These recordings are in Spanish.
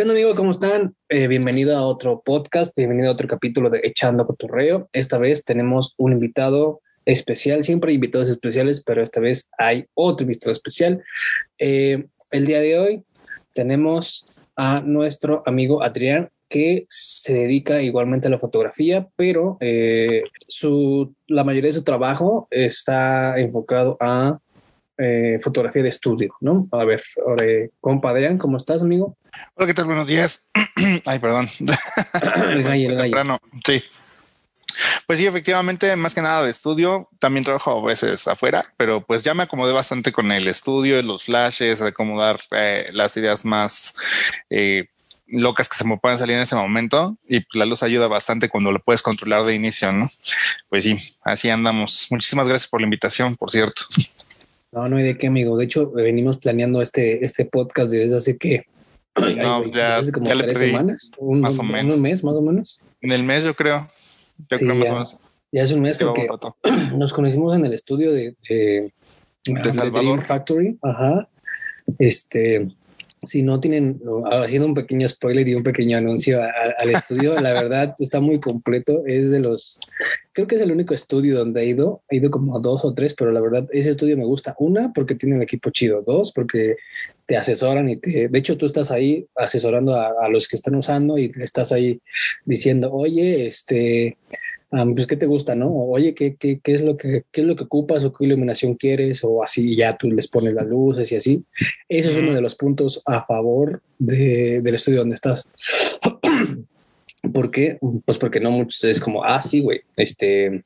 ¿Qué onda? ¿Cómo están? Eh, bienvenido a otro podcast, bienvenido a otro capítulo de Echando Cotorreo. Esta vez tenemos un invitado especial, siempre hay invitados especiales, pero esta vez hay otro invitado especial. Eh, el día de hoy tenemos a nuestro amigo Adrián, que se dedica igualmente a la fotografía, pero eh, su, la mayoría de su trabajo está enfocado a eh, fotografía de estudio, ¿no? A ver, ahora, compa Adrián, ¿cómo estás, amigo? Hola, ¿qué tal? Buenos días. Ay, perdón. el gallo, el gallo. Sí. Pues sí, efectivamente, más que nada de estudio. También trabajo a veces afuera, pero pues ya me acomodé bastante con el estudio, los flashes, acomodar eh, las ideas más eh, locas que se me puedan salir en ese momento. Y pues, la luz ayuda bastante cuando lo puedes controlar de inicio, ¿no? Pues sí, así andamos. Muchísimas gracias por la invitación, por cierto. No, no hay de qué, amigo. De hecho, venimos planeando este, este podcast desde hace que no, ya, hace como tres semanas, más o menos. un mes, más o menos. En el mes, yo creo. Yo creo más o menos. Ya es un mes porque nos conocimos en el estudio de, de, Salvador Factory. Ajá. Este, si no tienen, haciendo un pequeño spoiler y un pequeño anuncio al estudio, la verdad está muy completo. Es de los, creo que es el único estudio donde he ido. He ido como a dos o tres, pero la verdad, ese estudio me gusta. Una, porque tiene el equipo chido. Dos, porque te asesoran y te, de hecho tú estás ahí asesorando a, a los que están usando y estás ahí diciendo, oye, este, pues qué te gusta, ¿no? Oye, ¿qué, qué, qué, es lo que, qué es lo que ocupas o qué iluminación quieres o así ya tú les pones las luces y así. Eso es uno de los puntos a favor de, del estudio donde estás. ¿Por qué? Pues porque no muchos es como, ah, sí, güey, este,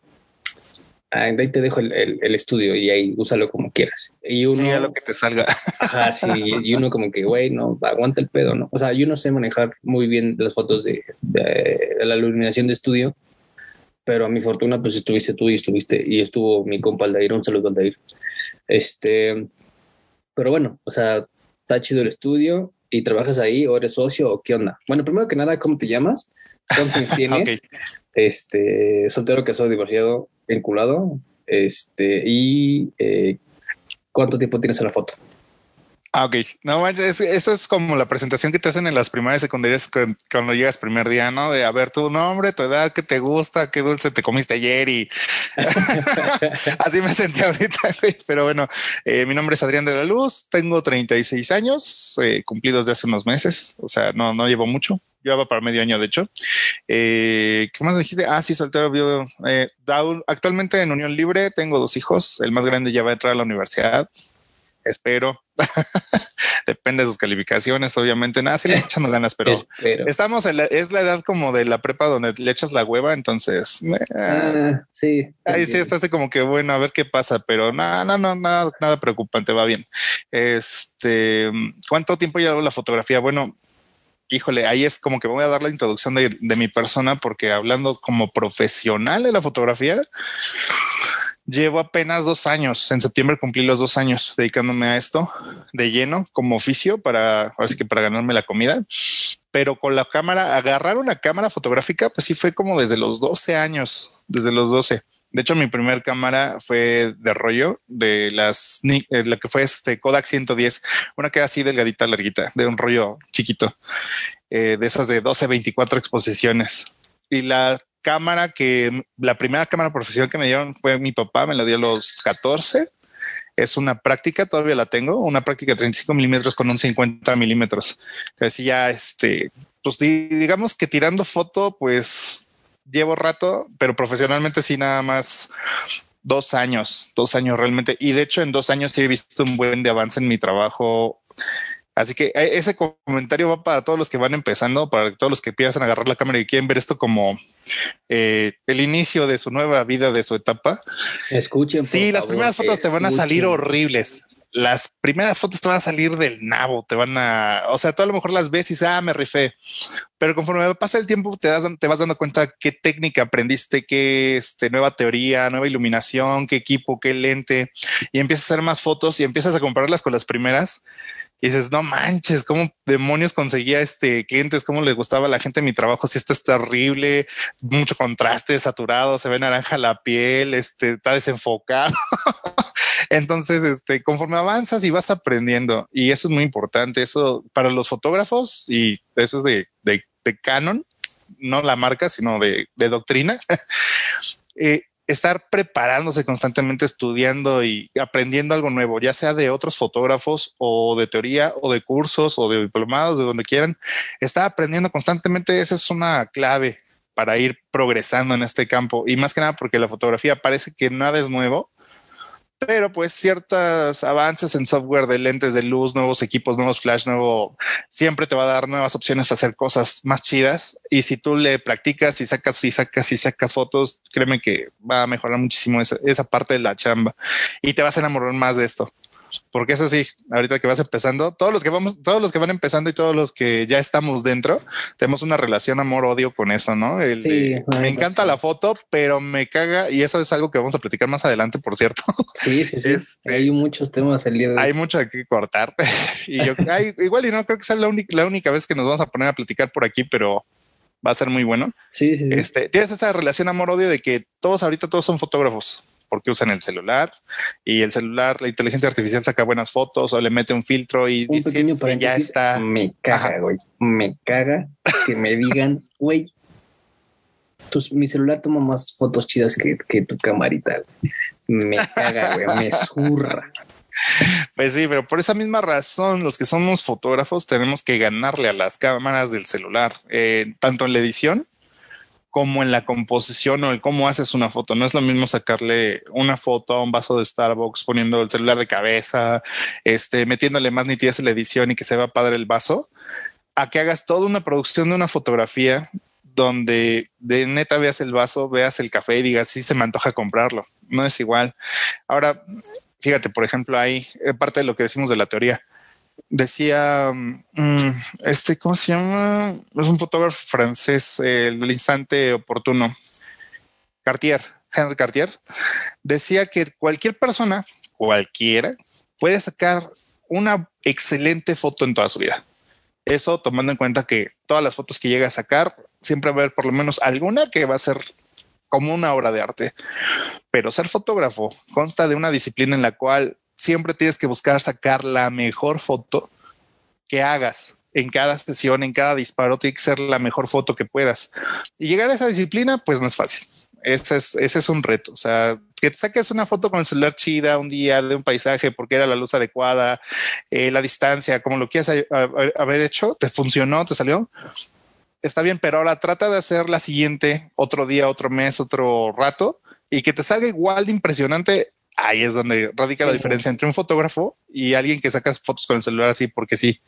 ahí te dejo el, el, estudio y ahí úsalo como quieras. Y uno... lo que te salga. Ajá, sí, y uno como que, güey, no, aguanta el pedo, ¿no? O sea, yo no sé manejar muy bien las fotos de, de la iluminación de estudio, pero a mi fortuna, pues estuviste tú y estuviste, y estuvo mi compa Aldair, un saludo Aldair. Este, pero bueno, o sea, está chido el estudio y trabajas ahí o eres socio o qué onda. Bueno, primero que nada, ¿cómo te llamas? ¿Cuántos tienes? Este, soltero, que soy divorciado, vinculado. Este, y eh, ¿cuánto tiempo tienes en la foto? Ah, ok. No, eso es como la presentación que te hacen en las primarias secundarias cuando llegas primer día, ¿no? De a ver tu nombre, tu edad, qué te gusta, qué dulce te comiste ayer y así me sentí ahorita. Pero bueno, eh, mi nombre es Adrián de la Luz, tengo 36 años, eh, cumplidos de hace unos meses, o sea, no, no llevo mucho. Llevaba para medio año, de hecho. Eh, ¿Qué más dijiste? Ah, sí, soltero. Eh, actualmente en Unión Libre tengo dos hijos. El más grande ya va a entrar a la universidad espero. Depende de sus calificaciones, obviamente. Nada, sí le echando ganas, pero estamos en la, es la edad como de la prepa donde le echas la hueva, entonces. Ah, sí. Ahí sí estás como que bueno, a ver qué pasa, pero nada, no, no, nada, nada preocupante, va bien. Este, ¿cuánto tiempo llevo la fotografía? Bueno, híjole, ahí es como que voy a dar la introducción de, mi persona, porque hablando como profesional de la fotografía, Llevo apenas dos años. En septiembre cumplí los dos años dedicándome a esto de lleno como oficio para, ahora que para ganarme la comida. Pero con la cámara, agarrar una cámara fotográfica, pues sí fue como desde los 12 años, desde los 12. De hecho, mi primer cámara fue de rollo de las, eh, la que fue este Kodak 110, una que era así delgadita, larguita, de un rollo chiquito, eh, de esas de 12, 24 exposiciones. Y la cámara que la primera cámara profesional que me dieron fue mi papá, me la dio a los 14. Es una práctica, todavía la tengo, una práctica de 35 milímetros con un 50 milímetros. O sea, si ya este, pues digamos que tirando foto, pues llevo rato, pero profesionalmente sí nada más dos años, dos años realmente. Y de hecho en dos años sí he visto un buen de avance en mi trabajo Así que eh, ese comentario va para todos los que van empezando, para todos los que empiezan a agarrar la cámara y quieren ver esto como eh, el inicio de su nueva vida, de su etapa. Escuchen. Sí, las primeras fotos te van a salir horribles. Las primeras fotos te van a salir del nabo, te van a, o sea, tú a lo mejor las ves y dices, ah, me rifé. Pero conforme pasa el tiempo, te, das, te vas dando cuenta qué técnica aprendiste, qué este, nueva teoría, nueva iluminación, qué equipo, qué lente, y empiezas a hacer más fotos y empiezas a compararlas con las primeras y dices, no manches, ¿cómo demonios conseguía este clientes? ¿Cómo le gustaba la gente mi trabajo? Si esto es terrible, mucho contraste, saturado, se ve naranja la piel, este, está desenfocado. Entonces, este, conforme avanzas y vas aprendiendo, y eso es muy importante, eso para los fotógrafos, y eso es de, de, de canon, no la marca, sino de, de doctrina. eh, estar preparándose constantemente, estudiando y aprendiendo algo nuevo, ya sea de otros fotógrafos o de teoría o de cursos o de diplomados, de donde quieran, estar aprendiendo constantemente, esa es una clave para ir progresando en este campo y más que nada porque la fotografía parece que nada es nuevo, pero pues ciertos avances en software de lentes de luz, nuevos equipos, nuevos flash, nuevo, siempre te va a dar nuevas opciones a hacer cosas más chidas. Y si tú le practicas y sacas y sacas y sacas fotos, créeme que va a mejorar muchísimo esa, esa parte de la chamba y te vas a enamorar más de esto porque eso sí, ahorita que vas empezando, todos los que vamos, todos los que van empezando y todos los que ya estamos dentro, tenemos una relación amor-odio con eso, ¿no? El, sí, me encanta sí. la foto, pero me caga, y eso es algo que vamos a platicar más adelante, por cierto. Sí, sí, sí. Este, hay muchos temas el día de hoy. Hay mucho que cortar. y yo, hay, igual y no creo que sea la única, la única vez que nos vamos a poner a platicar por aquí, pero va a ser muy bueno. Sí, sí, sí. Este, tienes esa relación amor-odio de que todos ahorita todos son fotógrafos porque usan el celular y el celular, la inteligencia artificial saca buenas fotos o le mete un filtro y un dice que ya está. Me caga, güey. Me caga que me digan, güey, mi celular toma más fotos chidas que, que tu camarita. Me caga, güey, me zurra. Pues sí, pero por esa misma razón, los que somos fotógrafos tenemos que ganarle a las cámaras del celular, eh, tanto en la edición como en la composición o el cómo haces una foto. No es lo mismo sacarle una foto a un vaso de Starbucks poniendo el celular de cabeza, este, metiéndole más nitidez en la edición y que se vea padre el vaso, a que hagas toda una producción de una fotografía donde de neta veas el vaso, veas el café y digas, sí se me antoja comprarlo. No es igual. Ahora, fíjate, por ejemplo, hay parte de lo que decimos de la teoría decía um, este, ¿cómo se llama? Es un fotógrafo francés del instante oportuno. Cartier, Henry Cartier, decía que cualquier persona, cualquiera, puede sacar una excelente foto en toda su vida. Eso tomando en cuenta que todas las fotos que llega a sacar, siempre va a haber por lo menos alguna que va a ser como una obra de arte. Pero ser fotógrafo consta de una disciplina en la cual siempre tienes que buscar sacar la mejor foto que hagas en cada sesión, en cada disparo, tiene que ser la mejor foto que puedas. Y llegar a esa disciplina, pues no es fácil. Ese es, un reto. O sea, que te saques una foto con el celular chida un día de un paisaje porque era la luz adecuada, eh, la distancia, como lo quieras haber hecho, te funcionó, te salió. Está bien, pero ahora trata de hacer la siguiente otro día, otro mes, otro rato y que te salga igual de impresionante ahí es donde radica la diferencia entre un fotógrafo y alguien que saca fotos con el celular así porque sí.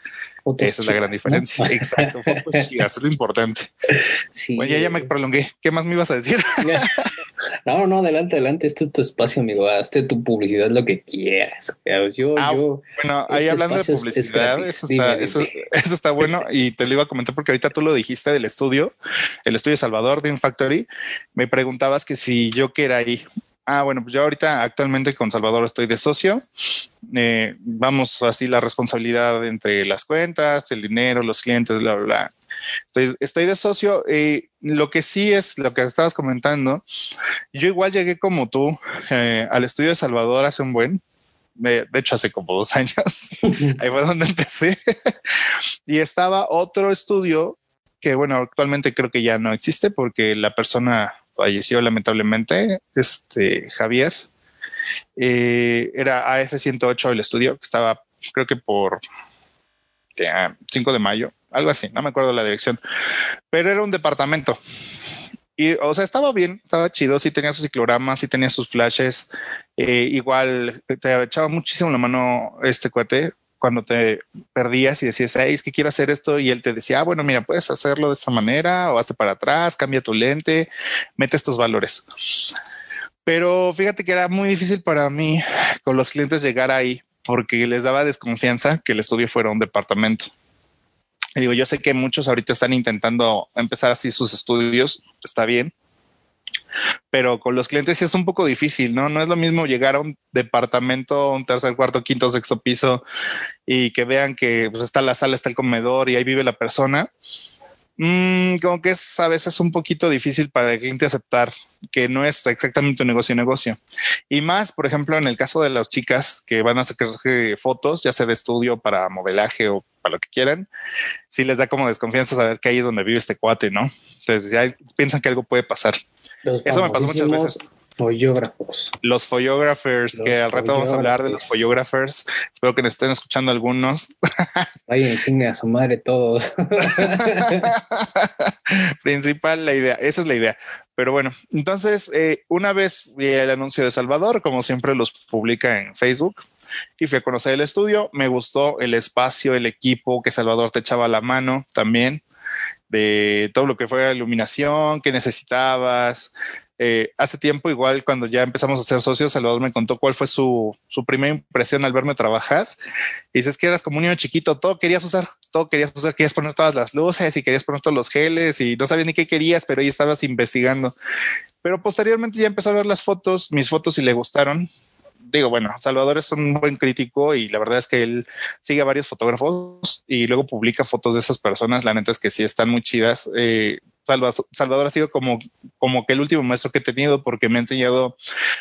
Fotos Esa es la gran diferencia. ¿no? Exacto, fotos chidas, es lo importante. Sí. Bueno, ya, ya me prolongué. ¿Qué más me ibas a decir? No, no, adelante, adelante. Este es tu espacio, amigo. Hazte tu publicidad lo que quieras. Yo, ah, yo. Bueno, ahí este hablando de publicidad, es, eso, está, eso, eso, está, bueno y te lo iba a comentar porque ahorita tú lo dijiste del estudio, el estudio Salvador de Factory. Me preguntabas que si yo que era ahí. Ah, bueno, pues yo ahorita actualmente con Salvador estoy de socio. Eh, vamos así la responsabilidad entre las cuentas, el dinero, los clientes, bla, bla, bla. Estoy, estoy de socio. Eh, lo que sí es lo que estabas comentando. Yo igual llegué como tú eh, al estudio de Salvador hace un buen. De, de hecho, hace como dos años. Ahí fue donde empecé. y estaba otro estudio que, bueno, actualmente creo que ya no existe porque la persona falleció lamentablemente, este Javier. Eh, era AF108 el estudio que estaba, creo que por 5 de mayo, algo así, no me acuerdo la dirección, pero era un departamento. Y, o sea, estaba bien, estaba chido, sí tenía sus ciclogramas, sí tenía sus flashes, eh, igual te echaba muchísimo la mano este cuate, cuando te perdías y decías, es que quiero hacer esto, y él te decía, ah, bueno, mira, puedes hacerlo de esta manera, o hazte para atrás, cambia tu lente, mete estos valores. Pero fíjate que era muy difícil para mí con los clientes llegar ahí, porque les daba desconfianza que el estudio fuera un departamento. Y digo, yo sé que muchos ahorita están intentando empezar así sus estudios, está bien, pero con los clientes sí es un poco difícil, ¿no? No es lo mismo llegar a un departamento, un tercer, cuarto, quinto, sexto piso y que vean que pues, está la sala, está el comedor y ahí vive la persona, mm, como que es a veces un poquito difícil para el cliente aceptar que no es exactamente un negocio negocio. Y más, por ejemplo, en el caso de las chicas que van a sacar fotos, ya sea de estudio para modelaje o para lo que quieran, sí les da como desconfianza saber que ahí es donde vive este cuate, ¿no? Entonces ya piensan que algo puede pasar. Eso me pasó muchas veces. Follógrafos. Los follógrafos, que al rato vamos a hablar de los follógrafos. Espero que nos estén escuchando algunos. Vayan chingue a su madre todos. Principal la idea, esa es la idea. Pero bueno, entonces eh, una vez vi el anuncio de Salvador, como siempre los publica en Facebook, y fui a conocer el estudio. Me gustó el espacio, el equipo que Salvador te echaba la mano también de todo lo que fue iluminación que necesitabas, eh, hace tiempo, igual cuando ya empezamos a ser socios, Salvador me contó cuál fue su, primera impresión al verme trabajar. Y dices que eras como un niño chiquito, todo querías usar, todo querías usar, querías poner todas las luces y querías poner todos los geles y no sabías ni qué querías, pero ahí estabas investigando. Pero posteriormente ya empezó a ver las fotos, mis fotos y le gustaron. Digo, bueno, Salvador es un buen crítico y la verdad es que él sigue a varios fotógrafos y luego publica fotos de esas personas. La neta es que sí están muy chidas. Eh, Salvador ha sido como, como que el último maestro que he tenido porque me ha enseñado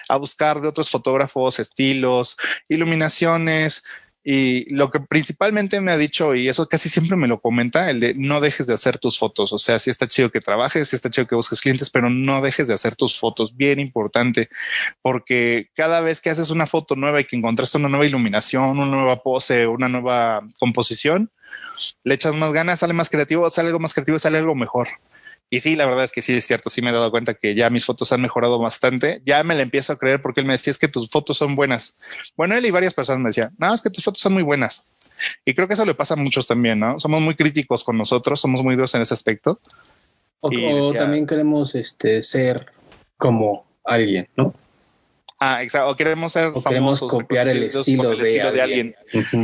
a buscar de otros fotógrafos, estilos, iluminaciones. Y lo que principalmente me ha dicho, y eso casi siempre me lo comenta, el de no dejes de hacer tus fotos. O sea, si está chido que trabajes, si está chido que busques clientes, pero no dejes de hacer tus fotos. Bien importante, porque cada vez que haces una foto nueva y que encontraste una nueva iluminación, una nueva pose, una nueva composición, le echas más ganas, sale más creativo, sale algo más creativo, sale algo mejor. Y sí, la verdad es que sí es cierto, sí me he dado cuenta que ya mis fotos han mejorado bastante. Ya me la empiezo a creer porque él me decía, es que tus fotos son buenas. Bueno, él y varias personas me decían, no, es que tus fotos son muy buenas. Y creo que eso le pasa a muchos también, ¿no? Somos muy críticos con nosotros, somos muy duros en ese aspecto. O, también queremos este, ser como alguien, ¿no? Ah, exacto. O queremos ser o famosos. copiar el estilo, de, alguien.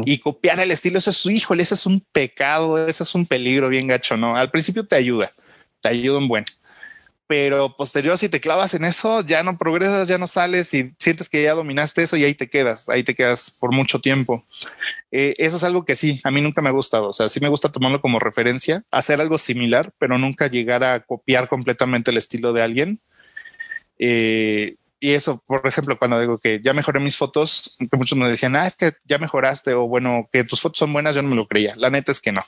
Y copiar el estilo, eso es, híjole, ese es un pecado, ese es un peligro bien gacho, ¿no? Al principio te ayuda te ayuda un buen. Pero posterior, si te clavas en eso, ya no progresas, ya no sales y sientes que ya dominaste eso y ahí te quedas, ahí te quedas por mucho tiempo. Eh, eso es algo que sí, a mí nunca me ha gustado. O sea, sí me gusta tomarlo como referencia, hacer algo similar, pero nunca llegar a copiar completamente el estilo de alguien. Eh, y eso, por ejemplo, cuando digo que ya mejoré mis fotos, que muchos me decían, ah, es que ya mejoraste o bueno, que tus fotos son buenas, yo no me lo creía. La neta es que no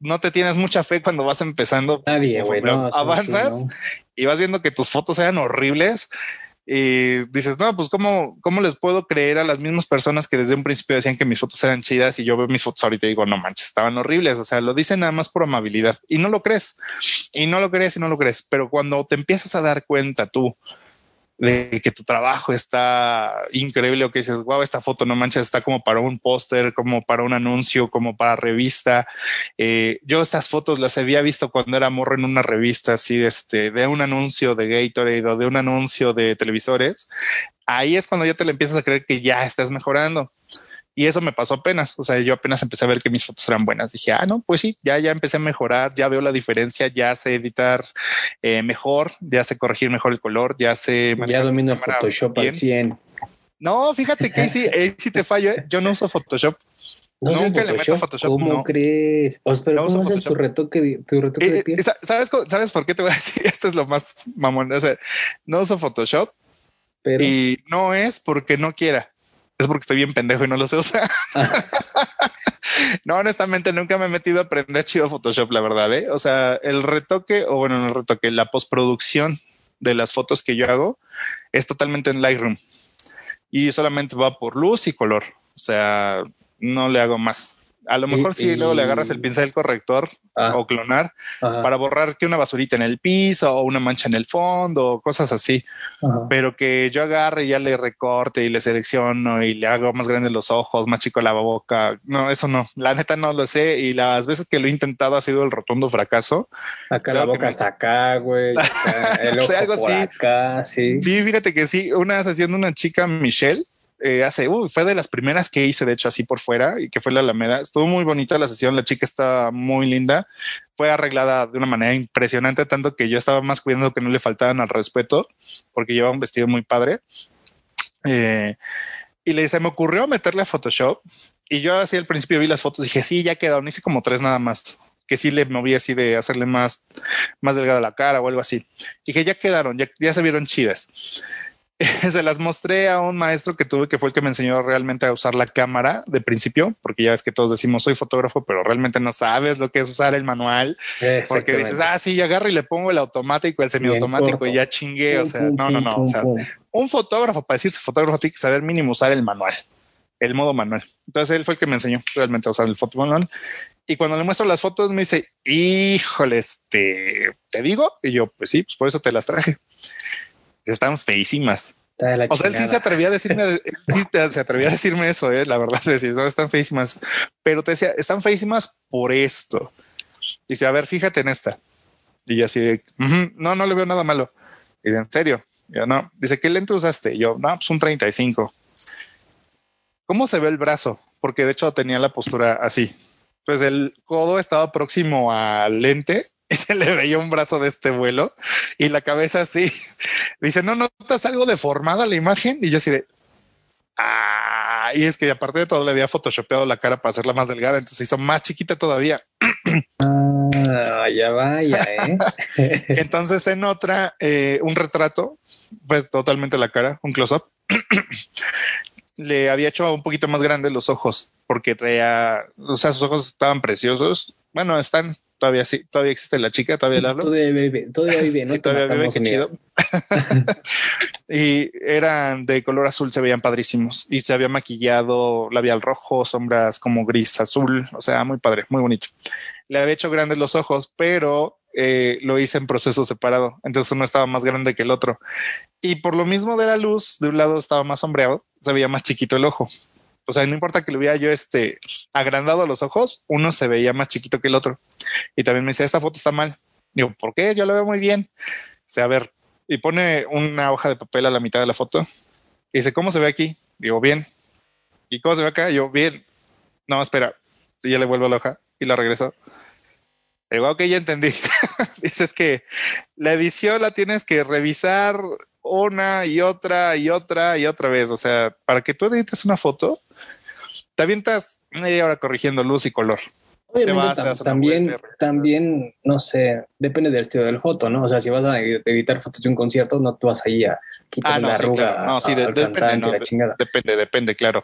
no te tienes mucha fe cuando vas empezando. Nadie, güey. avanzas y vas viendo que tus fotos eran horribles y dices, no, pues cómo, cómo les puedo creer a las mismas personas que desde un principio decían que mis fotos eran chidas y yo veo mis fotos ahorita y digo, no manches, estaban horribles. O sea, lo dicen nada más por amabilidad y no lo crees y no lo crees y no lo crees. Pero cuando te empiezas a dar cuenta tú de que tu trabajo está increíble o que dices, wow, esta foto no manches, está como para un póster, como para un anuncio, como para revista. Eh, yo estas fotos las había visto cuando era morro en una revista así, este, de un anuncio de Gatorade o de un anuncio de televisores. Ahí es cuando ya te le empiezas a creer que ya estás mejorando. Y eso me pasó apenas. O sea, yo apenas empecé a ver que mis fotos eran buenas. Dije, ah, no, pues sí, ya, ya empecé a mejorar, ya veo la diferencia, ya sé editar eh, mejor, ya sé corregir mejor el color, ya sé. Ya domino Photoshop al 100. No, fíjate que sí, sí te fallo. ¿eh? Yo no uso Photoshop. ¿No Nunca le meto Photoshop. ¿Cómo crees? O pero ¿cómo haces tu retoque, tu retoque de eh, piel? ¿sabes, ¿Sabes por qué te voy a decir? Esto es lo más mamón. O sea, no uso Photoshop. Pero... Y no es porque no quiera es porque estoy bien pendejo y no lo sé usar. no, honestamente, nunca me he metido a aprender chido Photoshop, la verdad. ¿eh? O sea, el retoque, o bueno, no el retoque, la postproducción de las fotos que yo hago es totalmente en Lightroom y solamente va por luz y color. O sea, no le hago más. A lo mejor si luego le agarras el pincel corrector ah. o clonar para borrar que una basurita en el piso o una mancha en el fondo o cosas así. Pero que yo agarre y ya le recorte y le selecciono y le hago más grandes los ojos, más chico la boca. No, eso no. La neta no lo sé y las veces que lo he intentado ha sido el rotundo fracaso. Acá la boca hasta acá, güey. El ojo algo por acá, sí. Sí, fíjate que sí. Una sesión de una chica, Michelle, eh, hace, fue de las primeras que hice, de hecho, así por fuera, y que fue la Alameda. Estuvo muy bonita la sesión, la chica está muy linda, fue arreglada de una manera impresionante, tanto que yo estaba más cuidando que no le faltaban al respeto, porque llevaba un vestido muy padre. Eh, y le se me ocurrió meterle a Photoshop, y yo así al principio vi las fotos, dije, sí, ya quedó, hice como tres nada más que sí le moví así de hacerle más, más delgada la cara o algo así. Que ya quedaron, ya, ya se vieron chidas. se las mostré a un maestro que tuve que fue el que me enseñó realmente a usar la cámara de principio, porque ya ves que todos decimos soy fotógrafo, pero realmente no sabes lo que es usar el manual, porque dices, ah, sí, agarro y le pongo el automático, el semiautomático y ya chingué. O sea, no, no, no. O sea, un fotógrafo para decirse fotógrafo tiene que saber mínimo usar el manual, el modo manual. Entonces él fue el que me enseñó realmente a usar el foto manual. Y cuando le muestro las fotos me dice, híjole, este, ¿te digo? Y yo, pues sí, pues por eso te las traje están feísimas. O sea, él sí se atrevía a decirme, sí se atrevía a decirme eso, eh, la verdad, decir, no están feísimas, pero te decía, están feísimas por esto. Dice, a ver, fíjate en esta. Y yo así de, no, no le veo nada malo. Y de, en serio, yo no. Dice, ¿qué lente usaste? yo, no, pues un 35. ¿Cómo se ve el brazo? Porque de hecho tenía la postura así. Pues el codo estaba próximo al lente y se le veía un brazo de este vuelo y la cabeza así. Dice, no notas algo deformada la imagen. Y yo así de, ah, y es que aparte de todo le había photoshopeado la cara para hacerla más delgada, entonces se hizo más chiquita todavía. Ah, ya vaya, ¿eh? entonces en otra, eh, un retrato, pues totalmente la cara, un close-up. le había hecho un poquito más grande los ojos porque traía, o sea, sus ojos estaban preciosos. Bueno, están todavía sí, todavía existe la chica, todavía la hablo. Todavía vive, todavía vive, ¿no? todavía vive, chido. y eran de color azul, se veían padrísimos. Y se había maquillado labial rojo, sombras como gris azul, o sea, muy padre, muy bonito. Le había hecho grandes los ojos, pero eh, lo hice en proceso separado. Entonces uno estaba más grande que el otro. Y por lo mismo de la luz, de un lado estaba más sombreado, se veía más chiquito el ojo. O sea, no importa que le hubiera yo este agrandado los ojos, uno se veía más chiquito que el otro. Y también me dice, esta foto está mal. Digo, ¿por qué? Yo la veo muy bien. O a ver, y pone una hoja de papel a la mitad de la foto. Y dice, ¿cómo se ve aquí? Digo, bien. ¿Y cómo se ve acá? Yo, bien. No, espera. Y ya le vuelvo la hoja y la regreso. Digo, ok, ya entendí. Dices que la edición la tienes que revisar una y otra y otra y otra vez. O sea, para que tú edites una foto, te avientas media hora corrigiendo luz y color. también, también, no sé, depende del estilo del foto, ¿no? O sea, si vas a editar fotos de un concierto, no tú vas ahí a quitar ah, la arruga. No, sí, depende, depende, depende, claro.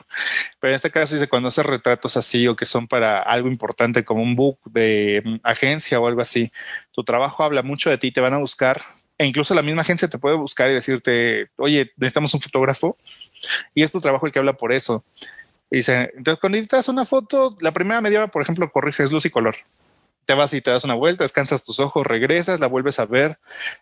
Pero en este caso dice cuando haces retratos así o que son para algo importante como un book de mm, agencia o algo así, tu trabajo habla mucho de ti, te van a buscar e incluso la misma agencia te puede buscar y decirte, oye, necesitamos un fotógrafo y es tu trabajo el que habla por eso. Y dice, entonces cuando editas una foto, la primera media hora, por ejemplo, corriges luz y color. Te vas y te das una vuelta, descansas tus ojos, regresas, la vuelves a ver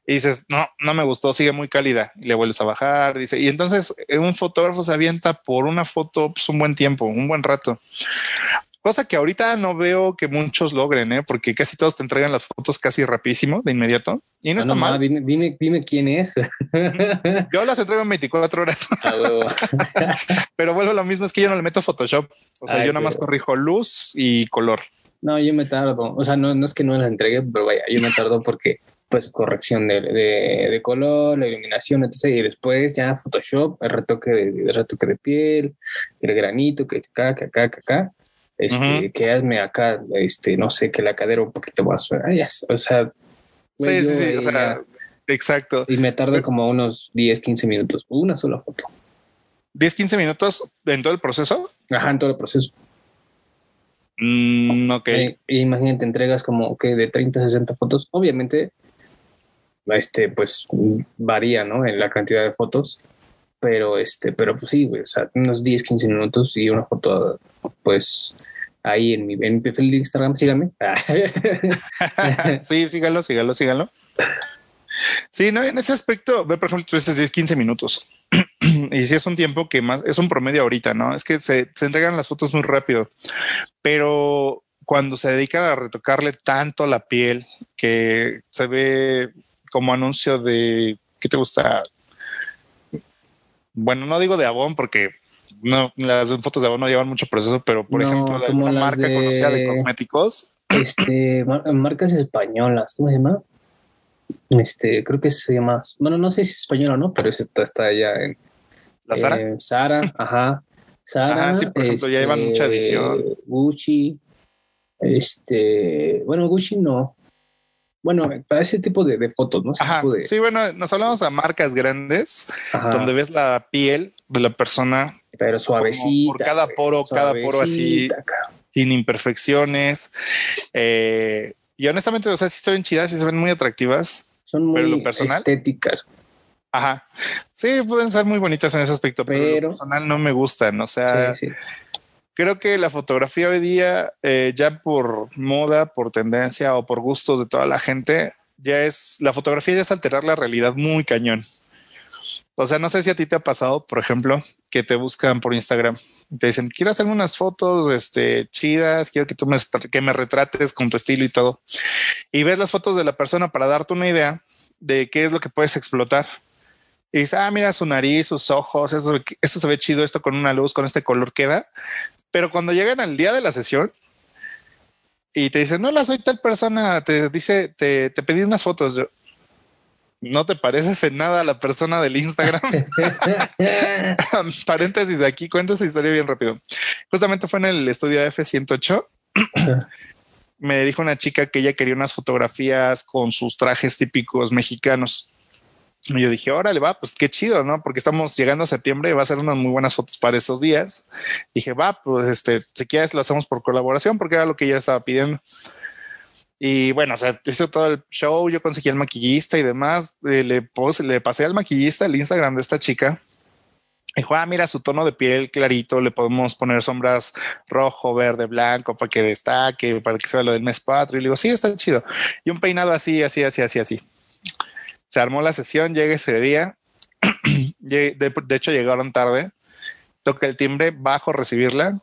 y dices, no, no me gustó, sigue muy cálida. Y le vuelves a bajar, dice. Y entonces eh, un fotógrafo se avienta por una foto pues, un buen tiempo, un buen rato. Cosa que ahorita no veo que muchos logren, ¿eh? porque casi todos te entregan las fotos casi rapidísimo, de inmediato. Y no, está mal. Dime, dime, quién es. Yo las entrego en 24 horas. pero vuelvo lo mismo, es que yo no le meto Photoshop. O sea, yo nada más corrijo luz y color. No, yo me tardo. O sea, no, no es que no las entregue, pero vaya, yo me tardo porque pues corrección de, de, color, la iluminación, etc. Y después ya Photoshop, el retoque de, retoque de piel, el granito, que acá, que acá, que acá este, que hazme acá, este, no sé, que la cadera un poquito más, o sea, sí, sí, o sea, exacto. Y me tarda como unos 10, 15 minutos, una sola foto. 10, 15 minutos en todo el proceso. Ajá, en todo el proceso. Mm, ok. E, imagínate, entregas como que de 30 a 60 fotos. Obviamente, este, pues varía, ¿no? En la cantidad de fotos. Pero este, pero pues sí, güey, o sea, unos 10, 15 minutos y una foto, pues ahí en mi, en perfil de Instagram, síganme. sí, síganlo, síganlo, síganlo. Sí, no, en ese aspecto, ve, por ejemplo, tú dices 10, 15 minutos. y si es un tiempo que más, es un promedio ahorita, ¿no? Es que se, se entregan las fotos muy rápido, pero cuando se dedican a retocarle tanto la piel que se ve como anuncio de, ¿qué te gusta? Bueno, no digo de Avon porque no, las fotos de Avon no llevan mucho proceso, pero por ejemplo, una marca conocida de cosméticos. Este, marcas españolas, ¿cómo se llama? Este, creo que se llama, bueno, no sé si es española o no, pero está, está allá en ¿La Sara? Eh, Sara, ajá. Sara, sí, por ejemplo, ya llevan mucha este, edición. Gucci, Este, bueno, Gucci no. Bueno, para ese tipo de, fotos, ¿no? Sí, bueno, nos hablamos a marcas grandes donde ves la piel de la persona. Pero suavecita. Por cada poro, cada poro así, sin imperfecciones. Eh, y honestamente, o sea, sí se ven chidas, y se ven muy atractivas. Son muy estéticas. Ajá. Sí, pueden ser muy bonitas en ese aspecto, pero, lo personal no me gustan. O sea, creo que la fotografía hoy día, eh, ya por moda, por tendencia o por gustos de toda la gente, ya es la fotografía ya es alterar la realidad muy cañón. O sea, no sé si a ti te ha pasado, por ejemplo, que te buscan por Instagram te dicen, quiero hacer unas fotos este, chidas, quiero que tú me, que me retrates con tu estilo y todo. Y ves las fotos de la persona para darte una idea de qué es lo que puedes explotar. Y dices, ah, mira su nariz, sus ojos, eso, eso se ve chido, esto con una luz, con este color queda. Pero cuando llegan al día de la sesión y te dicen, no, la soy tal persona, te dice, te, te pedí unas fotos. No te pareces en nada a la persona del Instagram. Paréntesis de aquí, cuento esa historia bien rápido. Justamente fue en el estudio F108. Me dijo una chica que ella quería unas fotografías con sus trajes típicos mexicanos. Y yo dije, órale, va, pues qué chido, ¿no? Porque estamos llegando a septiembre y va a ser unas muy buenas fotos para esos días. Dije, va, pues este, si quieres lo hacemos por colaboración porque era lo que ella estaba pidiendo. Y bueno, o sea, hizo todo el show, yo conseguí el maquillista y demás. Eh, le, le pasé al maquillista el Instagram de esta chica. Dijo, ah, mira su tono de piel clarito, le podemos poner sombras rojo, verde, blanco para que destaque, para que sea lo del mes patrio. Y le digo, sí, está chido. Y un peinado así, así, así, así, así. Se armó la sesión, llega ese día. de, hecho, llegaron tarde. Toca el timbre, bajo recibirla.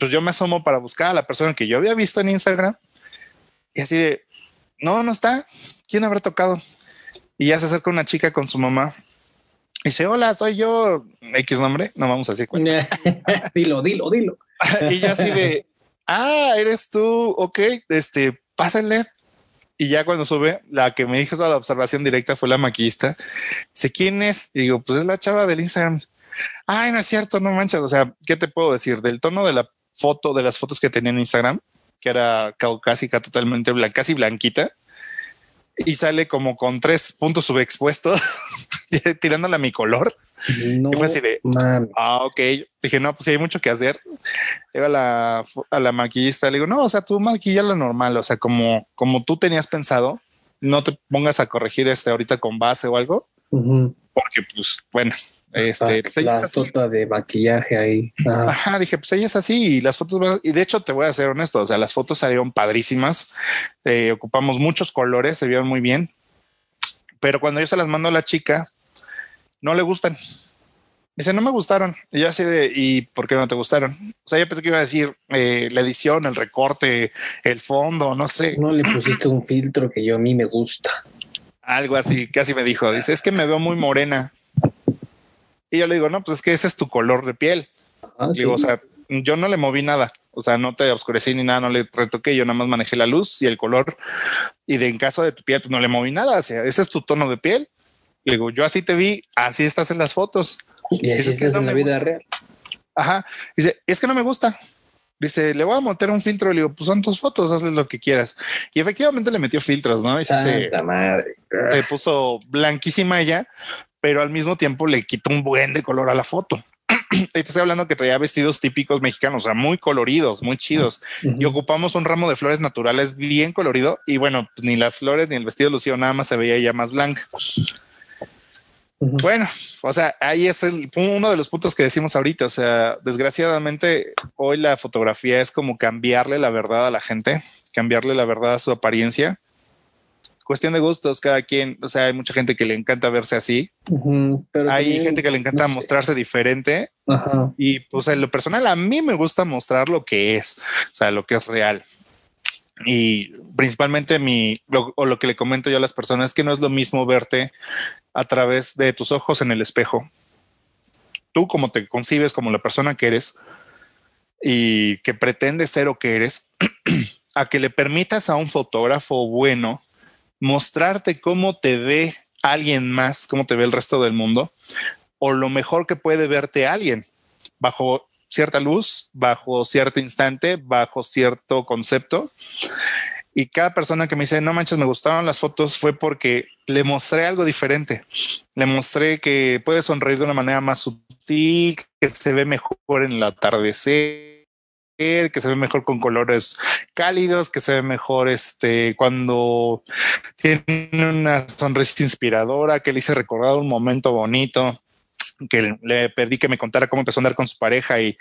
Pues yo me asomo para buscar a la persona que yo había visto en Instagram. Y así de, no, no está. ¿Quién habrá tocado? Y ya se acerca una chica con su mamá. Y dice, hola, soy yo. X nombre, no vamos a decir dilo, dilo, dilo. y ya así de, ah, eres tú, ok, este, pásenle. Y ya cuando sube, la que me dijo toda la observación directa fue la maquillista. Dice, ¿quién es? Y digo, pues es la chava del Instagram. Ay, no es cierto, no manches. O sea, ¿qué te puedo decir? Del tono de la foto, de las fotos que tenía en Instagram, que era caucásica, totalmente blanca, casi blanquita, y sale como con tres puntos subexpuestos, tirándole a mi color. No, y fue así de, ah, ok. Dije, no, pues hay mucho que hacer. Era la, a la maquillista, le digo, no, o sea, tú maquilla lo normal, o sea, como, como tú tenías pensado, no te pongas a corregir este ahorita con base o algo, porque pues, bueno, este, pues, la foto de maquillaje ahí. Ajá. dije, pues ella es así y las fotos, y de hecho te voy a ser honesto, o sea, las fotos salieron padrísimas, eh, ocupamos muchos colores, se vieron muy bien, pero cuando yo se las mando a la chica, no le gustan. Dice, no me gustaron. Y yo así de, ¿y por qué no te gustaron? O sea, yo pensé que iba a decir eh, la edición, el recorte, el fondo, no sé. No le pusiste un filtro que yo a mí me gusta. Algo así, casi me dijo. Dice, es que me veo muy morena. Y yo le digo, no, pues es que ese es tu color de piel. Ah, digo, o sea, yo no le moví nada. O sea, no te oscurecí ni nada, no le retoqué. Yo nada más manejé la luz y el color. Y de en caso de tu piel, pues no le moví nada. O sea, ese es tu tono de piel. Le digo, yo así te vi, así estás en las fotos. Y así estás en la vida real. Ajá. Dice, es que no me gusta. Dice, le voy a meter un filtro. Le digo, pues son tus fotos, hazle lo que quieras. Y efectivamente le metió filtros, ¿no? Y se, se puso blanquísima ella, pero al mismo tiempo le quitó un buen de color a la foto. te estoy hablando que traía vestidos típicos mexicanos, o sea, muy coloridos, muy chidos. Y ocupamos un ramo de flores naturales bien colorido. Y bueno, pues ni las flores ni el vestido lucido, nada más se veía ya más blanca. Bueno, o sea, ahí es el, uno de los puntos que decimos ahorita. O sea, desgraciadamente hoy la fotografía es como cambiarle la verdad a la gente, cambiarle la verdad a su apariencia. Cuestión de gustos, cada quien, o sea, hay mucha gente que le encanta verse así. hay gente que le encanta mostrarse diferente. Y pues en lo personal, a mí me gusta mostrar lo que es, o sea, lo que es real. Y principalmente mi, o lo que le comento yo a las personas es que no es lo mismo verte a través de tus ojos en el espejo. Tú como te concibes como la persona que eres y que pretendes ser o que eres, a que le permitas a un fotógrafo bueno mostrarte cómo te ve alguien más, cómo te ve el resto del mundo, o lo mejor que puede verte alguien bajo cierta luz, bajo cierto instante, bajo cierto concepto. Y cada persona que me dice, no manches, me gustaron las fotos, fue porque le mostré algo diferente. Le mostré que puede sonreír de una manera más sutil, que se ve mejor en el atardecer, que se ve mejor con colores cálidos, que se ve mejor este cuando tiene una sonrisa inspiradora, que le hice recordar un momento bonito que le pedí que me contara cómo empezó a andar con su pareja y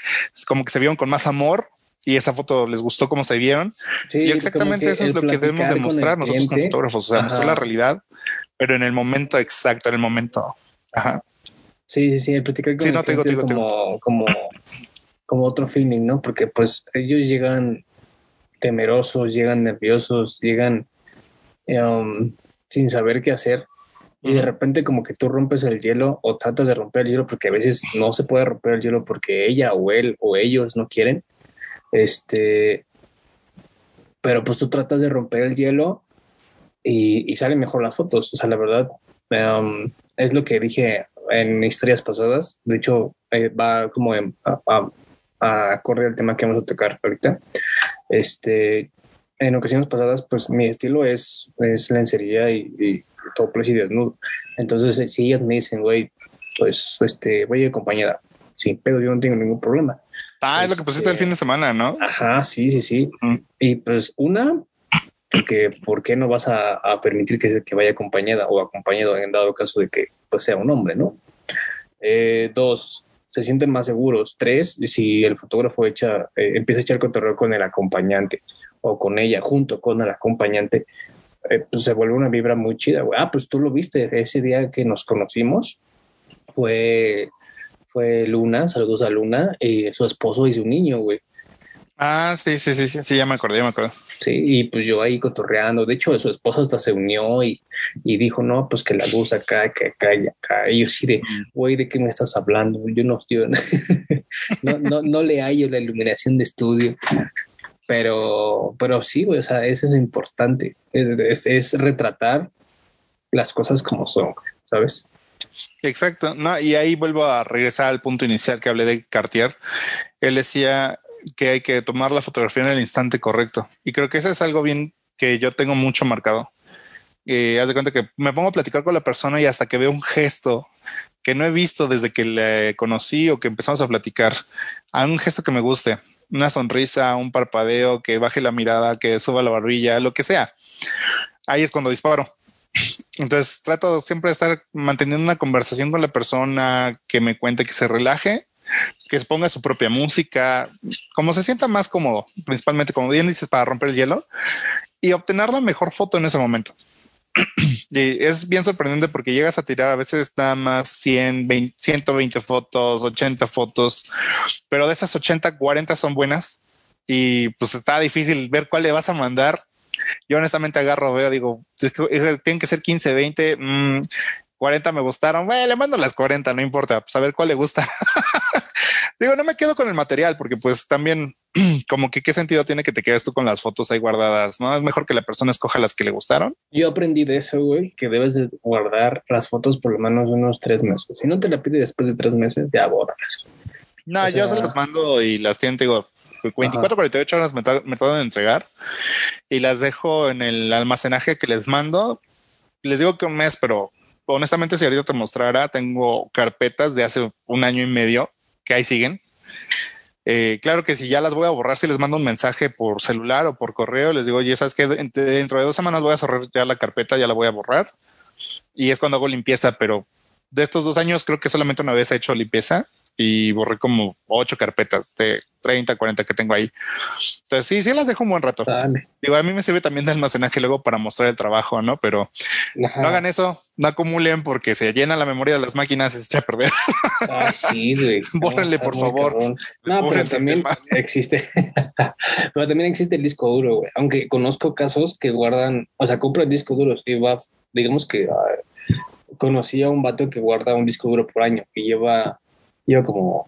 como que se vieron con más amor y esa foto les gustó cómo se vieron. y exactamente eso es lo que debemos demostrar nosotros como fotógrafos, o sea, mostrar la realidad, pero en el momento exacto, en el momento. Ajá. Sí, sí, sí, el platicar con el como, como, como otro feeling, ¿no? Porque pues ellos llegan temerosos, llegan nerviosos, llegan um, sin saber qué hacer. Y de repente como que tú rompes el hielo o tratas de romper el hielo porque a veces no se puede romper el hielo porque ella o él o ellos no quieren. Este, pero pues tú tratas de romper el hielo y, y salen mejor las fotos. O sea, la verdad, um, es lo que dije en historias pasadas. De hecho, eh, va como a, a, acorde al tema que vamos a tocar ahorita. Este, en ocasiones pasadas, pues mi estilo es, es lencería y, y topless y desnudo. Entonces, si ellas me dicen, güey, pues este, voy acompañada, sí, pero yo no tengo ningún problema. Ah, es lo que pusiste el fin de semana, ¿no? Ajá, sí, sí, sí. Y pues una, porque ¿por qué no vas a, permitir que, que, vaya acompañada o acompañado en dado caso de que pues, sea un hombre, ¿no? Eh, dos, se sienten más seguros. Tres, si el fotógrafo echa, eh, empieza a echar cotorreo con el acompañante o con ella junto con el acompañante, eh, pues se vuelve una vibra muy chida, güey. Ah, pues tú lo viste ese día que nos conocimos. Fue fue Luna, saludos a Luna, y su esposo y su niño, güey. Ah, sí, sí, sí, sí, ya me acordé, ya me acuerdo. Sí, y pues yo ahí cotorreando. De hecho, su esposo hasta se unió y, y dijo, no, pues que la luz acá, que acá y acá. Y yo sí de, güey, ¿de qué me estás hablando? Yo no, estoy no, no, no le hallo la iluminación de estudio. Pero, pero sí, güey, o sea, eso es importante. Es, es retratar las cosas como son, ¿sabes? Exacto, no, y ahí vuelvo a regresar al punto inicial que hablé de Cartier. Él decía que hay que tomar la fotografía en el instante correcto. Y creo que eso es algo bien que yo tengo mucho marcado. Eh, haz de cuenta que me pongo a platicar con la persona y hasta que veo un gesto que no he visto desde que le conocí o que empezamos a platicar, a un gesto que me guste, una sonrisa, un parpadeo, que baje la mirada, que suba la barbilla, lo que sea. Ahí es cuando disparo. Entonces trato siempre de estar manteniendo una conversación con la persona que me cuente que se relaje, que ponga su propia música, como se sienta más cómodo, principalmente como bien dices, para romper el hielo y obtener la mejor foto en ese momento. y es bien sorprendente porque llegas a tirar a veces nada más 100, 120 fotos, 80 fotos, pero de esas 80, 40 son buenas y pues está difícil ver cuál le vas a mandar yo honestamente agarro, veo, digo, tienen que ser 15, 20, 40 me gustaron. Bueno, le mando las 40, no importa, pues a ver cuál le gusta. digo, no me quedo con el material porque pues también como que qué sentido tiene que te quedes tú con las fotos ahí guardadas, ¿no? Es mejor que la persona escoja las que le gustaron. Yo aprendí de eso, güey, que debes de guardar las fotos por lo menos unos tres meses. Si no te la pide después de tres meses, ya borras. No, yo se las mando y las tienen, digo, 24, 48 horas me, me tardan en entregar y las dejo en el almacenaje que les mando. Les digo que un mes, pero honestamente, si ahorita te mostrara, tengo carpetas de hace un año y medio que ahí siguen. Eh, claro que si ya las voy a borrar, si les mando un mensaje por celular o por correo, les digo, oye, sabes que dentro de dos semanas voy a cerrar ya la carpeta, ya la voy a borrar. Y es cuando hago limpieza, pero de estos dos años creo que solamente una vez he hecho limpieza y borré como ocho carpetas de 30, 40 que tengo ahí. Entonces sí, sí las dejo un buen rato. Digo, a mí me sirve también de almacenaje luego para mostrar el trabajo, ¿no? Pero no hagan eso, no acumulen porque se llena la memoria de las máquinas y se echa a perder. Ah, sí, güey. Bórrenle, por favor. No, pero también existe, pero también existe el disco duro, güey. Aunque conozco casos que guardan, o sea, compran discos duros y va, digamos que ah, conocí a un vato que guarda un disco duro por año y lleva lleva como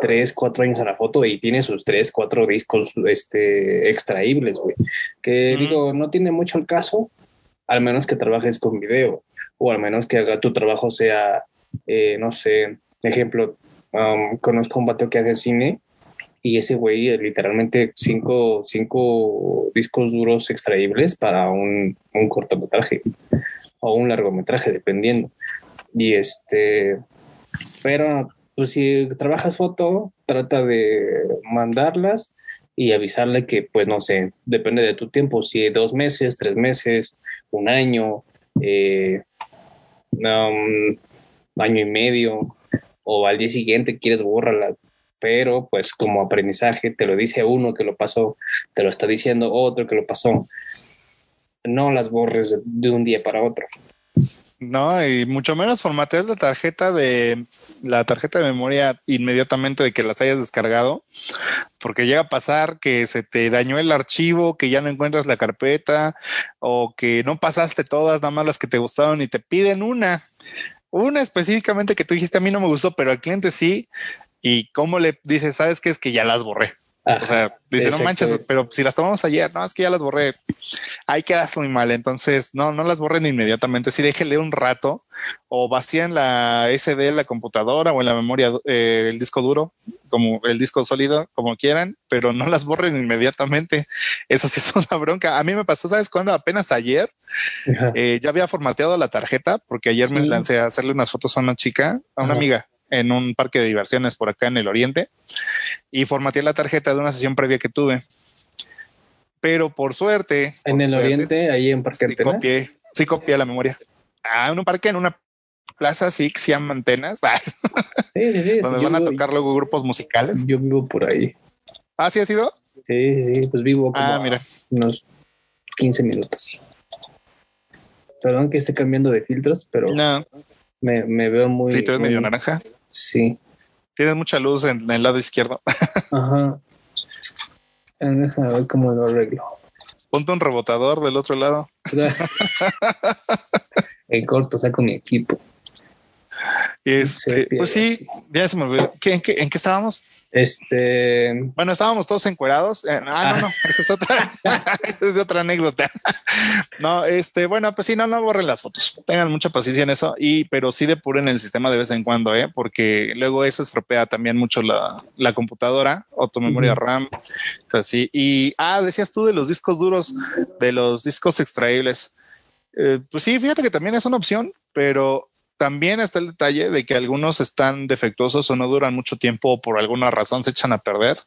tres, cuatro años en la foto y tiene sus tres, cuatro discos este, extraíbles, güey. Que digo, no tiene mucho el caso, al menos que trabajes con video o al menos que haga tu trabajo sea, eh, no sé, ejemplo, um, conozco un vato que hace cine y ese güey eh, literalmente cinco, cinco discos duros extraíbles para un, un cortometraje o un largometraje, dependiendo. Y este, pero pues si trabajas foto, trata de mandarlas y avisarle que, pues no sé, depende de tu tiempo, si dos meses, tres meses, un año, eh, um, año y medio, o al día siguiente quieres borrarla, pero pues como aprendizaje te lo dice uno que lo pasó, te lo está diciendo otro que lo pasó. No las borres de un día para otro. No, y mucho menos formateas la tarjeta de la tarjeta de memoria inmediatamente de que las hayas descargado, porque llega a pasar que se te dañó el archivo, que ya no encuentras la carpeta o que no pasaste todas, nada más las que te gustaron y te piden una, una específicamente que tú dijiste a mí no me gustó, pero al cliente sí. Y cómo le dices, sabes que es que ya las borré o sea, dice, no manches, pero si las tomamos ayer, no, es que ya las borré. Ahí quedas muy mal. Entonces, no, no las borren inmediatamente. Sí, déjenle un rato o vacían la SD en la computadora o en la memoria, eh, el disco duro, como el disco sólido, como quieran, pero no las borren inmediatamente. Eso sí es una bronca. A mí me pasó, ¿sabes cuándo? Apenas ayer eh, ya había formateado la tarjeta porque ayer me lancé a hacerle unas fotos a una chica, a una amiga en un parque de diversiones por acá en el oriente y formateé la tarjeta de una sesión previa que tuve. Pero por suerte. En el oriente, ahí en Parque sí copié, sí copié la memoria. Ah, en un parque, en una plaza, sí, que se llama Antenas. Sí, sí, sí. donde van a tocar luego grupos musicales. Yo vivo por ahí. Ah, sí ha sido. Sí, sí, pues vivo como ah, mira. unos 15 minutos. Perdón que esté cambiando de filtros, pero no. me, me veo muy. Sí, tú eres medio naranja. Sí. Tienes mucha luz en, el lado izquierdo. Ajá. Eh, déjame ver cómo lo arreglo. Ponte un rebotador del otro lado. en corto saco mi equipo. Este, pues sí, ya se me olvidó. ¿En qué, ¿En qué estábamos? Este. Bueno, estábamos todos encuerados. Eh, ah, no, no, esa es otra, esa es otra anécdota. no, este, bueno, pues sí, no, no borren las fotos. Tengan mucha paciencia en eso, y pero sí depuren el sistema de vez en cuando, ¿eh? porque luego eso estropea también mucho la, la computadora o tu memoria RAM. Así. Y, ah, decías tú de los discos duros, de los discos extraíbles. Eh, pues sí, fíjate que también es una opción, pero también está el detalle de que algunos están defectuosos o no duran mucho tiempo o por alguna razón se echan a perder.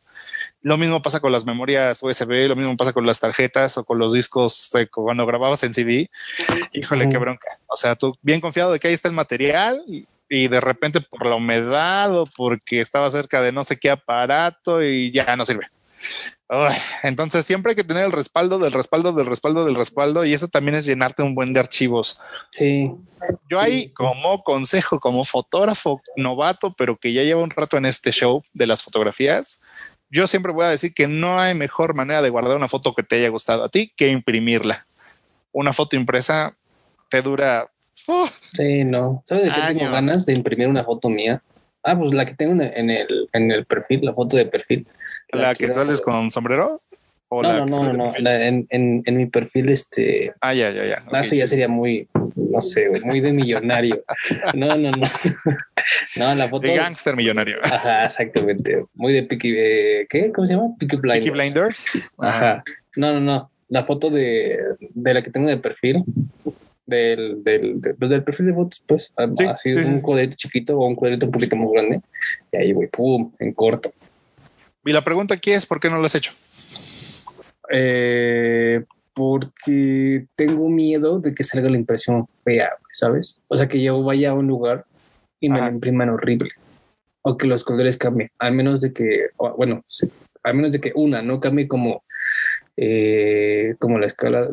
Lo mismo pasa con las memorias USB, lo mismo pasa con las tarjetas o con los discos cuando grababas en CD. Híjole, qué bronca. O sea, tú bien confiado de que ahí está el material y, y de repente por la humedad o porque estaba cerca de no sé qué aparato y ya no sirve entonces siempre hay que tener el respaldo del respaldo del respaldo del respaldo y eso también es llenarte un buen de archivos. Sí. Yo ahí como consejo, como fotógrafo novato, pero que ya lleva un rato en este show de las fotografías, yo siempre voy a decir que no hay mejor manera de guardar una foto que te haya gustado a ti que imprimirla. Una foto impresa te dura. Uh, sí, no. ¿Sabes de qué tengo ganas de imprimir una foto mía? Ah, pues la que tengo en el, en el perfil, la foto de perfil. ¿La, que sales con sombrero? ¿O no, no, no, no, en, en, en, mi perfil, este. Ah, ya, ya, ya. Okay, ya sería muy, no sé, muy de millonario. no, no, no. no, la foto. De gangster millonario. Ajá, exactamente. Muy de Peaky, eh, ¿qué? ¿Cómo se llama? Peaky Blinders. Peaky Blinders. Ajá. No, no, no. La foto de, de la que tengo de perfil, del, del, pues, del perfil de fotos, pues, así un cuadrito chiquito o un cuadrito un poquito más grande. Y ahí voy, pum, en corto. Y la pregunta aquí es, ¿por qué no lo has hecho? Eh, porque tengo miedo de que salga la impresión fea, ¿sabes? O sea, que yo vaya a un lugar y me la impriman horrible. O que los colores cambien. Al menos de que, bueno, al menos de que una no cambie como, eh, como la escala,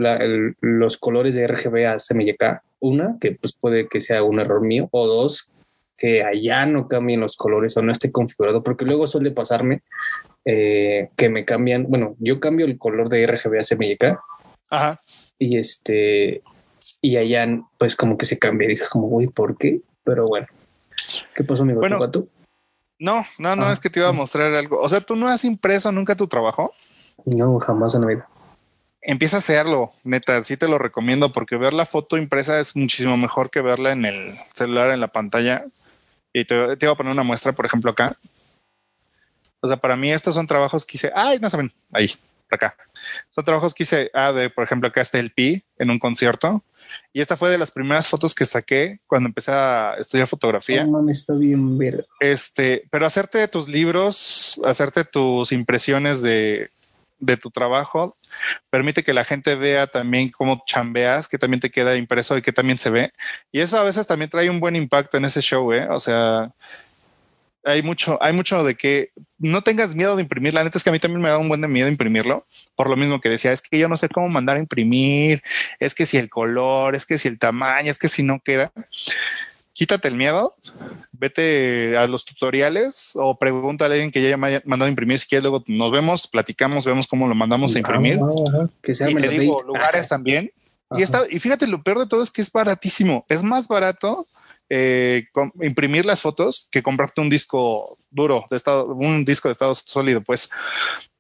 los colores de RGB a CMYK. Una, que pues puede que sea un error mío. O dos, que allá no cambien los colores o no esté configurado, porque luego suele pasarme eh, que me cambian, bueno, yo cambio el color de RGB a CMYK Ajá. y este, y allá pues como que se cambia, dije como, uy, ¿por qué? Pero bueno, ¿qué pasó, amigo? Bueno, No, no, no, ah, es que te iba a mostrar algo. O sea, ¿tú no has impreso nunca tu trabajo? No, jamás en la vida. Empieza a hacerlo, neta, sí te lo recomiendo porque ver la foto impresa es muchísimo mejor que verla en el celular, en la pantalla. Y te, te iba a poner una muestra, por ejemplo, acá. O sea, para mí estos son trabajos que hice, ay, no saben, ahí, por acá. Son trabajos que hice, ah, de, por ejemplo, acá está el Pi en un concierto. Y esta fue de las primeras fotos que saqué cuando empecé a estudiar fotografía. Oh, está bien ver. Este, pero hacerte tus libros, hacerte tus impresiones de, de tu trabajo, permite que la gente vea también cómo chambeas, que también te queda impreso y que también se ve. Y eso a veces también trae un buen impacto en ese show, ¿eh? O sea, hay mucho, hay mucho de que no tengas miedo de imprimir. La neta es que a mí también me da un buen de miedo imprimirlo, por lo mismo que decía, es que yo no sé cómo mandar a imprimir, es que si el color, es que si el tamaño, es que si no queda. Quítate el miedo, vete a los tutoriales o pregúntale a alguien que ya haya mandado a imprimir. Si quieres, luego nos vemos, platicamos, vemos cómo lo mandamos a imprimir. Que y te digo, lugares también. Y, está, y fíjate, lo peor de todo es que es baratísimo. Es más barato eh, imprimir las fotos que comprarte un disco duro de estado, un disco de estado sólido, pues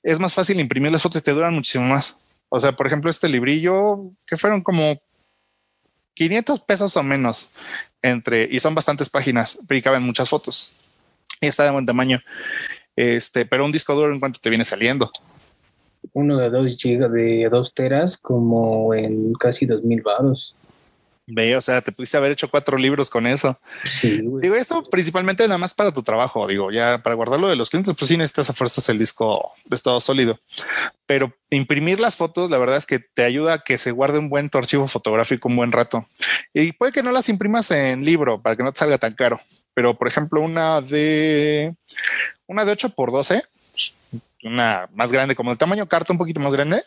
es más fácil imprimir las fotos y te duran muchísimo más. O sea, por ejemplo, este librillo que fueron como 500 pesos o menos entre, y son bastantes páginas, pero caben muchas fotos y está de buen tamaño. Este, pero un disco duro en cuanto te viene saliendo. Uno de dos gigas de dos teras, como en casi dos mil baros. Ve, o sea, te pudiste haber hecho cuatro libros con eso. Sí, Digo, esto principalmente nada más para tu trabajo. Digo, ya para guardarlo de los clientes, pues sí necesitas a fuerzas el disco de estado sólido. Pero imprimir las fotos, la verdad es que te ayuda a que se guarde un buen tu archivo fotográfico un buen rato. Y puede que no las imprimas en libro para que no te salga tan caro. Pero, por ejemplo, una de una de 8 por 12, una más grande, como el tamaño carta, un poquito más grande,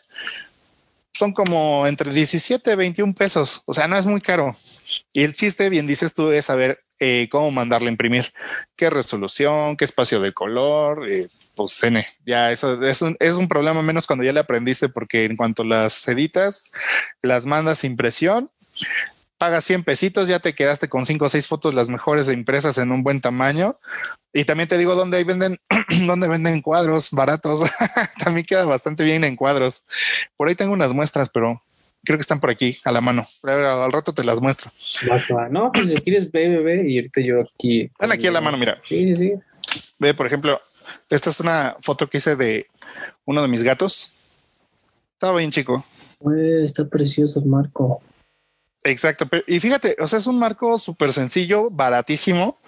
son como entre 17 y 21 pesos. O sea, no es muy caro. Y el chiste, bien dices tú, es saber eh, cómo mandarle a imprimir, qué resolución, qué espacio de color. Eh, pues N, ya eso es un, es un problema menos cuando ya le aprendiste, porque en cuanto las editas, las mandas impresión, pagas 100 pesitos, ya te quedaste con 5 o 6 fotos las mejores impresas en un buen tamaño. Y también te digo dónde venden, dónde venden cuadros baratos. también queda bastante bien en cuadros. Por ahí tengo unas muestras, pero creo que están por aquí a la mano. Al rato te las muestro. No, pues si quieres ve, ve, y ahorita yo aquí. Están aquí a la mano, mira. Sí, sí. Ve, por ejemplo, esta es una foto que hice de uno de mis gatos. Estaba bien chico. está precioso, Marco. Exacto. y fíjate, o sea, es un marco súper sencillo, baratísimo.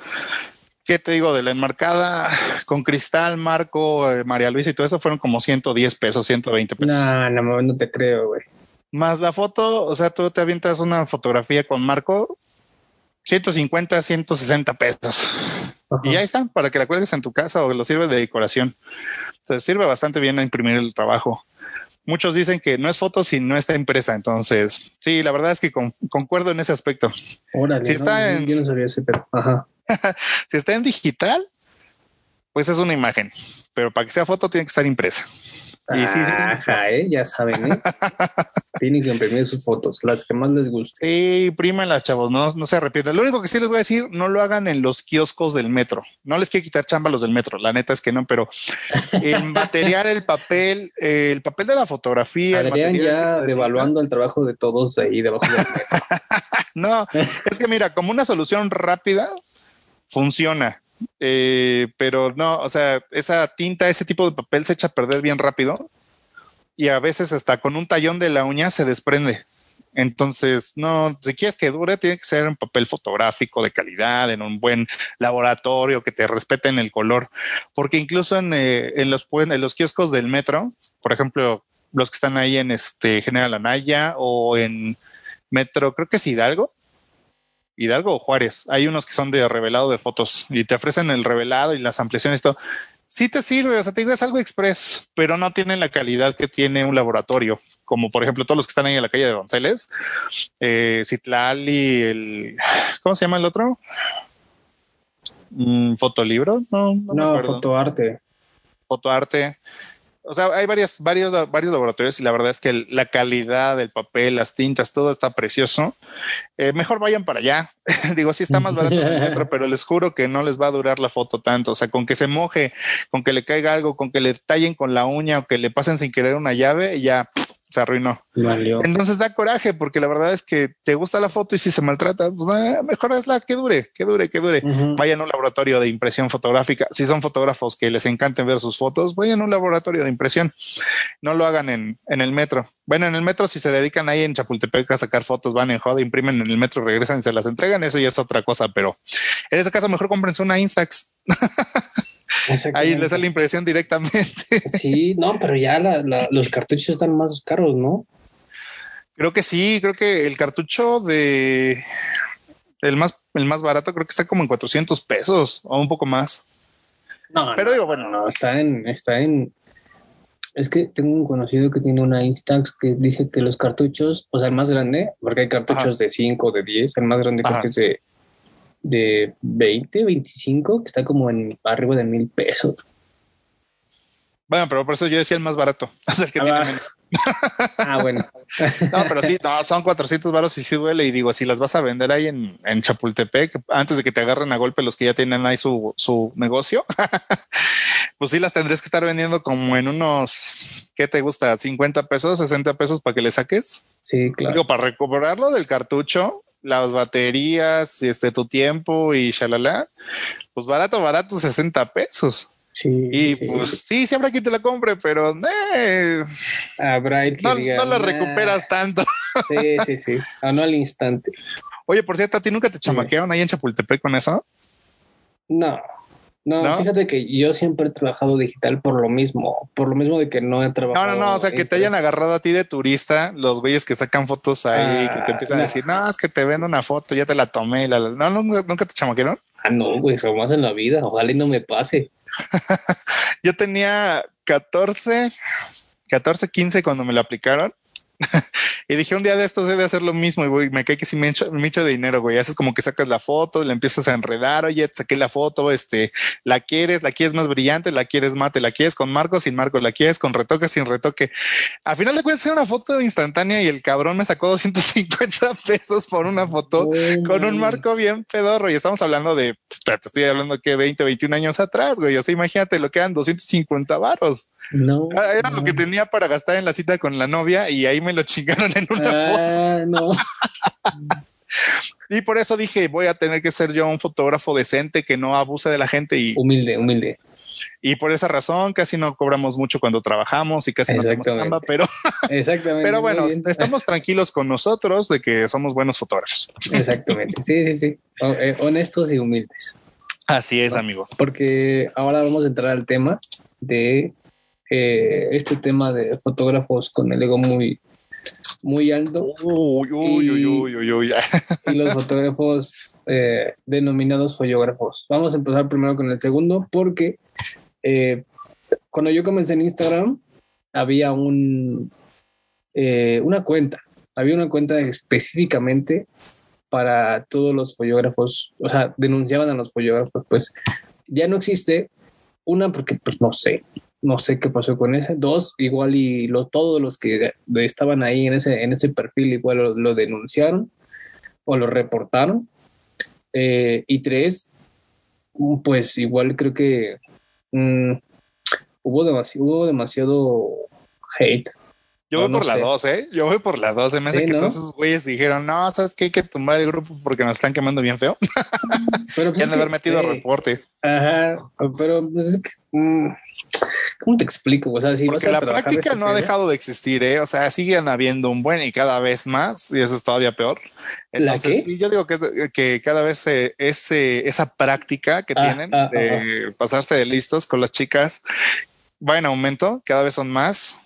¿Qué te digo? De la enmarcada con cristal, marco, eh, María Luisa y todo eso fueron como 110 pesos, 120 pesos. No, no, no te creo, güey. Más la foto, o sea, tú te avientas una fotografía con marco, 150, 160 pesos. Y ahí están, para que la cuelgues en tu casa o lo sirve de decoración. Se sirve bastante bien a imprimir el trabajo muchos dicen que no es foto si no está impresa. Entonces, sí, la verdad es que concuerdo en ese aspecto. si está en, yo no sabía ese, pero si está en digital, pues es una imagen, pero para que sea foto tiene que estar impresa. Y sí, sí, ¿eh? ya saben, ¿eh? Tienen que imprimir sus fotos, las que más les guste. Sí, las chavos, no, no se arrepientan. Lo único que sí les voy a decir, no lo hagan en los kioscos del metro. No les quiero quitar chamba los del metro, la neta es que no, pero en material, el papel, el papel de la fotografía. Adrián ya devaluando el trabajo de todos ahí debajo del metro. no, es que mira, como una solución rápida, funciona eh, pero no, o sea, esa tinta, ese tipo de papel se echa a perder bien rápido y a veces hasta con un tallón de la uña se desprende. Entonces, no, si quieres que dure, tiene que ser un papel fotográfico de calidad, en un buen laboratorio, que te respeten el color, porque incluso en, eh, en los, en los kioscos del metro, por ejemplo, los que están ahí en este General Anaya o en Metro, creo que es Hidalgo, Hidalgo o Juárez. Hay unos que son de revelado de fotos y te ofrecen el revelado y las ampliaciones y todo. Sí te sirve, o sea, te digo, es algo express, pero no tiene la calidad que tiene un laboratorio, como por ejemplo todos los que están ahí en la calle de Donceles, eh, Citlali, el, ¿cómo se llama el otro? Mm, ¿Fotolibro? No, no, no fotoarte. Fotoarte o sea, hay varias, varios, varios laboratorios y la verdad es que la calidad del papel, las tintas, todo está precioso. Eh, mejor vayan para allá. Digo, sí está más barato que el metro, pero les juro que no les va a durar la foto tanto. O sea, con que se moje, con que le caiga algo, con que le tallen con la uña o que le pasen sin querer una llave, ya se arruinó. Valió. Entonces da coraje porque la verdad es que te gusta la foto y si se maltrata, pues eh, mejor es la que dure, que dure, que dure. Ujú. Vayan a un laboratorio de impresión fotográfica. Si son fotógrafos que les encanten ver sus fotos, vayan a un laboratorio de impresión. No lo hagan en, en el metro. Bueno, en el metro, si se dedican ahí en Chapultepec a sacar fotos, van en joda, imprimen en el metro, regresan y se las entregan. Eso ya es otra cosa, pero en ese caso, mejor cómprense una Instax. Ahí les da la impresión directamente. Sí, no, pero ya la- la- los cartuchos están más caros, ¿no? Creo que sí, creo que el cartucho de el más, el más barato creo que está como en 400 pesos o un poco más. No, Pero no, digo, bueno, no, está en, está en. Es que tengo un conocido que tiene una Instax que dice que los cartuchos, o sea, el más grande, porque hay cartuchos Ajá. de 5, de 10, el más grande creo que es de, de 20, 25, que está como en arriba de mil pesos. Bueno, pero por eso yo decía el más barato, o sea, el que Ah, tiene menos. Ah, bueno. No, pero sí, no, son 400 varos y sí duele. Y digo, si las vas a vender ahí en, en Chapultepec, antes de que te agarren a golpe los que ya tienen ahí su, su negocio, pues sí las tendrías que estar vendiendo como en unos, ¿qué te gusta? 50 pesos, 60 pesos para que le saques. Sí, claro. Digo, para recuperarlo del cartucho, las baterías, este, tu tiempo y shalala, pues barato, barato, 60 pesos. Sí, Y sí. pues sí, sí habrá quien te la compre, pero eh, habrá el que no, diga, no la "Nah". recuperas tanto. Sí, sí, sí. O no al instante. Oye, por cierto, ¿a ti nunca te chamaquearon ahí en Chapultepec con eso? No, no, ¿No? fíjate que yo siempre he trabajado digital por lo mismo, por lo mismo de que no he No, trabajado. no, no, o sea, que te hayan agarrado a ti de turista, los güeyes que sacan fotos ahí, Ah, que te empiezan no. a decir, no, es que te vendo una foto, ya te la tomé. La, la- No, no, nunca te chamaquearon. Ah, no, güey, jamás en la vida. Ojalá y no me pase. Yo tenía 14, 14, 15 cuando me la aplicaron. Y dije un día de estos debe hacer lo mismo y güey, me cae que si me echo, me echo de dinero, güey. Haces como que sacas la foto, le empiezas a enredar, oye, saqué la foto, este, la quieres, la quieres más brillante, la quieres mate, la quieres con marco, sin marco, la quieres con retoque, sin retoque. Al final de cuentas era una foto instantánea y el cabrón me sacó 250 pesos por una foto con un marco bien pedorro y estamos hablando de, te estoy hablando que 20, 21 años atrás, güey. O sea, imagínate lo que eran 250 varos. No. Ah, Era no. lo que tenía para gastar en la cita con la novia y ahí me lo chingaron en una foto. Ah, no. Y por eso dije, voy a tener que ser yo un fotógrafo decente que no abuse de la gente y, Humilde, humilde. y por esa razón casi no cobramos mucho cuando trabajamos y casi no tenemos chamba, pero, Exactamente. pero bueno, estamos tranquilos con nosotros de que somos buenos fotógrafos. Exactamente. Sí, sí, sí. O- eh, honestos y humildes. Así es, amigo. Porque ahora vamos a entrar al tema de eh, este tema de fotógrafos con el ego muy, muy alto Uy, uy, uy, Y- uy, uy, uy. y los fotógrafos eh, denominados follógrafos. Vamos a empezar primero con el segundo porque eh, cuando yo comencé en Instagram había un eh, una cuenta, había una cuenta específicamente para todos los follógrafos, o sea, denunciaban a los follógrafos, pues ya no existe una porque pues no sé, no sé qué pasó con ese. Dos, igual y lo, todos los que estaban ahí en ese, en ese perfil igual lo, denunciaron o lo reportaron. Eh, y tres, pues igual creo que mm, hubo, hubo demasiado hate. Yo No, voy no por la sé. 2, ¿eh? Yo voy por la 2. Se me hace Sí, que ¿no? todos esos güeyes dijeron, no, ¿sabes qué? Hay que tumbar el grupo porque nos están quemando bien feo. Pero pues han de haber metido eh, reporte. Ajá, pero pues es que, mm, ¿cómo te explico? O sea, si Porque vas a la práctica este no ha dejado de existir, ¿eh? O sea, siguen habiendo un buen y cada vez más, y eso es todavía peor. ¿La Entonces, qué? sí, yo digo que, que cada vez eh, ese, esa práctica que Ah, tienen ah, de pasarse de listos con las chicas va en aumento, cada vez son más.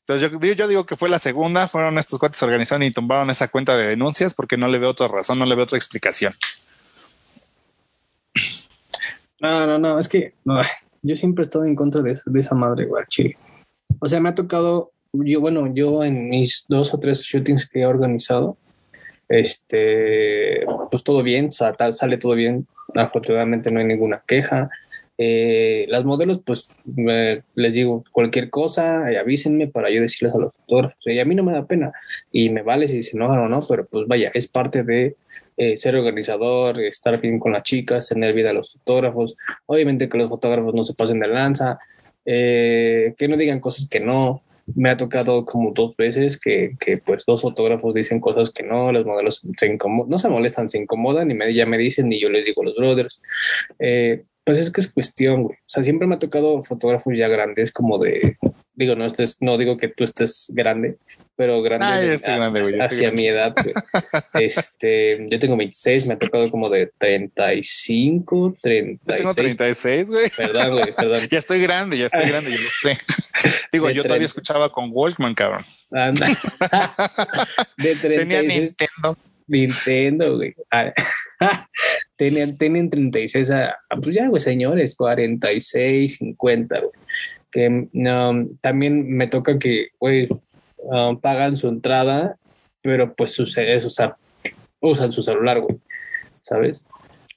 Entonces yo, digo que fue la segunda, fueron estos cuates organizaron y tumbaron esa cuenta de denuncias porque no le veo otra razón, no le veo otra explicación. No, no, no, es que yo siempre he estado en contra de, esa madre, güey, chile. O sea, me ha tocado, yo, bueno, yo en mis dos o tres shootings que he organizado, este, pues todo bien, sale todo bien, afortunadamente no hay ninguna queja. Eh, las modelos, pues eh, les digo cualquier cosa, eh, avísenme para yo decirles a los fotógrafos. Y a mí no me da pena y me vale si se enojan o no, pero pues vaya, es parte de eh, ser organizador, estar bien con las chicas, tener vida a los fotógrafos. Obviamente que los fotógrafos no se pasen de lanza, eh, que no digan cosas que no. me ha tocado como dos veces que, que, pues dos fotógrafos dicen cosas que no, los modelos se incomodan, no se molestan, se incomodan y me, ya me dicen y yo les digo a los brothers. Eh, pues es que es cuestión, güey. O sea, siempre me ha tocado fotógrafos ya grandes como de, digo, no estés, no digo que tú estés grande, pero grande, ah, hacia mi edad. este, yo tengo 26, me ha tocado como de 35, 36. Yo tengo 36, güey. Perdón, güey, perdón. ya estoy grande, ya estoy grande, yo lo sé. digo, yo todavía escuchaba con Walkman, cabrón. Anda. de 36. Tenía Nintendo. Nintendo, güey. tienen, tienen 36, a, pues ya, güey, señores, 46, 50, güey. Que no también me toca que, güey, um, pagan su entrada, pero pues sucede eso, o sea, usan su celular, güey, ¿sabes?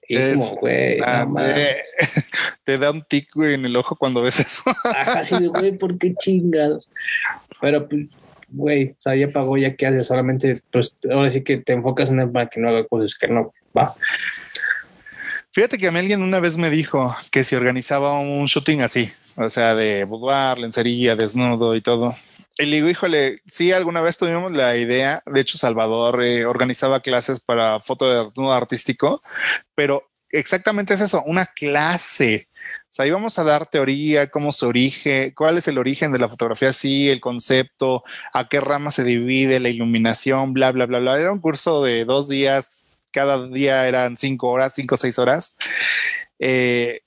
Y es, como, güey, te da un tic, güey, en el ojo cuando ves eso. Ajá, sí, güey, ¿por qué chingados? Pero pues güey, o sea, ya pagó, ya qué hace, solamente, pues ahora sí que te enfocas en el para que no haga cosas que no va. Fíjate que a mí alguien una vez me dijo que si organizaba un shooting así, o sea, de boudoir, lencería, desnudo y todo. Y le digo, híjole, sí, alguna vez tuvimos la idea, de hecho Salvador eh, organizaba clases para foto de desnudo artístico, pero exactamente es eso, una clase. O sea, íbamos a dar teoría, cómo se origen, cuál es el origen de la fotografía, sí, el concepto, a qué rama se divide, la iluminación, bla, bla, bla, bla. Era un curso de dos días, cada día eran cinco horas, cinco o seis horas. Eh,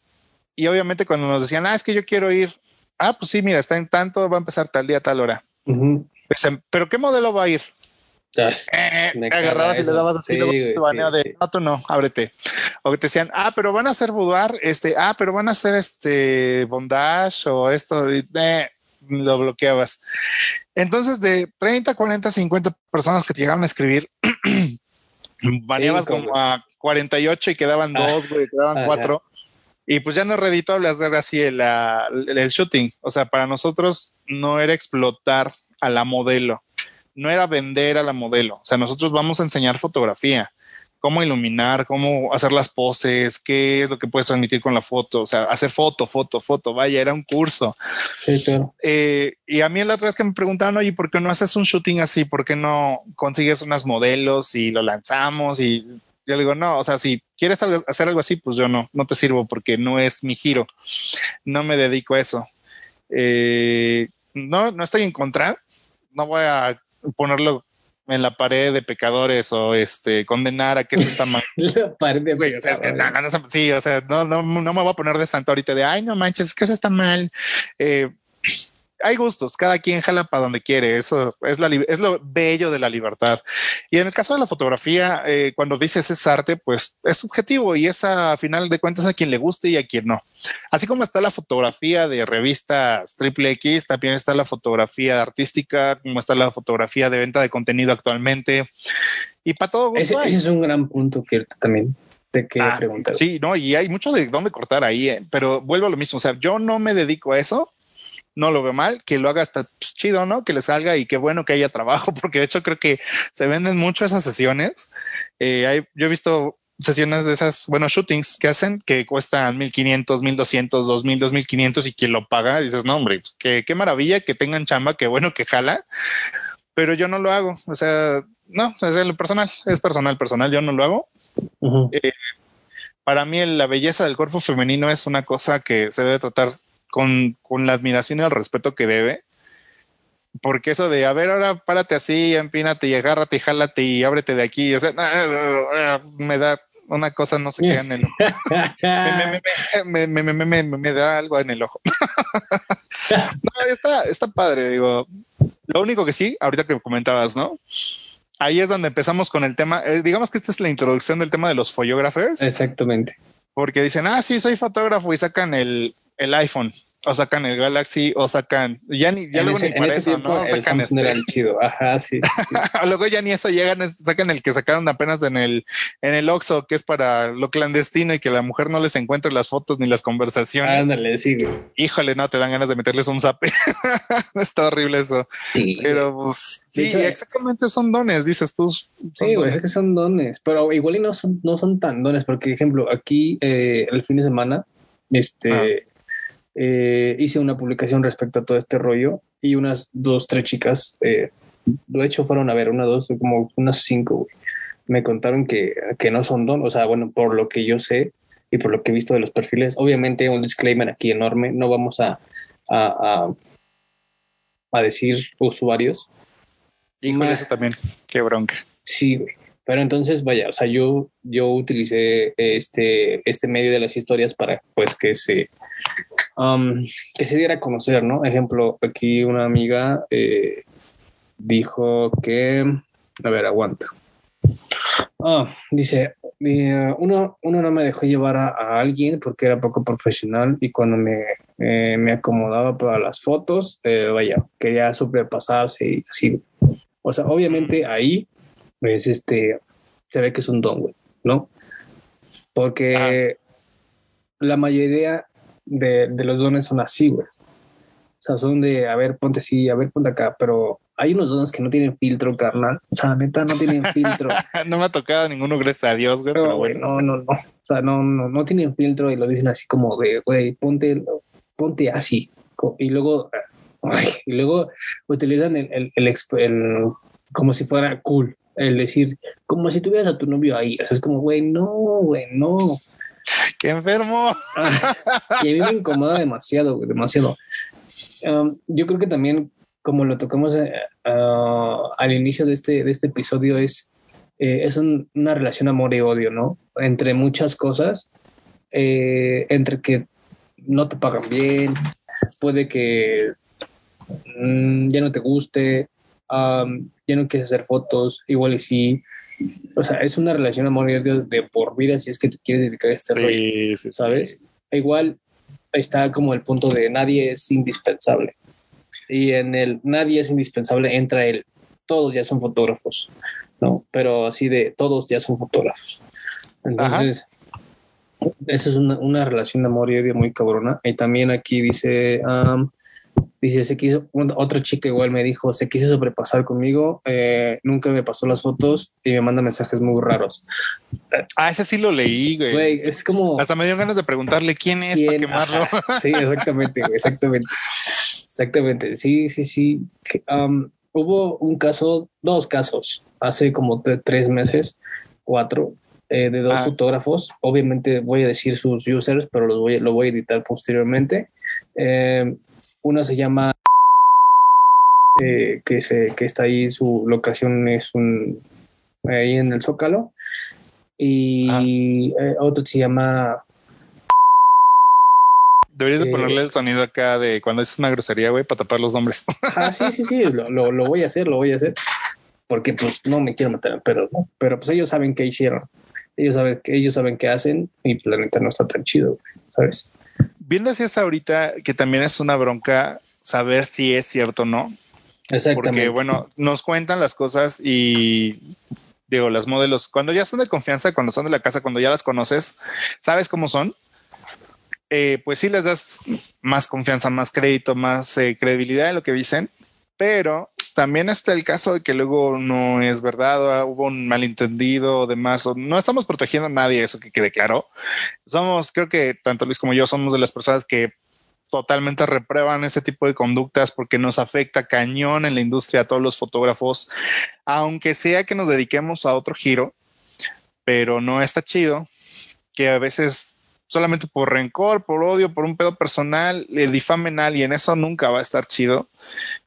y obviamente cuando nos decían, ah, es que yo quiero ir, ah, pues sí, mira, está en tanto, va a empezar tal día, tal hora. Pero ¿qué modelo va a ir? Eh, agarrabas y le dabas así de no, tú no, ábrete. O que te decían, ah, pero van a hacer boudoir, este, ah, pero van a hacer este bondage o esto, y, eh, lo bloqueabas. Entonces, de 30, 40, 50 personas que te llegaban a escribir, baneabas como a 48 y quedaban ah, dos, güey, quedaban cuatro. Y pues ya no es reditable hacer así el, el shooting. O sea, para nosotros no era explotar a la modelo no era vender a la modelo. O sea, nosotros vamos a enseñar fotografía, cómo iluminar, cómo hacer las poses, qué es lo que puedes transmitir con la foto. O sea, hacer foto, foto, foto. Vaya, era un curso. Sí, claro. Eh, y a mí la otra vez que me preguntaban, oye, ¿por qué no haces un shooting así? ¿Por qué no consigues unas modelos y lo lanzamos? Y yo le digo, no, o sea, si quieres hacer algo así, pues yo no, no te sirvo porque no es mi giro. No me dedico a eso. Eh, no, no estoy en contra. No voy a ponerlo en la pared de pecadores o este condenar a que eso está mal. la pared de o sea, no, sí, o sea, no, no, no me voy a poner de santo ahorita de ay, no manches, es que eso está mal. Eh, hay gustos, cada quien jala para donde quiere, eso es, la, es lo bello de la libertad. Y en el caso de la fotografía, eh, cuando dices es arte, pues es subjetivo y es a final de cuentas a quien le guste y a quien no. Así como está la fotografía de revistas triple X, también está la fotografía artística, como está la fotografía de venta de contenido actualmente. Y para todo gusto. Ese, es un gran punto que también te ah, preguntar. Sí, no, y hay mucho de dónde cortar ahí, eh, pero vuelvo a lo mismo. O sea, yo no me dedico a eso no lo veo mal, que lo haga hasta pues, chido, ¿no? Que le salga y qué bueno que haya trabajo, porque de hecho creo que se venden mucho esas sesiones. Eh, hay, yo he visto sesiones de esas, bueno, shootings que hacen que cuestan 1500, 1200, 2000, 2500 y quien lo paga, dices, no, hombre, pues, qué, qué maravilla que tengan chamba, qué bueno que jala, pero yo no lo hago. O sea, no, es lo personal, es personal, personal, yo no lo hago. Eh, para mí la belleza del cuerpo femenino es una cosa que se debe tratar con, con la admiración y el respeto que debe. Porque eso de, a ver, ahora párate así, empínate y agárrate y jálate y ábrete de aquí. O sea, me da una cosa, no sé qué en el ojo. me, me, me, me, da algo en el ojo. no, está, está padre, digo. Lo único que sí, ahorita que comentabas, ¿no? Ahí es donde empezamos con el tema. Eh, digamos que esta es la introducción del tema de los fotógrafos. Exactamente. Porque dicen, ah, sí, soy fotógrafo y sacan el, el iPhone o sacan el Galaxy o sacan ya ni ya luego ni para eso, ¿no? Sacan este. chido. Ajá, sí. luego ya ni eso llegan, sacan el que sacaron apenas en el en el Oxxo, que es para lo clandestino y que la mujer no les encuentre las fotos ni las conversaciones. Ándale, sí. Híjole, no te dan ganas de meterles un zape. Está horrible eso. Sí. Pero pues sí, exactamente son dones, dices tú. Sí, güey, es que son dones, pero igual y no son no son tan dones porque ejemplo, aquí eh, el fin de semana este ah eh, hice una publicación respecto a todo este rollo y unas dos, tres chicas, eh, de hecho fueron a ver, una, dos, como unas cinco, me contaron que, que no son don, o sea, bueno, por lo que yo sé y por lo que he visto de los perfiles, obviamente un disclaimer aquí enorme, no vamos a, a, a, decir usuarios. Y con eso también, qué bronca. Sí, güey. Pero entonces, vaya, o sea, yo, yo utilicé este, este medio de las historias para pues que se, um, que se diera a conocer, ¿no? Ejemplo, aquí una amiga eh, dijo que, a ver, aguanta. Ah, dice, eh, uno, uno no me dejó llevar a, alguien porque era poco profesional y cuando me, eh, me acomodaba para las fotos, vaya, quería sobrepasarse y así. O sea, obviamente ahí es este, se ve que es un don, güey, ¿no? Porque la mayoría de, de, los dones son así, güey. O sea, son de, a ver, ponte así, a ver, ponte acá, pero hay unos dones que no tienen filtro, carnal. O sea, neta, no tienen filtro. no me ha tocado ninguno, gracias a Dios, güey, pero, bueno. No, no, no. O sea, no, no, no tienen filtro y lo dicen así como de, güey, ponte, ponte así. Y luego, ay, y luego utilizan el, el, el, el como si fuera cool, el decir, como si tuvieras a tu novio ahí. O sea, es como, güey, no, güey, no. Qué enfermo. y a mí me incomoda demasiado, demasiado. Um, yo creo que también, como lo tocamos eh, uh, al inicio de este, de este episodio, es, eh, es una relación amor y odio, ¿no? Entre muchas cosas, eh, entre que no te pagan bien, puede que mm, ya no te guste, ya no quieres hacer fotos, igual y sí. O sea, es una relación amor de, por vida si es que te quieres dedicar a este rollo, ¿sabes? Igual está como el punto de nadie es indispensable. Y en el nadie es indispensable entra el todos ya son fotógrafos, ¿no? Pero así de todos ya son fotógrafos. Entonces, esa es una, una, relación de amor y odio muy cabrona. Y también aquí dice, Dice, se quiso, otra chica igual me dijo, se quiso sobrepasar conmigo, eh, nunca me pasó las fotos y me manda mensajes muy raros. Ah, ese sí lo leí, güey. es como... Hasta me dio ganas de preguntarle quién es para quemarlo. sí, exactamente, exactamente. Exactamente, sí, sí, sí. Um, hubo un caso, dos casos, hace como tres meses, cuatro, eh, de dos ah. fotógrafos. Obviamente voy a decir sus users, pero los voy, lo voy a editar posteriormente. Eh, una se llama eh, que, se, que está ahí, su locación es un, ahí en el Zócalo. Y eh, otro se llama... Deberías de eh, ponerle el sonido acá de cuando es una grosería, güey, para tapar los nombres. Ah, sí, sí, sí, lo, lo, voy a hacer, lo voy a hacer. Porque pues no me quiero meter pero ¿no? Pero pues ellos saben qué hicieron. Ellos saben, ellos saben qué hacen y planeta no está tan chido, ¿sabes? Bien decías ahorita que también es una bronca saber si es cierto o no. Exactamente. Porque, bueno, nos cuentan las cosas y digo, los modelos, cuando ya son de confianza, cuando son de la casa, cuando ya las conoces, sabes cómo son. Eh, pues sí les das más confianza, más crédito, más eh, credibilidad en lo que dicen, pero también está el caso de que luego no es verdad, hubo un malentendido, demás, no estamos protegiendo a nadie, eso que quede claro. Somos, creo que tanto Luis como yo somos de las personas que totalmente reprueban ese tipo de conductas porque nos afecta cañón en la industria a todos los fotógrafos, aunque sea que nos dediquemos a otro giro, pero no está chido que a veces solamente por rencor, por odio, por un pedo personal, le difamen a alguien, eso nunca va a estar chido.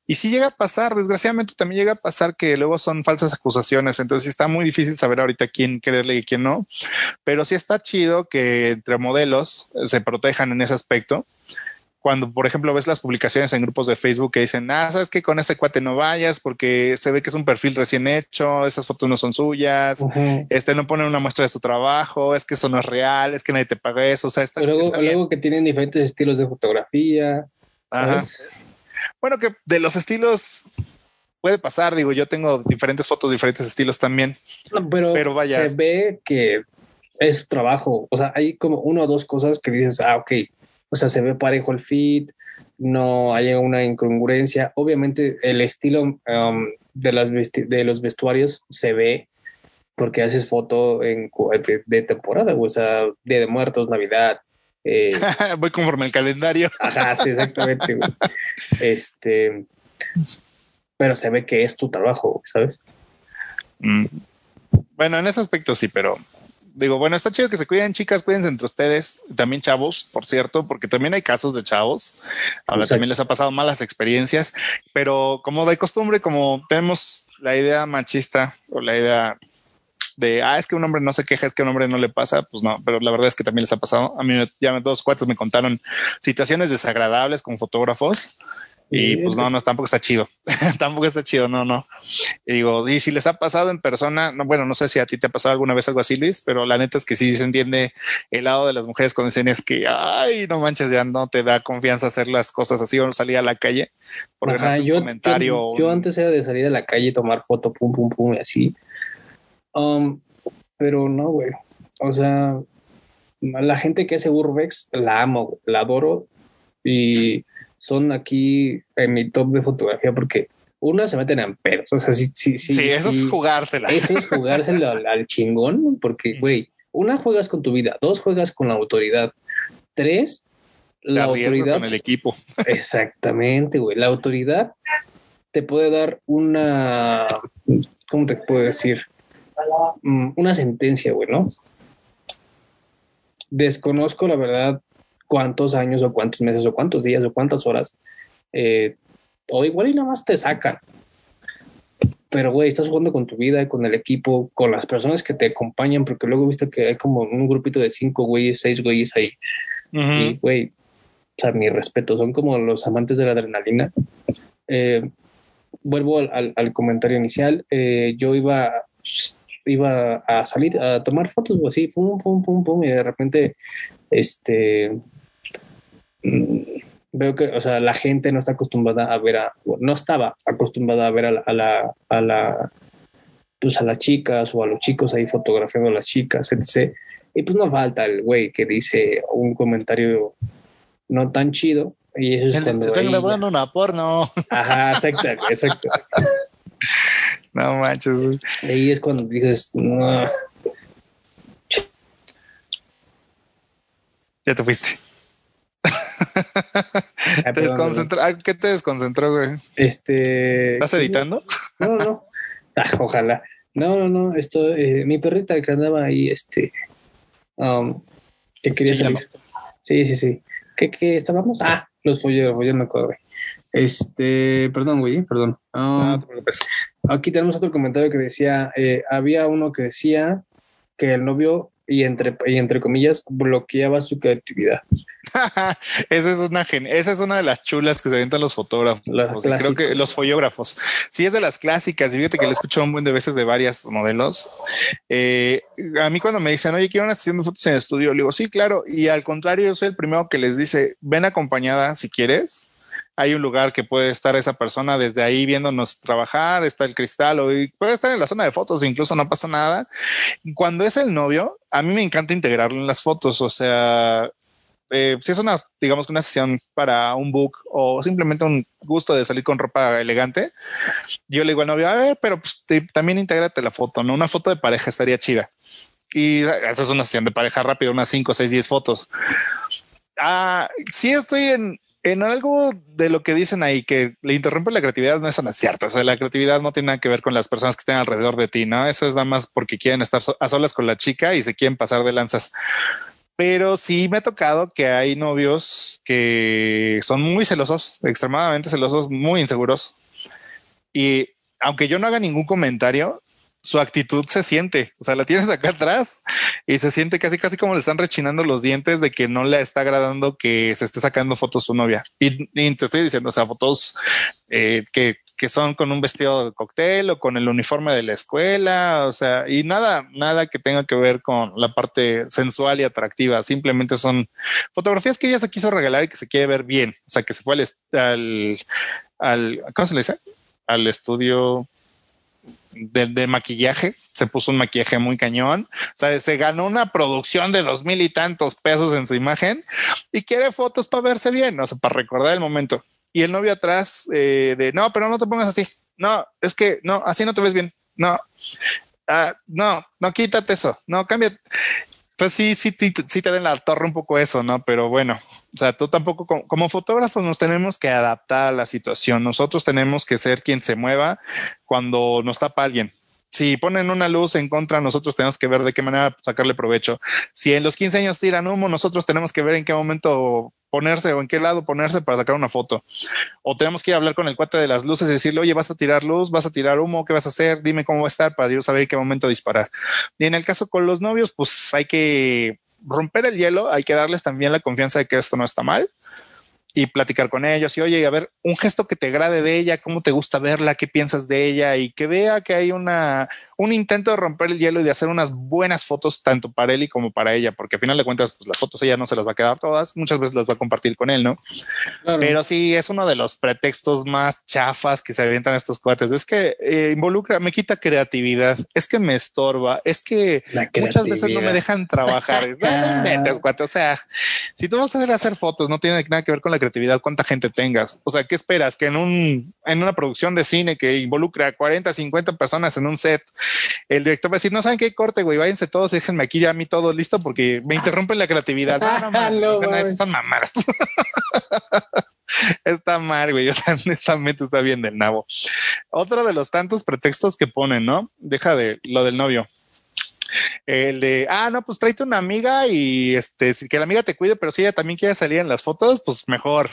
Y si llega a pasar, desgraciadamente también llega a pasar que luego son falsas acusaciones, entonces está muy difícil saber ahorita quién creerle y quién no, pero sí está chido que entre modelos se protejan en ese aspecto. Cuando, por ejemplo, ves las publicaciones en grupos de Facebook que dicen, ah, sabes que con ese cuate no vayas porque se ve que es un perfil recién hecho, esas fotos no son suyas, este no pone una muestra de su trabajo, es que eso no es real, es que nadie te paga eso. O sea, está, luego, que tienen diferentes estilos de fotografía. Bueno, que de los estilos puede pasar, digo, yo tengo diferentes fotos, diferentes estilos también. pero, pero vaya. Se ve que es trabajo. O sea, hay como una o dos cosas que dices, ah, ok. O sea, se ve parejo el fit, no hay una incongruencia. Obviamente, el estilo um, de, las de los vestuarios se ve porque haces foto en, de, temporada, o sea, Día de Muertos, Navidad, Eh, Voy conforme el calendario. Ajá, sí, exactamente. Güey. Este, pero se ve que es tu trabajo, ¿sabes? Mm. Bueno, en ese aspecto sí, pero digo, bueno, está chido que se cuiden, chicas, cuídense entre ustedes, también chavos, por cierto, porque también hay casos de chavos. Ahora también les ha pasado malas experiencias, pero como de costumbre, como tenemos la idea machista o la idea de, ah, es que un hombre no se queja, es que un hombre no le pasa, pues no, pero la verdad es que también les ha pasado. A mí ya dos cuates me contaron situaciones desagradables con fotógrafos y pues no, no, tampoco está chido. tampoco está chido, no, no. Y digo, y si les ha pasado en persona, no, bueno, no sé si a ti te ha pasado alguna vez algo así, Luis, pero la neta es que sí se entiende el lado de las mujeres cuando dicen es que, ay, no manches, ya no te da confianza hacer las cosas así o salir a la calle. Por yo, comentario. Yo, antes era de salir a la calle, tomar foto, pum, pum, pum, y así. Um, pero no, güey. O sea, la gente que hace Urbex la amo, la adoro y son aquí en mi top de fotografía porque una se meten en pedos. O sea, sí, sí, sí. Sí, eso es jugársela. Eso es jugársela al, chingón, porque, güey, una juegas con tu vida, dos juegas con la autoridad, tres, la, autoridad. Con el equipo. Exactamente, güey. La autoridad te puede dar una, ¿cómo te puedo decir? Mm, una sentencia, güey, ¿no? Desconozco la verdad cuántos años o cuántos meses o cuántos días o cuántas horas. Eh, o igual y nada más te sacan. Pero, güey, estás jugando con tu vida, con el equipo, con las personas que te acompañan, porque luego viste que hay como un grupito de cinco güeyes, seis güeyes ahí. Y, güey, o sea, mi respeto, son como los amantes de la adrenalina. Eh, vuelvo al, comentario inicial. Eh, yo iba, iba a salir a tomar fotos o así, pum, pum, pum, pum, y de repente, este, veo que, o sea, la gente no está acostumbrada a ver a, no estaba acostumbrada a ver a la, a la, a la pues a las chicas o a los chicos ahí fotografiando a las chicas, etc. Y pues no falta el güey que dice un comentario no tan chido. Y eso es cuando. Están grabando una porno. Ajá, exacto, exacto. no manches. Ahí es cuando dices, no. Ya te fuiste. ¿Te ah, ¿Qué te desconcentró, güey? Este. ¿Estás editando? No, no. Ah, ojalá. No, no, no. Esto, eh, mi perrita que andaba ahí, este. Um, que quería sí, salir. Sí, sí, sí. ¿Qué, qué estábamos? Ah, los folleros, ya me acuerdo, güey. Este, perdón, güey, perdón. Um, no, Aquí tenemos otro comentario que decía: eh, había uno que decía que el novio y entre, y entre comillas bloqueaba su creatividad. esa es una esa es una de las chulas que se aventan los fotógrafos. creo que los fotógrafos. Sí, es de las clásicas. Y fíjate que le escucho un buen de veces de varias modelos. Eh, a mí cuando me dicen, oye, quiero una sesión de fotos en estudio, le digo, sí, claro. Y al contrario, yo soy el primero que les dice, ven acompañada si quieres hay un lugar que puede estar esa persona desde ahí viéndonos trabajar, está el cristal o puede estar en la zona de fotos, incluso no pasa nada. Cuando es el novio, a mí me encanta integrarlo en las fotos, o sea, eh, si es una, digamos una sesión para un book o simplemente un gusto de salir con ropa elegante, yo le digo al novio, a ver, pero pues, también intégrate la foto, ¿no? Una foto de pareja estaría chida. Y esa es una sesión de pareja rápida, unas 5, 6, 10 fotos. Ah, sí estoy en, en algo de lo que dicen ahí que le interrumpe la creatividad no es cierto. O sea, la creatividad no tiene nada que ver con las personas que estén alrededor de ti, no? Eso es nada más porque quieren estar a solas con la chica y se quieren pasar de lanzas. Pero sí me ha tocado que hay novios que son muy celosos, extremadamente celosos, muy inseguros. Y aunque yo no haga ningún comentario, su actitud se siente, o sea, la tienes acá atrás y se siente casi, casi como le están rechinando los dientes de que no le está agradando que se esté sacando fotos su novia. Y, te estoy diciendo, o sea, fotos eh, que, que, son con un vestido de cóctel o con el uniforme de la escuela, o sea, y nada, nada que tenga que ver con la parte sensual y atractiva. Simplemente son fotografías que ella se quiso regalar y que se quiere ver bien. O sea, que se fue al, al, al ¿cómo se le dice? Al estudio de, maquillaje, se puso un maquillaje muy cañón, o sea, se ganó una producción de dos mil y tantos pesos en su imagen y quiere fotos para verse bien, o sea, para recordar el momento. Y el novio atrás eh, de, no, pero no te pongas así, no, es que no, así no te ves bien, no, ah, no, no quítate eso, no, cambia. Pues sí, sí, sí, sí te den la torre un poco eso, ¿no? Pero bueno, o sea, tú tampoco, como, como, fotógrafos nos tenemos que adaptar a la situación. Nosotros tenemos que ser quien se mueva cuando nos tapa alguien si ponen una luz en contra, nosotros tenemos que ver de qué manera sacarle provecho. Si en los 15 años tiran humo, nosotros tenemos que ver en qué momento ponerse o en qué lado ponerse para sacar una foto. O tenemos que ir a hablar con el cuate de las luces y decirle, oye, vas a tirar luz, vas a tirar humo, ¿qué vas a hacer? Dime cómo va a estar para yo saber qué momento disparar. Y en el caso con los novios, pues hay que romper el hielo, hay que darles también la confianza de que esto no está mal y platicar con ellos y oye, a ver, un gesto que te agrade de ella, cómo te gusta verla, qué piensas de ella y que vea que hay una, un intento de romper el hielo y de hacer unas buenas fotos tanto para él y como para ella, porque al final de cuentas, pues las fotos ella no se las va a quedar todas, muchas veces las va a compartir con él, ¿no? Pero sí, es uno de los pretextos más chafas que se avientan estos cuates, es que eh, involucra, me quita creatividad, es que me estorba, es que muchas veces no me dejan trabajar, es, no, cuate, o sea, si tú vas a hacer, hacer fotos, no tiene nada que ver con la creatividad, cuánta gente tengas. O sea, ¿qué esperas? Que en un en una producción de cine que involucra a 40, 50 personas en un set, el director va a decir, no saben qué corte, güey, váyanse todos, déjenme aquí ya a mí todo listo porque me interrumpen la creatividad. No, no, no, son mamadas. está mal, güey. O sea, honestamente está bien del nabo. Otro de los tantos pretextos que ponen, ¿no? Deja de lo del novio. El de, ah, no, pues tráete una amiga y este, que la amiga te cuide, pero si ella también quiere salir en las fotos, pues mejor.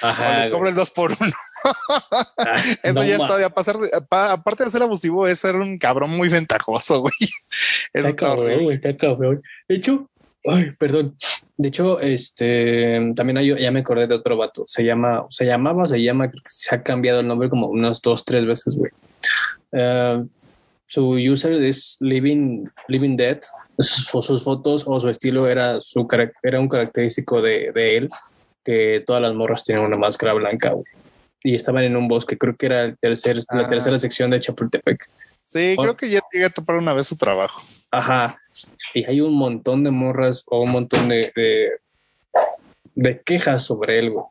Ajá, les cobro el dos por uno. Eso ya está de pasar. aparte de ser abusivo, es ser un cabrón muy ventajoso, güey. está cabrón, güey, está cabrón. De hecho, ay, perdón. De hecho, este también hay, ya me acordé de otro vato. Se llama, se llamaba, se llama, se ha cambiado el nombre como unas dos, tres veces, güey. Uh, su user es Living, Living Dead. Sus, fotos o su estilo era, su, era un característico de, de él, que todas las morras tienen una máscara blanca. Y estaban en un bosque, creo que era el tercer, la ah. tercera sección de Chapultepec. Sí, creo que ya llegué a topar una vez su trabajo. Ajá. Y hay un montón de morras o un montón de, de, de quejas sobre él, güey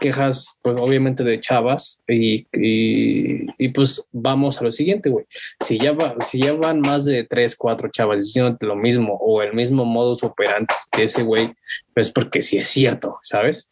quejas, pues obviamente de chavas y, y, pues vamos a lo siguiente, güey. Si ya, va, si ya van más de tres, cuatro chavas diciéndote lo mismo o el mismo modus operandi que ese güey, pues porque sí es cierto, ¿sabes?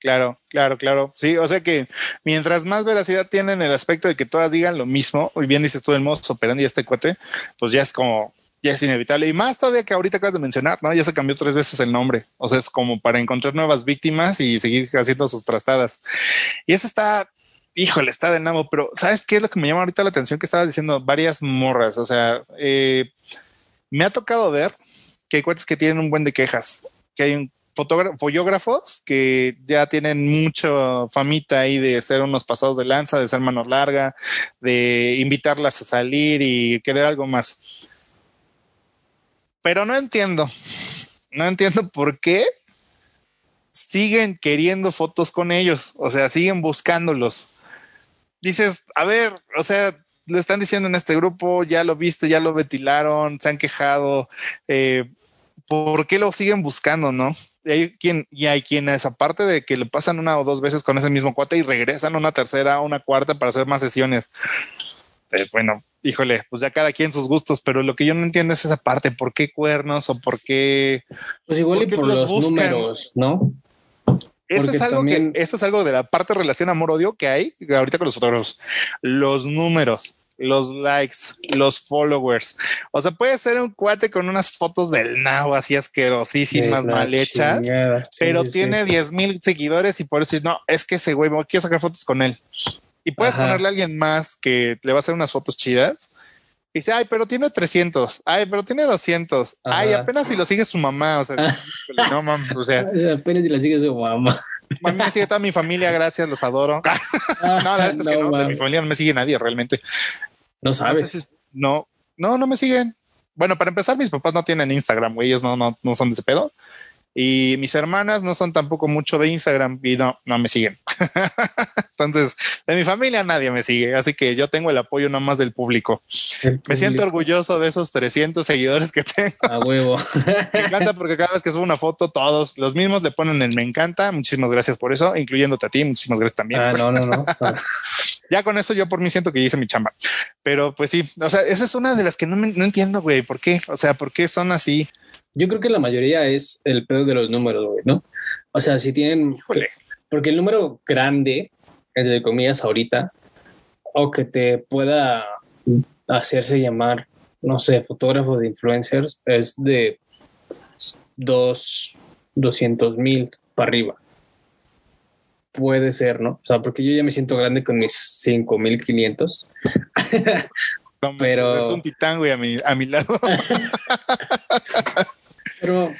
Claro, claro, claro. Sí, o sea que mientras más veracidad tienen el aspecto de que todas digan lo mismo, y bien dices tú el modus operandi este cuate, pues ya es como, ya es inevitable. Y más todavía que ahorita acabas de mencionar, ¿no? Ya se cambió tres veces el nombre. O sea, es como para encontrar nuevas víctimas y seguir haciendo sus trastadas. Y eso está, híjole, está de nabo. Pero ¿sabes qué es lo que me llama ahorita la atención? Que estabas diciendo varias morras. O sea, eh, me ha tocado ver que hay cuentas que tienen un buen de quejas, que hay un fotógrafos que ya tienen mucha famita ahí de ser unos pasados de lanza, de ser manos larga, de invitarlas a salir y querer algo más pero no entiendo, no entiendo por qué siguen queriendo fotos con ellos, o sea, siguen buscándolos. Dices, a ver, o sea, le están diciendo en este grupo, ya lo viste, ya lo ventilaron, se han quejado, eh, ¿por qué lo siguen buscando, no? Y hay, quien, y hay quienes, aparte de que le pasan una o dos veces con ese mismo cuate y regresan una tercera, una cuarta para hacer más sesiones. Eh, bueno, híjole, pues ya cada quien sus gustos, pero lo que yo no entiendo es esa parte, ¿por qué cuernos o por qué? Pues igual y por los, números, ¿no? Eso es, algo que, eso es algo de la parte de relación amor-odio que hay ahorita con los fotógrafos. Los números, los likes, los followers. O sea, puede ser un cuate con unas fotos del nabo así asquerosísimas, mal hechas, pero tiene 10 mil seguidores y por eso no, es que ese güey, quiero sacar fotos con él y puedes ponerle a alguien más que le va a hacer unas fotos chidas. Y dice, ay, pero tiene 300, ay, pero tiene 200, ay, apenas si lo sigue su mamá, o sea, no mames, o sea, apenas si lo sigue su mamá. A mí me sigue toda mi familia, gracias, los adoro. no, la verdad es que no, de mi familia no me sigue nadie realmente. No sabes. No, no, no me siguen. Bueno, para empezar, mis papás no tienen Instagram, güey, ellos no, no, no son de ese pedo. Y mis hermanas no son tampoco mucho de Instagram y no, no me siguen. Entonces, de mi familia nadie me sigue, así que yo tengo el apoyo nomás del público. Me siento orgulloso de esos 300 seguidores que tengo. A huevo. me encanta porque cada vez que subo una foto, todos los mismos le ponen el me encanta. Muchísimas gracias por eso, incluyéndote a ti. Muchísimas gracias también. Ah, no, no, no. ya con eso yo por mí siento que hice mi chamba. Pero pues sí, o sea, esa es una de las que no, no entiendo, güey, ¿por qué? O sea, ¿por qué son así? Yo creo que la mayoría es el pedo de los números, güey, ¿no? O sea, si tienen. Porque el número grande, entre comillas, ahorita, o que te pueda hacerse llamar, no sé, fotógrafo de influencers, es de dos, 200 mil para arriba. Puede ser, ¿no? O sea, porque yo ya me siento grande con mis 5500. pero es un titán, güey, a mi, a mi lado. pero,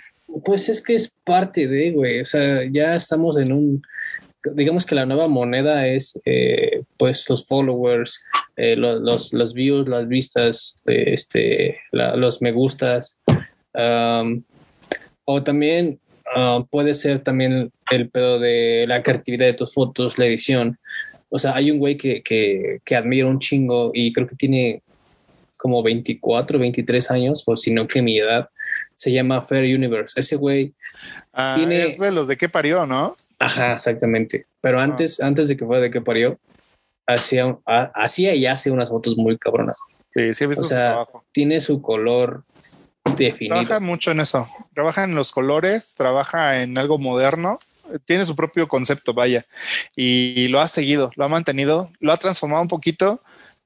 pues es que es parte de, güey. O sea, ya estamos en un. Digamos que la nueva moneda es, eh, pues, los followers, eh, los, los, views, las vistas, este, los me gustas. o también puede ser también el pedo de la creatividad de tus fotos, la edición. O sea, hay un güey que, que, que admiro un chingo y creo que tiene como 24, 23 años, o si no que mi edad. Se llama Fair Universe. Ese güey ah, tiene... Es de los de qué parió, ¿no? Ajá, exactamente. Pero ah. antes, antes de que fuera de qué parió, hacía, hacía y hace unas fotos muy cabronas. Sí, sí he visto o sea, tiene su color Trabaja mucho en eso. Trabaja en los colores, trabaja en algo moderno. Tiene su propio concepto, vaya. Y lo ha seguido, lo ha mantenido, lo ha transformado un poquito,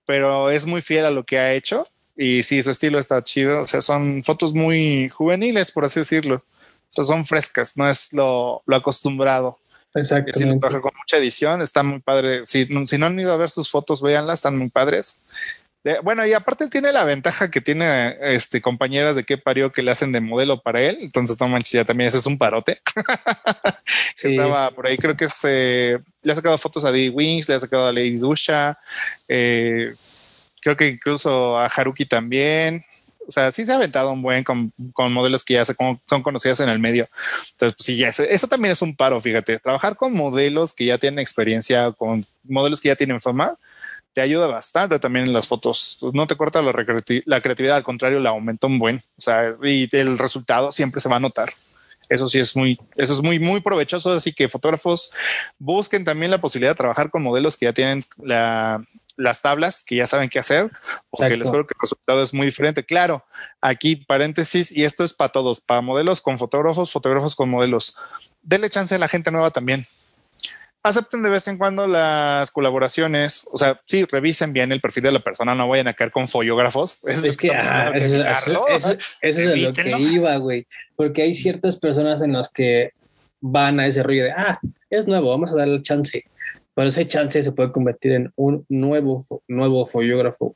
pero es muy fiel a lo que ha hecho. Y sí, su estilo está chido. O sea, son fotos muy juveniles, por así decirlo. O sea, son frescas, no es lo, acostumbrado. Exacto. trabaja con mucha edición, está muy padre. Si, si no han ido a ver sus fotos, véanlas, están muy padres bueno, y aparte tiene la ventaja que tiene este compañeras de qué parió que le hacen de modelo para él. Entonces, no manches, ya también ese es un parote. Estaba por ahí, creo que se le ha sacado fotos a Dee Wings, le ha sacado a Lady Dusha, eh, creo que incluso a Haruki también. O sea, sí se ha aventado un buen con, modelos que ya se, son conocidas en el medio. Entonces, pues sí, ya eso también es un paro, fíjate. Trabajar con modelos que ya tienen experiencia, con modelos que ya tienen fama, te ayuda bastante también en las fotos. No te corta la, la creatividad, al contrario, la aumenta un buen. O sea, y el resultado siempre se va a notar. Eso sí es muy, eso es muy, muy provechoso. Así que fotógrafos busquen también la posibilidad de trabajar con modelos que ya tienen las tablas, que ya saben qué hacer, porque les juro que el resultado es muy diferente. Claro, aquí paréntesis, y esto es para todos, para modelos con fotógrafos, fotógrafos con modelos. Denle chance a la gente nueva también acepten de vez en cuando las colaboraciones. O sea, sí, revisen bien el perfil de la persona, no vayan a caer con follógrafos. Es, que, eso, es lo que iba, güey. Porque hay ciertas personas en las que van a ese rollo de, ah, es nuevo, vamos a darle chance. Pero ese chance se puede convertir en un nuevo, nuevo follógrafo.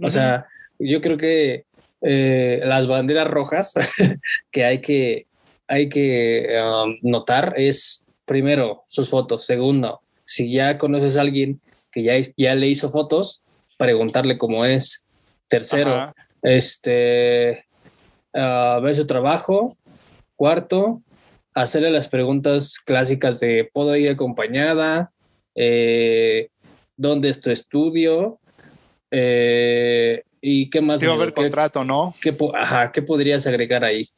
O sea, yo creo que eh, las banderas rojas que hay que, hay que um, notar es primero, sus fotos. Segundo, si ya conoces a alguien que ya, ya le hizo fotos, preguntarle cómo es. Tercero, este, uh, ver su trabajo. Cuarto, hacerle las preguntas clásicas de ¿puedo ir acompañada? Eh, ¿Dónde es tu estudio? Eh, ¿Y qué más? Sí, va a haber contrato, ¿no? ¿qué, ajá, ¿Qué podrías agregar ahí?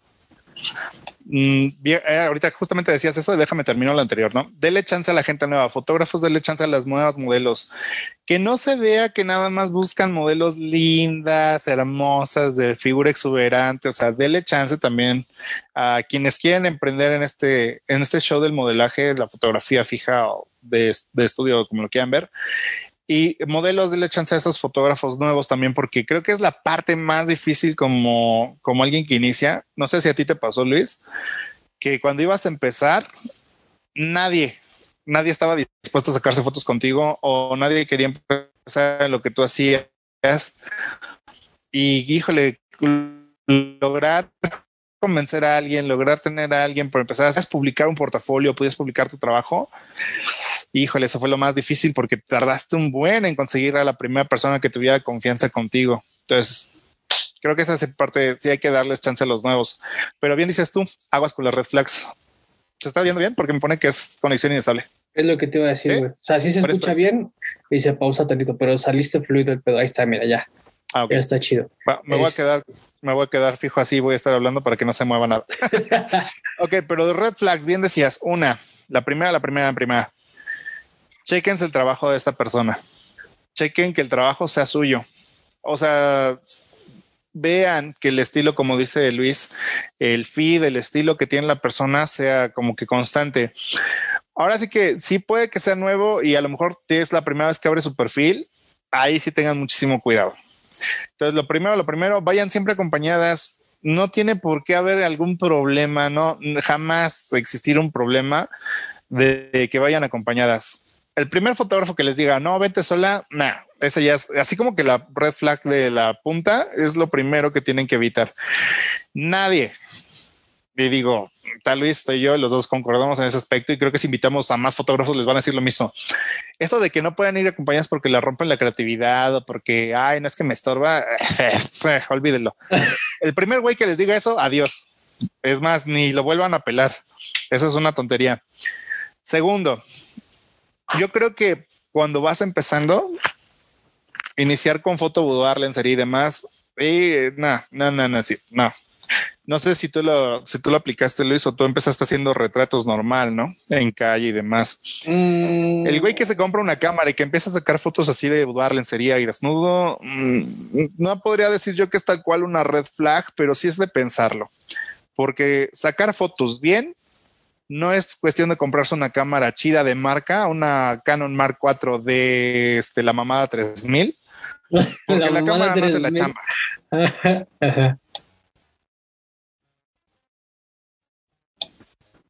Mm, eh, ahorita justamente decías eso, déjame terminar lo anterior, ¿no? Dele chance a la gente nueva, fotógrafos, dele chance a las nuevas modelos. Que no se vea que nada más buscan modelos lindas, hermosas, de figura exuberante, o sea, dele chance también a quienes quieren emprender en este, en este show del modelaje, la fotografía fija o de, de estudio, como lo quieran ver y modelos de chance a esos fotógrafos nuevos también, porque creo que es la parte más difícil como, como alguien que inicia. No sé si a ti te pasó, Luis, que cuando ibas a empezar, nadie, nadie estaba dispuesto a sacarse fotos contigo o nadie quería empezar en lo que tú hacías. Y híjole, lograr convencer a alguien, lograr tener a alguien por empezar a publicar un portafolio, puedes publicar tu trabajo híjole, eso fue lo más difícil porque tardaste un buen en conseguir a la primera persona que tuviera confianza contigo. Entonces, creo que esa es parte, sí hay que darles chance a los nuevos. Pero bien dices tú, aguas con las red flags. ¿Se está viendo bien? Porque me pone que es conexión inestable. Es lo que te iba a decir, güey. O sea, sí se escucha bien y se pausa tantito, pero saliste fluido el pedo. Ahí está, mira, ya. Ah, Ya está chido. me voy a quedar, me voy a quedar fijo así, voy a estar hablando para que no se mueva nada. ok, pero de red flags, bien decías, una, la primera, la primera, la primera chequense el trabajo de esta persona. Chequen que el trabajo sea suyo. O sea, vean que el estilo, como dice Luis, el feed, el estilo que tiene la persona sea como que constante. Ahora sí que sí puede que sea nuevo y a lo mejor es la primera vez que abre su perfil. Ahí sí tengan muchísimo cuidado. Entonces, lo primero, lo primero, vayan siempre acompañadas. No tiene por qué haber algún problema, no jamás existir un problema de que vayan acompañadas el primer fotógrafo que les diga, no, vete sola, nah, esa ya es así como que la red flag de la punta es lo primero que tienen que evitar. Nadie. Y digo, tal vez estoy yo, los dos concordamos en ese aspecto y creo que si invitamos a más fotógrafos les van a decir lo mismo. Eso de que no puedan ir acompañados porque la rompen la creatividad o porque, ay, no es que me estorba, olvídenlo. El primer güey que les diga eso, adiós. Es más, ni lo vuelvan a pelar. Eso es una tontería. Segundo, yo creo que cuando vas empezando, iniciar con foto boudoir, lencería y demás, no, no, no, no, sí, no. No sé si tú lo, si tú lo aplicaste, Luis, o tú empezaste haciendo retratos normal, ¿no? En calle y demás. Mm. El güey que se compra una cámara y que empieza a sacar fotos así de boudoir, lencería y desnudo, mm, no podría decir yo que es tal cual una red flag, pero sí es de pensarlo. Porque sacar fotos bien no es cuestión de comprarse una cámara chida de marca, una Canon Mark IV de este, la mamada 3000, porque la, cámara no hace la chamba.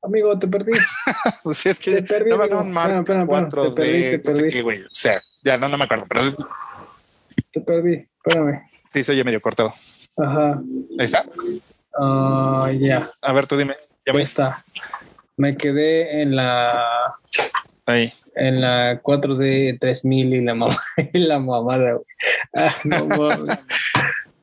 Amigo, te perdí. pues es que te no un Mark IV de no sé qué, güey. O sea, ya no, no me acuerdo, pero. Te perdí, espérame. Sí, se oye medio cortado. Ajá. Ahí está. Ah, ya. A ver, tú dime. Ya está. Me quedé en la. Ahí. En la 4D 3000 y la, mamá, y la mamada. Ah,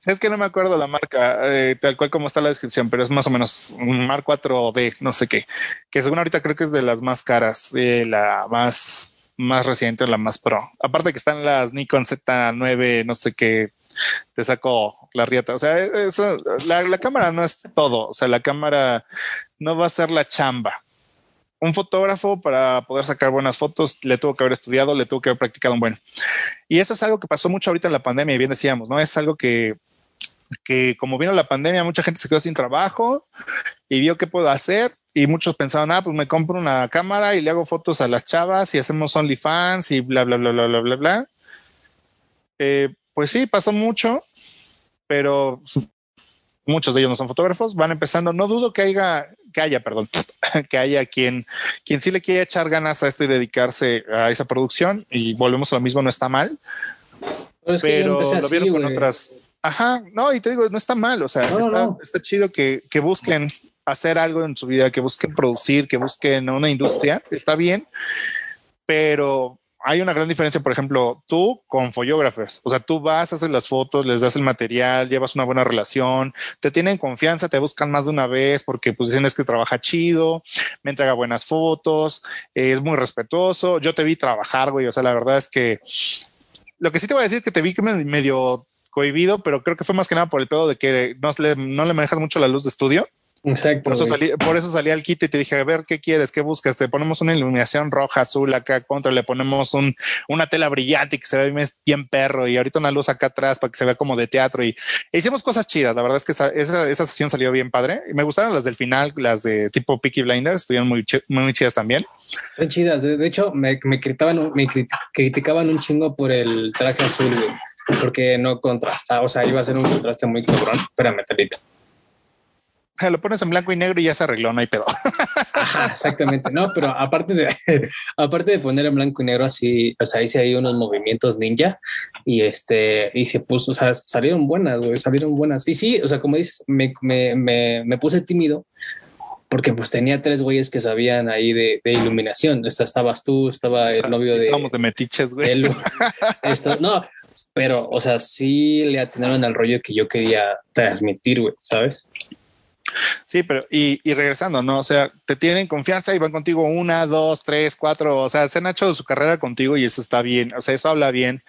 es que no me acuerdo la marca, eh, tal cual como está la descripción, pero es más o menos un Mark 4D, no sé qué, que según ahorita creo que es de las más caras, eh, la más, más reciente, la más pro. Aparte que están las Nikon Z9, no sé qué, te saco la rieta. O sea, eso, la, la, cámara no es todo. O sea, la cámara no va a ser la chamba. Un fotógrafo para poder sacar buenas fotos le tuvo que haber estudiado, le tuvo que haber practicado un buen. Y eso es algo que pasó mucho ahorita en la pandemia, y bien decíamos, ¿no? Es algo que, que como vino la pandemia, mucha gente se quedó sin trabajo y vio qué puedo hacer. Y muchos pensaban, ah, pues me compro una cámara y le hago fotos a las chavas y hacemos OnlyFans y bla, bla, bla, bla, bla, bla, bla. Eh, pues sí, pasó mucho, pero muchos de ellos no son fotógrafos, van empezando. No dudo que haya, que haya, perdón, que haya quien, quien sí le quiere echar ganas a esto y dedicarse a esa producción. Y volvemos a lo mismo, no está mal. Pero, lo vieron con otras. Ajá, no, y te digo, no está mal. O sea, está, está, chido que, que busquen hacer algo en su vida, que busquen producir, que busquen una industria. Está bien, pero hay una gran diferencia, por ejemplo, tú con fotógrafos, o sea, tú vas, haces las fotos, les das el material, llevas una buena relación, te tienen confianza, te buscan más de una vez porque pues dicen es que trabaja chido, me entrega buenas fotos, es muy respetuoso, yo te vi trabajar, güey, o sea, la verdad es que lo que sí te voy a decir es que te vi que medio cohibido, pero creo que fue más que nada por el pedo de que no no le manejas mucho la luz de estudio. Exacto. Por eso, salí, por eso salí al kit y te dije, a ver, ¿qué quieres? ¿Qué buscas? Te ponemos una iluminación roja, azul acá contra, le ponemos un, una tela brillante que se ve bien perro y ahorita una luz acá atrás para que se vea como de teatro y e hicimos cosas chidas. La verdad es que esa, esa, sesión salió bien padre y me gustaron las del final, las de tipo Peaky Blinders, estuvieron muy, muy chidas también. Son chidas. De hecho, me, me, criticaban, me criticaban un chingo por el traje azul, porque no contrasta. O sea, iba a ser un contraste muy cabrón. Espérame, talita lo pones en blanco y negro y ya se arregló, no hay pedo. exactamente, no, pero aparte de, aparte de poner en blanco y negro así, o sea, hice ahí unos movimientos ninja y este, y se puso, o sea, salieron buenas, güey, salieron buenas. Y sí, o sea, como dices, me, me, me, me puse tímido porque pues tenía tres güeyes que sabían ahí de, de iluminación. Esta, estabas tú, estaba el novio de... Estábamos de metiches, güey. esto, no, pero, o sea, sí le atinaron al rollo que yo quería transmitir, güey, ¿sabes? Sí, pero y, regresando, ¿no? O sea, te tienen confianza y van contigo una, dos, tres, cuatro, o sea, se han hecho su carrera contigo y eso está bien, o sea, eso habla bien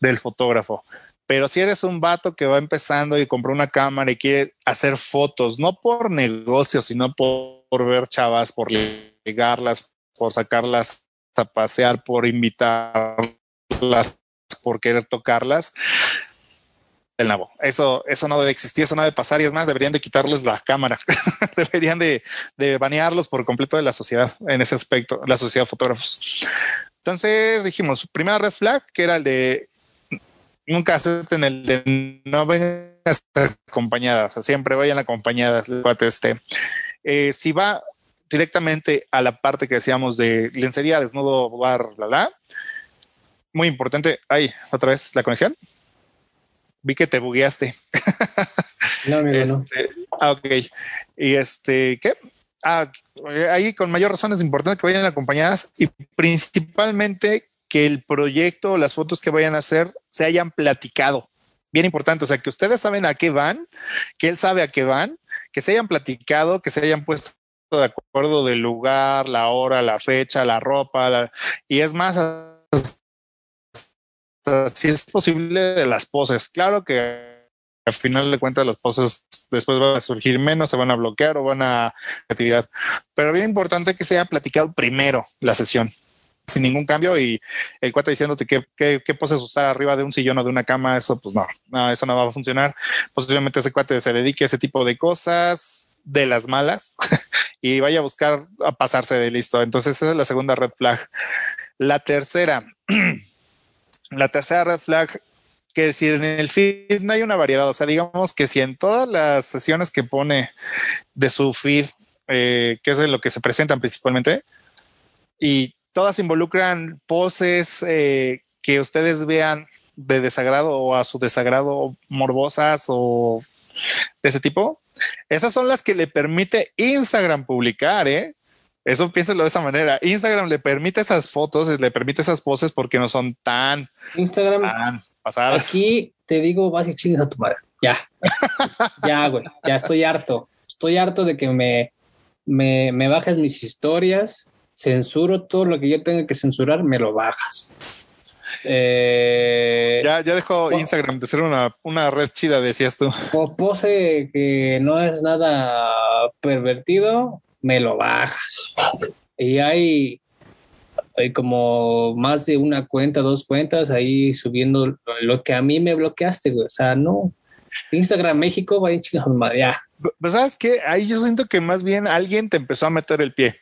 del fotógrafo. Pero si eres un vato que va empezando y compró una cámara y quiere hacer fotos, no por negocio, sino por, por ver chavas, por ligarlas, por sacarlas a pasear, por invitarlas, por querer tocarlas, del nabo. Eso, eso no debe existir, eso no debe pasar y es más, deberían de quitarles la cámara, deberían de, de banearlos por completo de la sociedad en ese aspecto, la sociedad de fotógrafos. Entonces dijimos, primera red flag, que era el de nunca acepten el de no vengan acompañadas, siempre vayan acompañadas. Este. Eh, si va directamente a la parte que decíamos de lencería, desnudo, bar, la, la. Muy importante. Ahí, otra vez la conexión. Vi que te bugueaste. No, amigo, no. Este, ah, ok. Y este, ¿qué? Ah, ahí con mayor razón es importante que vayan acompañadas y principalmente que el proyecto, las fotos que vayan a hacer, se hayan platicado. Bien importante, o sea, que ustedes saben a qué van, que él sabe a qué van, que se hayan platicado, que se hayan puesto de acuerdo del lugar, la hora, la fecha, la ropa, y es más, si es posible, de las poses. Claro que al final de cuentas las poses después van a surgir menos, se van a bloquear o van a actividad. Pero bien importante que se haya platicado primero la sesión sin ningún cambio y el cuate diciéndote qué, poses usar arriba de un sillón o de una cama, eso pues no, no, eso no va a funcionar. Posiblemente ese cuate se dedique a ese tipo de cosas de las malas y vaya a buscar a pasarse de listo. Entonces esa es la segunda red flag. La tercera, la tercera red flag que si en el feed no hay una variedad, o sea, digamos que si en todas las sesiones que pone de su feed, eh, que es lo que se presentan principalmente, y todas involucran poses eh, que ustedes vean de desagrado o a su desagrado morbosas o de ese tipo. Esas son las que le permite Instagram publicar, ¿eh? Eso piénselo de esa manera. Instagram le permite esas fotos, le permite esas poses porque no son tan, Instagram, tan pasadas. Aquí te digo, vas y chingas a tu madre. Ya, ya, güey, ya estoy harto. Estoy harto de que me, me, me bajes mis historias, censuro todo lo que yo tenga que censurar, me lo bajas. Eh, ya, ya dejó Instagram de ser una, una red chida, decías tú. O pose que no es nada pervertido, me lo bajas. Y hay, hay como más de una cuenta, dos cuentas ahí subiendo lo que a mí me bloqueaste, güey. O sea, no. Instagram México, vaya chingados, ya. Pues sabes que ahí yo siento que más bien alguien te empezó a meter el pie.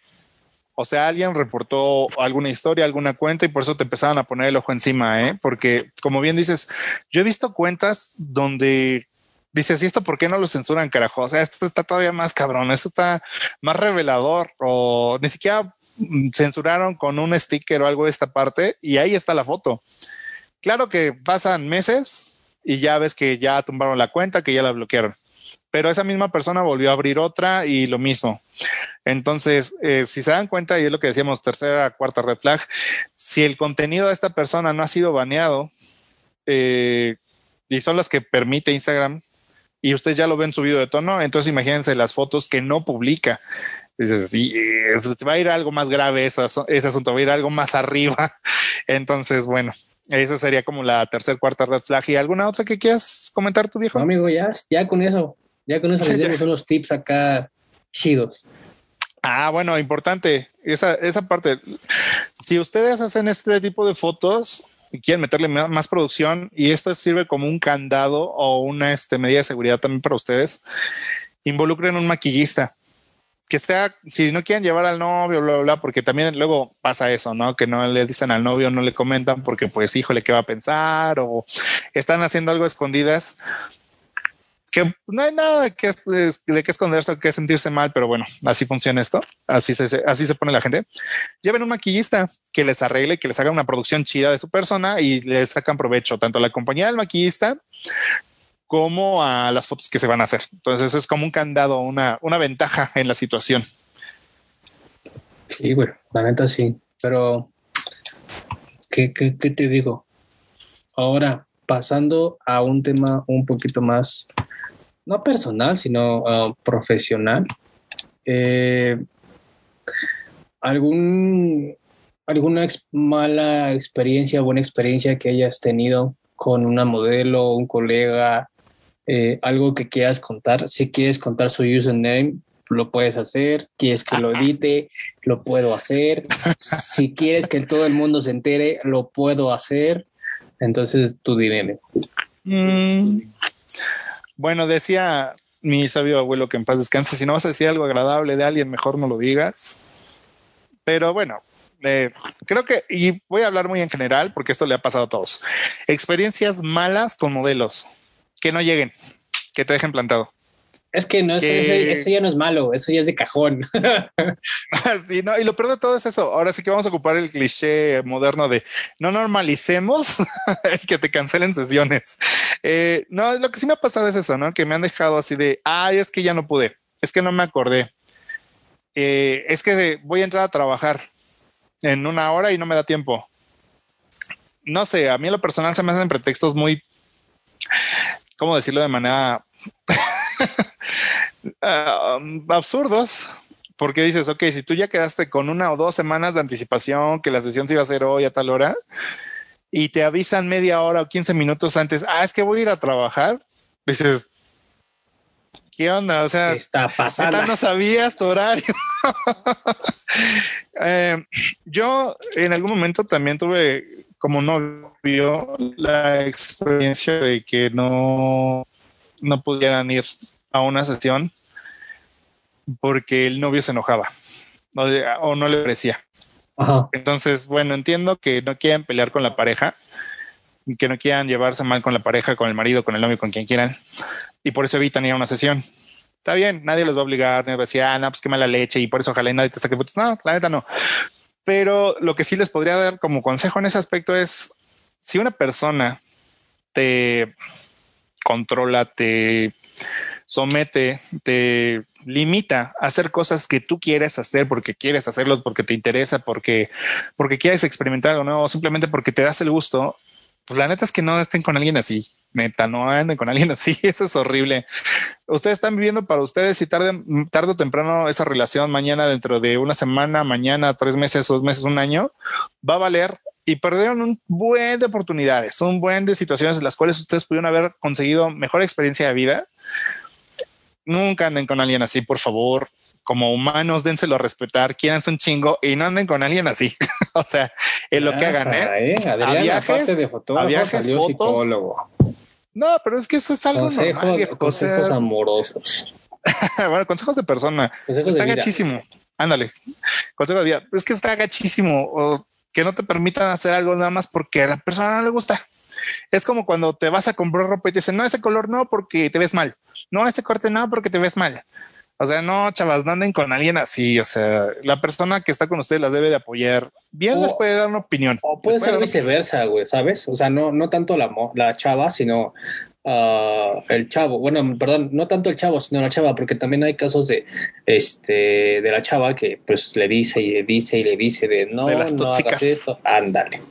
O sea, alguien reportó alguna historia, alguna cuenta y por eso te empezaron a poner el ojo encima, ¿eh? Porque como bien dices, yo he visto cuentas donde dices, ¿y esto por qué no lo censuran, carajo? O sea, esto está todavía más cabrón, esto está más revelador o ni siquiera censuraron con un sticker o algo de esta parte y ahí está la foto. Claro que pasan meses y ya ves que ya tumbaron la cuenta, que ya la bloquearon pero esa misma persona volvió a abrir otra y lo mismo. Entonces, eh, si se dan cuenta, y es lo que decíamos, tercera, cuarta red flag, si el contenido de esta persona no ha sido baneado, eh, y son las que permite Instagram, y ustedes ya lo ven subido de tono, entonces imagínense las fotos que no publica. Dices, sí, va a ir algo más grave eso, ese asunto, va a ir algo más arriba. Entonces, bueno, esa sería como la tercera, cuarta red flag. ¿Y alguna otra que quieras comentar tu viejo? No, amigo, ya, ya con eso. Ya con eso les dimos unos tips acá chidos. Ah, bueno, importante. Esa, esa parte. Si ustedes hacen este tipo de fotos y quieren meterle más producción y esto sirve como un candado o una este, medida de seguridad también para ustedes, involucren un maquillista que sea, si no quieren llevar al novio, bla, bla, bla, porque también luego pasa eso, ¿no? Que no le dicen al novio, no le comentan porque pues, híjole, ¿qué va a pensar? O están haciendo algo escondidas que no hay nada de que esconderse o que sentirse mal, pero bueno, así funciona esto, así se, así se pone la gente. Lleven un maquillista que les arregle, que les haga una producción chida de su persona y les sacan provecho tanto a la compañía del maquillista como a las fotos que se van a hacer. Entonces es como un candado, una, una ventaja en la situación. Sí, bueno, la neta sí, pero ¿qué, qué, qué te digo? Ahora, pasando a un tema un poquito más no personal, sino uh, profesional. Eh, ¿algún, ¿Alguna mala experiencia, buena experiencia que hayas tenido con una modelo, un colega, eh, algo que quieras contar? Si quieres contar su username, lo puedes hacer. Quieres que lo edite, lo puedo hacer. Si quieres que todo el mundo se entere, lo puedo hacer. Entonces tú dime. Mm. Bueno, decía mi sabio abuelo que en paz descanse, si no vas a decir algo agradable de alguien, mejor no lo digas. Pero bueno, eh, creo que, y voy a hablar muy en general porque esto le ha pasado a todos. Experiencias malas con modelos que no lleguen, que te dejen plantado. Es que no, eso, ya no es malo, eso ya es de cajón. sí, no, y lo peor de todo es eso. Ahora sí que vamos a ocupar el cliché moderno de no normalicemos que te cancelen sesiones. Eh, no, lo que sí me ha pasado es eso, ¿no? Que me han dejado así de, ay, es que ya no pude, es que no me acordé. Eh, es que voy a entrar a trabajar en una hora y no me da tiempo. No sé, a mí en lo personal se me hacen pretextos muy, ¿cómo decirlo de manera um, absurdos? Porque dices, ok, si tú ya quedaste con una o dos semanas de anticipación que la sesión se iba a hacer hoy a tal hora y te avisan media hora o 15 minutos antes, ah, es que voy a ir a trabajar, dices, ¿qué onda? O sea, está pasando. No sabías tu horario. Eh, yo en algún momento también tuve como novio la experiencia de que no, no pudieran ir a una sesión porque el novio se enojaba o, no le parecía. Entonces, bueno, entiendo que no quieren pelear con la pareja, que no quieran llevarse mal con la pareja, con el marido, con el novio, con quien quieran, y por eso evitan ir a una sesión. Está bien, nadie los va a obligar, nadie va a decir, ah, no, pues qué mala leche y por eso ojalá nadie te saque fotos. No, la neta no. Pero lo que sí les podría dar como consejo en ese aspecto es si una persona te controla, te somete, te limita a hacer cosas que tú quieres hacer porque quieres hacerlo, porque te interesa, porque, porque quieres experimentar algo nuevo, simplemente porque te das el gusto, pues la neta es que no estén con alguien así. Neta, no anden con alguien así. Eso es horrible. Ustedes están viviendo para ustedes y tarde, tarde o temprano esa relación, mañana, dentro de una semana, mañana, tres meses, dos meses, un año, va a valer y perdieron un buen de oportunidades, un buen de situaciones en las cuales ustedes pudieron haber conseguido mejor experiencia de vida. Nunca anden con alguien así, por favor como humanos, dénselo a respetar, quieran un chingo y no anden con alguien así. o sea, en lo que hagan, ¿eh? ¿eh? Adrián, a viajes, de fotógrafo, a viajes, fotos, psicólogo. No, pero es que eso es algo normal, Consejos amorosos. bueno, consejos de persona. está gachísimo. Ándale. Consejo de vida. Es que está gachísimo. O que no te permitan hacer algo nada más porque a la persona no le gusta. Es como cuando te vas a comprar ropa y te dicen, no, ese color no porque te ves mal. No, ese corte no porque te ves mal. O sea, no, chavas, no anden con alguien así. O sea, la persona que está con ustedes las debe de apoyar. Bien les puede dar una opinión. O puede ser viceversa, güey, ¿sabes? O sea, no, no tanto la, la chava, sino uh, el chavo. Bueno, perdón, no tanto el chavo, sino la chava, porque también hay casos de este de la chava que pues le dice y le dice y le dice de no, no hagas esto, ándale.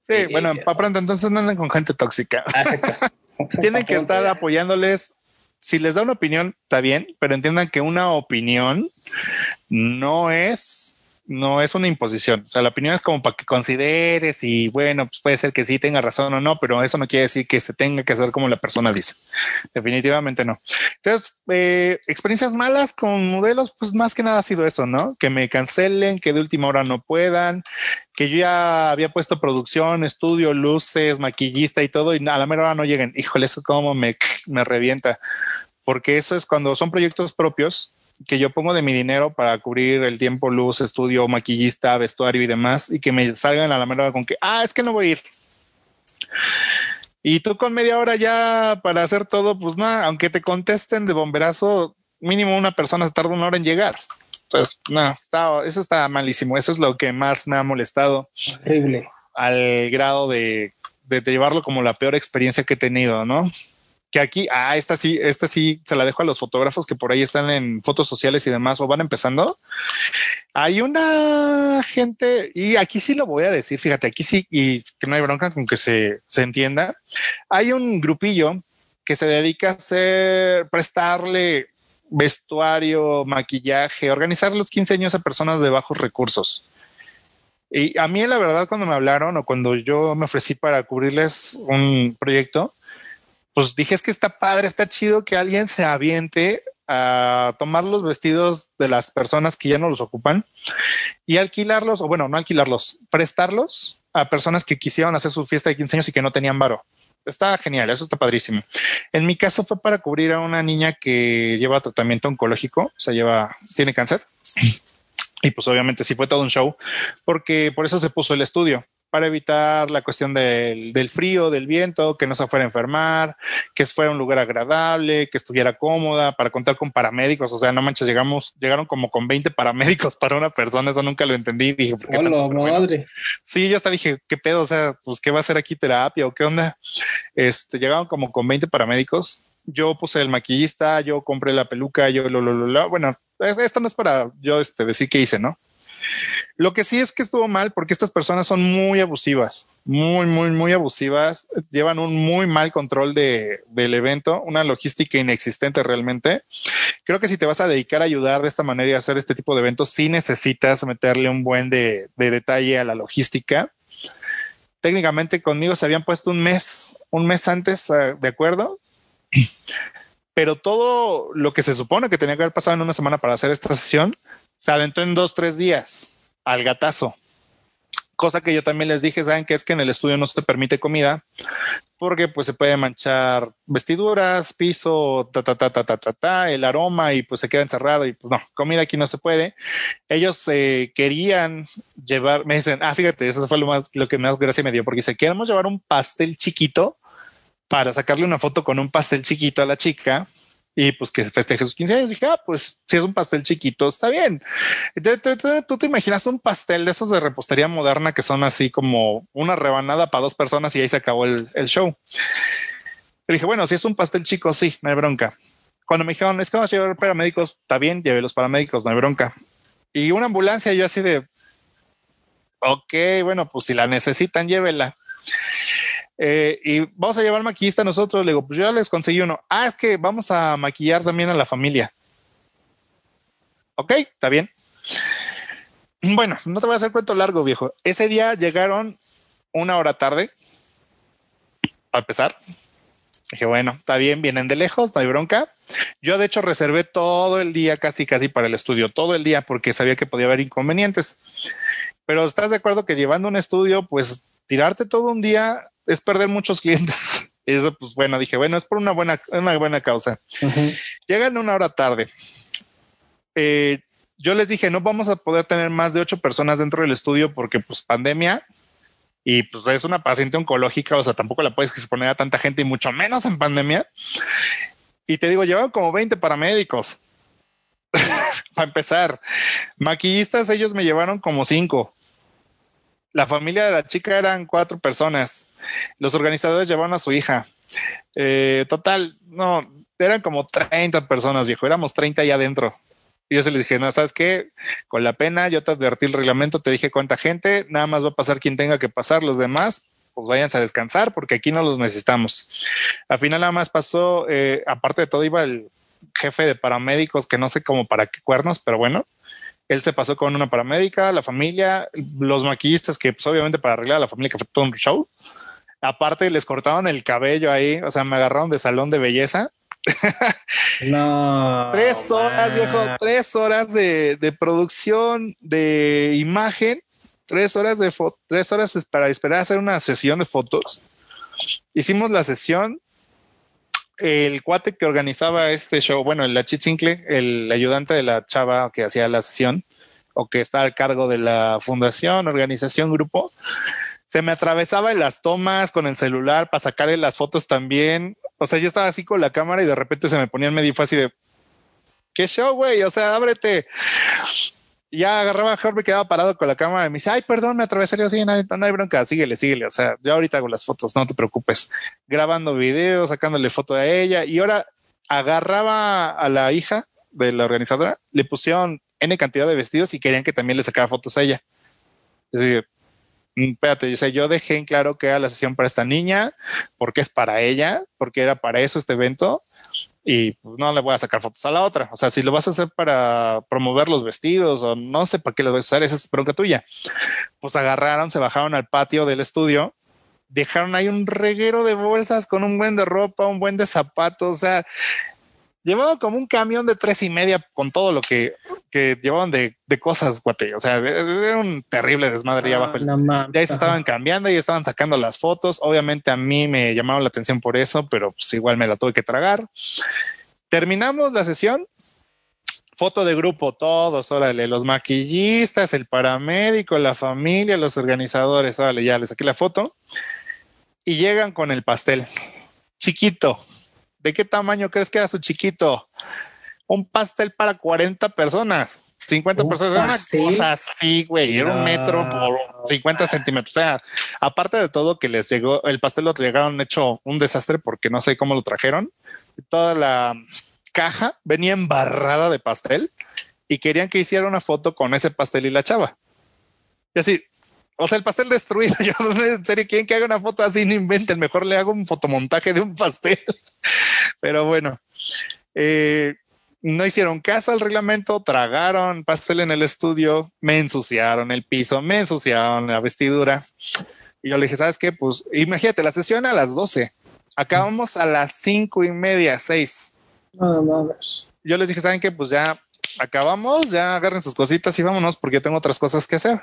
Sí, bueno, para pronto, entonces no anden con gente tóxica. Ah, Tienen que estar apoyándoles si les da una opinión, está bien, pero entiendan que una opinión no es no es una imposición. O sea, la opinión es como para que consideres y bueno, pues puede ser que sí tenga razón o no, pero eso no quiere decir que se tenga que hacer como la persona dice. Definitivamente no. Entonces, eh, experiencias malas con modelos, pues más que nada ha sido eso, ¿no? Que me cancelen, que de última hora no puedan, que yo ya había puesto producción, estudio, luces, maquillista y todo, y a la mera hora no lleguen. Híjole, eso como me, me revienta porque eso es cuando son proyectos propios que yo pongo de mi dinero para cubrir el tiempo, luz, estudio, maquillista, vestuario y demás, y que me salgan a la mera con que, ah, es que no voy a ir. Y tú con media hora ya para hacer todo, pues nada, aunque te contesten de bomberazo, mínimo una persona se tarda una hora en llegar. Pues no, está, eso está malísimo. Eso es lo que más me ha molestado. Horrible. Al grado de, de llevarlo como la peor experiencia que he tenido, ¿no? Que aquí, ah, esta sí, esta sí se la dejo a los fotógrafos que por ahí están en fotos sociales y demás o van empezando. Hay una gente, y aquí sí lo voy a decir, fíjate, aquí sí, y que no hay bronca con que se, se entienda. Hay un grupillo que se dedica a hacer, prestarle vestuario, maquillaje, organizar los 15 años a personas de bajos recursos. Y a mí, la verdad, cuando me hablaron o cuando yo me ofrecí para cubrirles un proyecto, pues dije es que está padre, está chido que alguien se aviente a tomar los vestidos de las personas que ya no los ocupan y alquilarlos, o bueno, no alquilarlos, prestarlos a personas que quisieron hacer su fiesta de 15 años y que no tenían varo. está genial, eso está padrísimo. En mi caso fue para cubrir a una niña que lleva tratamiento oncológico, o sea, lleva, tiene cáncer. Y pues obviamente sí fue todo un show, porque por eso se puso el estudio para evitar la cuestión del, del, frío, del viento, que no se fuera a enfermar, que fuera un lugar agradable, que estuviera cómoda, para contar con paramédicos. O sea, no manches, llegamos, llegaron como con 20 paramédicos para una persona. Eso nunca lo entendí. Dije, ¿por qué Hola, madre. Sí, yo hasta dije, ¿qué pedo? O sea, pues, ¿qué va a hacer aquí terapia o qué onda? Este, llegaron como con 20 paramédicos. Yo puse el maquillista, yo compré la peluca, yo lo, lo, lo, lo. Bueno, esto no es para yo este, decir qué hice, ¿no? Lo que sí es que estuvo mal porque estas personas son muy abusivas, muy, muy, muy abusivas, llevan un muy mal control de, del evento, una logística inexistente realmente. Creo que si te vas a dedicar a ayudar de esta manera y hacer este tipo de eventos, sí necesitas meterle un buen de, de detalle a la logística. Técnicamente conmigo se habían puesto un mes, un mes antes, uh, de acuerdo. Pero todo lo que se supone que tenía que haber pasado en una semana para hacer esta sesión, se aventó en dos, tres días al gatazo. Cosa que yo también les dije, saben que es que en el estudio no se permite comida porque pues se puede manchar vestiduras, piso, ta, ta, ta, ta, ta, ta, ta, el aroma y pues se queda encerrado y pues no, comida aquí no se puede. Ellos eh, querían llevar, me dicen, ah, fíjate, eso fue lo más, lo que más gracia me dio porque se queremos llevar un pastel chiquito para sacarle una foto con un pastel chiquito a la chica y pues que festeje sus 15 años. dije, ah, pues si es un pastel chiquito, está bien. Tú te imaginas un pastel de esos de repostería moderna que son así como una rebanada para dos personas y ahí se acabó el, el show. Le dije, bueno, si es un pastel chico, sí, no hay bronca. Cuando me dijeron, es que vamos a llevar paramédicos, está bien, lleve los paramédicos, no hay bronca. Y una ambulancia, yo así de, ok, bueno, pues si la necesitan, llévela. Eh, y vamos a llevar maquillista nosotros. Le digo, pues yo ya les conseguí uno. Ah, es que vamos a maquillar también a la familia. Ok, está bien. Bueno, no te voy a hacer cuento largo, viejo. Ese día llegaron una hora tarde. A empezar. Dije, bueno, está bien, vienen de lejos, no hay bronca. Yo, de hecho, reservé todo el día, casi, casi para el estudio, todo el día, porque sabía que podía haber inconvenientes. Pero estás de acuerdo que llevando un estudio, pues tirarte todo un día es perder muchos clientes. Eso, pues bueno, dije, bueno, es por una buena, una buena causa. Uh -huh. Llegan una hora tarde. Eh, yo les dije, no vamos a poder tener más de ocho personas dentro del estudio porque pues pandemia y pues es una paciente oncológica, o sea, tampoco la puedes exponer a tanta gente y mucho menos en pandemia. Y te digo, llevan como 20 paramédicos. Para empezar, maquillistas, ellos me llevaron como cinco. La familia de la chica eran cuatro personas. Los organizadores llevaron a su hija. Eh, total, no, eran como 30 personas, viejo. Éramos 30 ahí adentro. Y yo se les dije, no, ¿sabes qué? Con la pena, yo te advertí el reglamento, te dije cuánta gente, nada más va a pasar quien tenga que pasar, los demás, pues váyanse a descansar porque aquí no los necesitamos. Al final nada más pasó, eh, aparte de todo, iba el jefe de paramédicos, que no sé cómo para qué cuernos, pero bueno, él se pasó con una paramédica, la familia, los maquillistas, que pues obviamente para arreglar a la familia, que fue todo un show. Aparte, les cortaron el cabello ahí, o sea, me agarraron de salón de belleza. no. tres horas, man. viejo, tres horas de, de, producción de imagen, tres horas de foto, tres horas para esperar a hacer una sesión de fotos. Hicimos la sesión. El cuate que organizaba este show, bueno, el chichincle, el ayudante de la chava que hacía la sesión o que está al cargo de la fundación, organización, grupo, se me atravesaba en las tomas con el celular para sacarle las fotos también. O sea, yo estaba así con la cámara y de repente se me ponía medio fácil de qué show, güey. O sea, ábrete. Ya agarraba mejor, me quedaba parado con la cámara y me dice, ay, perdón, me atravesé. Yo, sí, no hay, bronca, síguele, síguele. O sea, yo ahorita hago las fotos, no te preocupes. Grabando videos, sacándole foto a ella. Y ahora agarraba a la hija de la organizadora, le pusieron N cantidad de vestidos y querían que también le sacara fotos a ella. Es decir, espérate, o sea, yo dejé en claro que era la sesión para esta niña, porque es para ella, porque era para eso este evento, y pues, no le voy a sacar fotos a la otra. O sea, si lo vas a hacer para promover los vestidos o no sé para qué lo vas a usar, esa es bronca tuya. Pues agarraron, se bajaron al patio del estudio, dejaron ahí un reguero de bolsas con un buen de ropa, un buen de zapatos, o sea, llevaba como un camión de tres y media con todo lo que que llevaban de, de cosas, guate. O sea, era un terrible desmadre Ah, abajo. no. Ya se estaban cambiando y estaban sacando las fotos. Obviamente a mí me llamaron la atención por eso, pero pues igual me la tuve que tragar. Terminamos la sesión. Foto de grupo, todos, órale, los maquillistas, el paramédico, la familia, los organizadores, órale, ya les saqué la foto. Y llegan con el pastel. Chiquito. ¿De qué tamaño crees que era su chiquito? Un pastel para 40 personas. 50 ¿Un personas. Era? Una cosa así, güey. Era un metro por 50 centímetros. O sea, aparte de todo que les llegó, el pastel lo llegaron hecho un desastre porque no sé cómo lo trajeron. Toda la caja venía embarrada de pastel y querían que hiciera una foto con ese pastel y la chava. Y así, o sea, el pastel destruido. Yo, en serio, quieren que haga una foto así, no inventen. Mejor le hago un fotomontaje de un pastel. Pero bueno, eh, no hicieron caso al reglamento, tragaron pastel en el estudio, me ensuciaron el piso, me ensuciaron la vestidura. Y yo le dije, ¿sabes qué? Pues imagínate, la sesión a las 12. Acabamos a las cinco y media, seis. No. Yo les dije, ¿saben qué? Pues ya acabamos, ya agarren sus cositas y vámonos porque tengo otras cosas que hacer.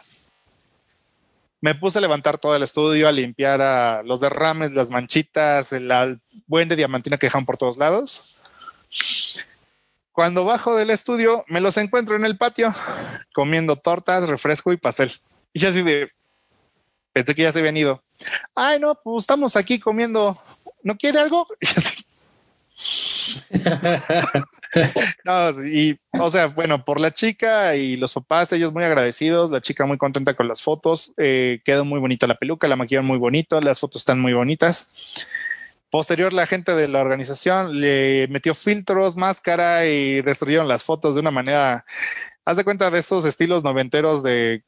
Me puse a levantar todo el estudio, a limpiar a los derrames, las manchitas, el buen de diamantina que dejan por todos lados. Cuando bajo del estudio, me los encuentro en el patio comiendo tortas, refresco y pastel. Y yo así de, pensé que ya se habían ido. Ay, no, pues estamos aquí comiendo. ¿No quiere algo? Y así, no, y o sea, bueno, por la chica y los papás, ellos muy agradecidos, la chica muy contenta con las fotos, eh, quedó muy bonita la peluca, la maquillaron muy bonito, las fotos están muy bonitas. Posterior, la gente de la organización le metió filtros, máscara y destruyeron las fotos de una manera, haz de cuenta de esos estilos noventeros de,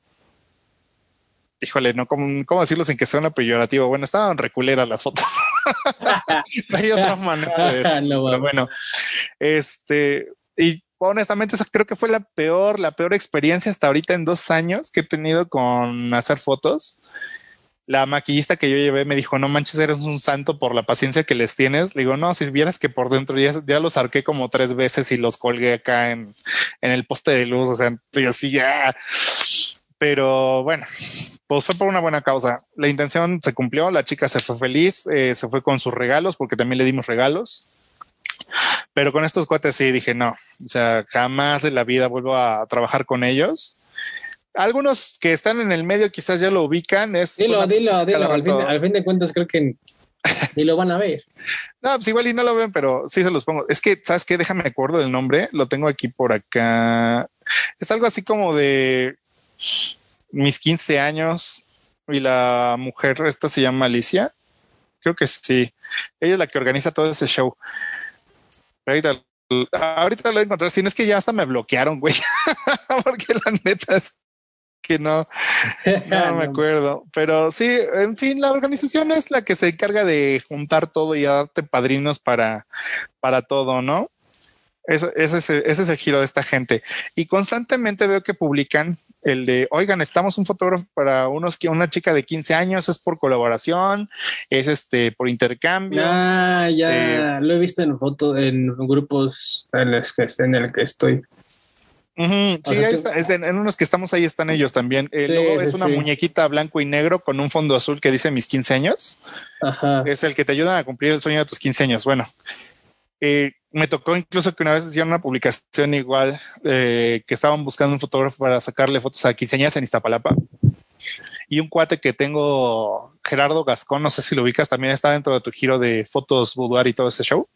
híjole, no, ¿cómo, cómo decirlo sin que sea una peyorativo? Bueno, estaban reculeras las fotos. no hay otra manera de. No Pero bueno, este, y honestamente, esa creo que fue la peor, la peor experiencia hasta ahorita en dos años que he tenido con hacer fotos. La maquillista que yo llevé me dijo, no manches, eres un santo por la paciencia que les tienes. Le digo, no, si vieras que por dentro ya, los arqué como tres veces y los colgué acá en, en el poste de luz. O sea, estoy así ya. Pero bueno, pues fue por una buena causa. La intención se cumplió, la chica se fue feliz, eh, se fue con sus regalos porque también le dimos regalos. Pero con estos cuates sí dije no, o sea, jamás en la vida vuelvo a trabajar con ellos. Algunos que están en el medio quizás ya lo ubican. Es Dilo, dilo, dilo. cada Al fin, de, rato- al fin de cuentas, creo que ni lo van a ver. No, pues igual y no lo ven, pero sí se los pongo. Es que, ¿sabes qué? Déjame acuerdo del nombre. Lo tengo aquí por acá. Es algo así como de mis 15 años y la mujer, esta se llama Alicia. Creo que sí. Ella es la que organiza todo ese show. Ahorita, ahorita lo voy a encontrar. Si no es que ya hasta me bloquearon, güey. Porque la neta es que no, no me acuerdo, pero sí, en fin, la organización es la que se encarga de juntar todo y darte padrinos para, para todo, ¿no? Eso, ese, es, ese es el giro de esta gente. Y constantemente veo que publican el de, oigan, estamos un fotógrafo para unos que una chica de 15 años, es por colaboración, es este por intercambio. Ah, ya Eh, lo he visto en fotos, en grupos en los que en el que estoy. Sí, sea, ahí está, es en, en unos que estamos ahí están ellos también. El Sí, logo sí, es una sí. muñequita blanco y negro con un fondo azul que dice mis 15 años. Ajá. es el que te ayuda a cumplir el sueño de tus 15 años. Bueno, eh, me tocó incluso que una vez hicieron una publicación igual eh, que estaban buscando un fotógrafo para sacarle fotos a quinceañeras en Iztapalapa. Y un cuate que tengo, Gerardo Gascón, no sé si lo ubicas, también está dentro de tu giro de fotos boudoir y todo ese show.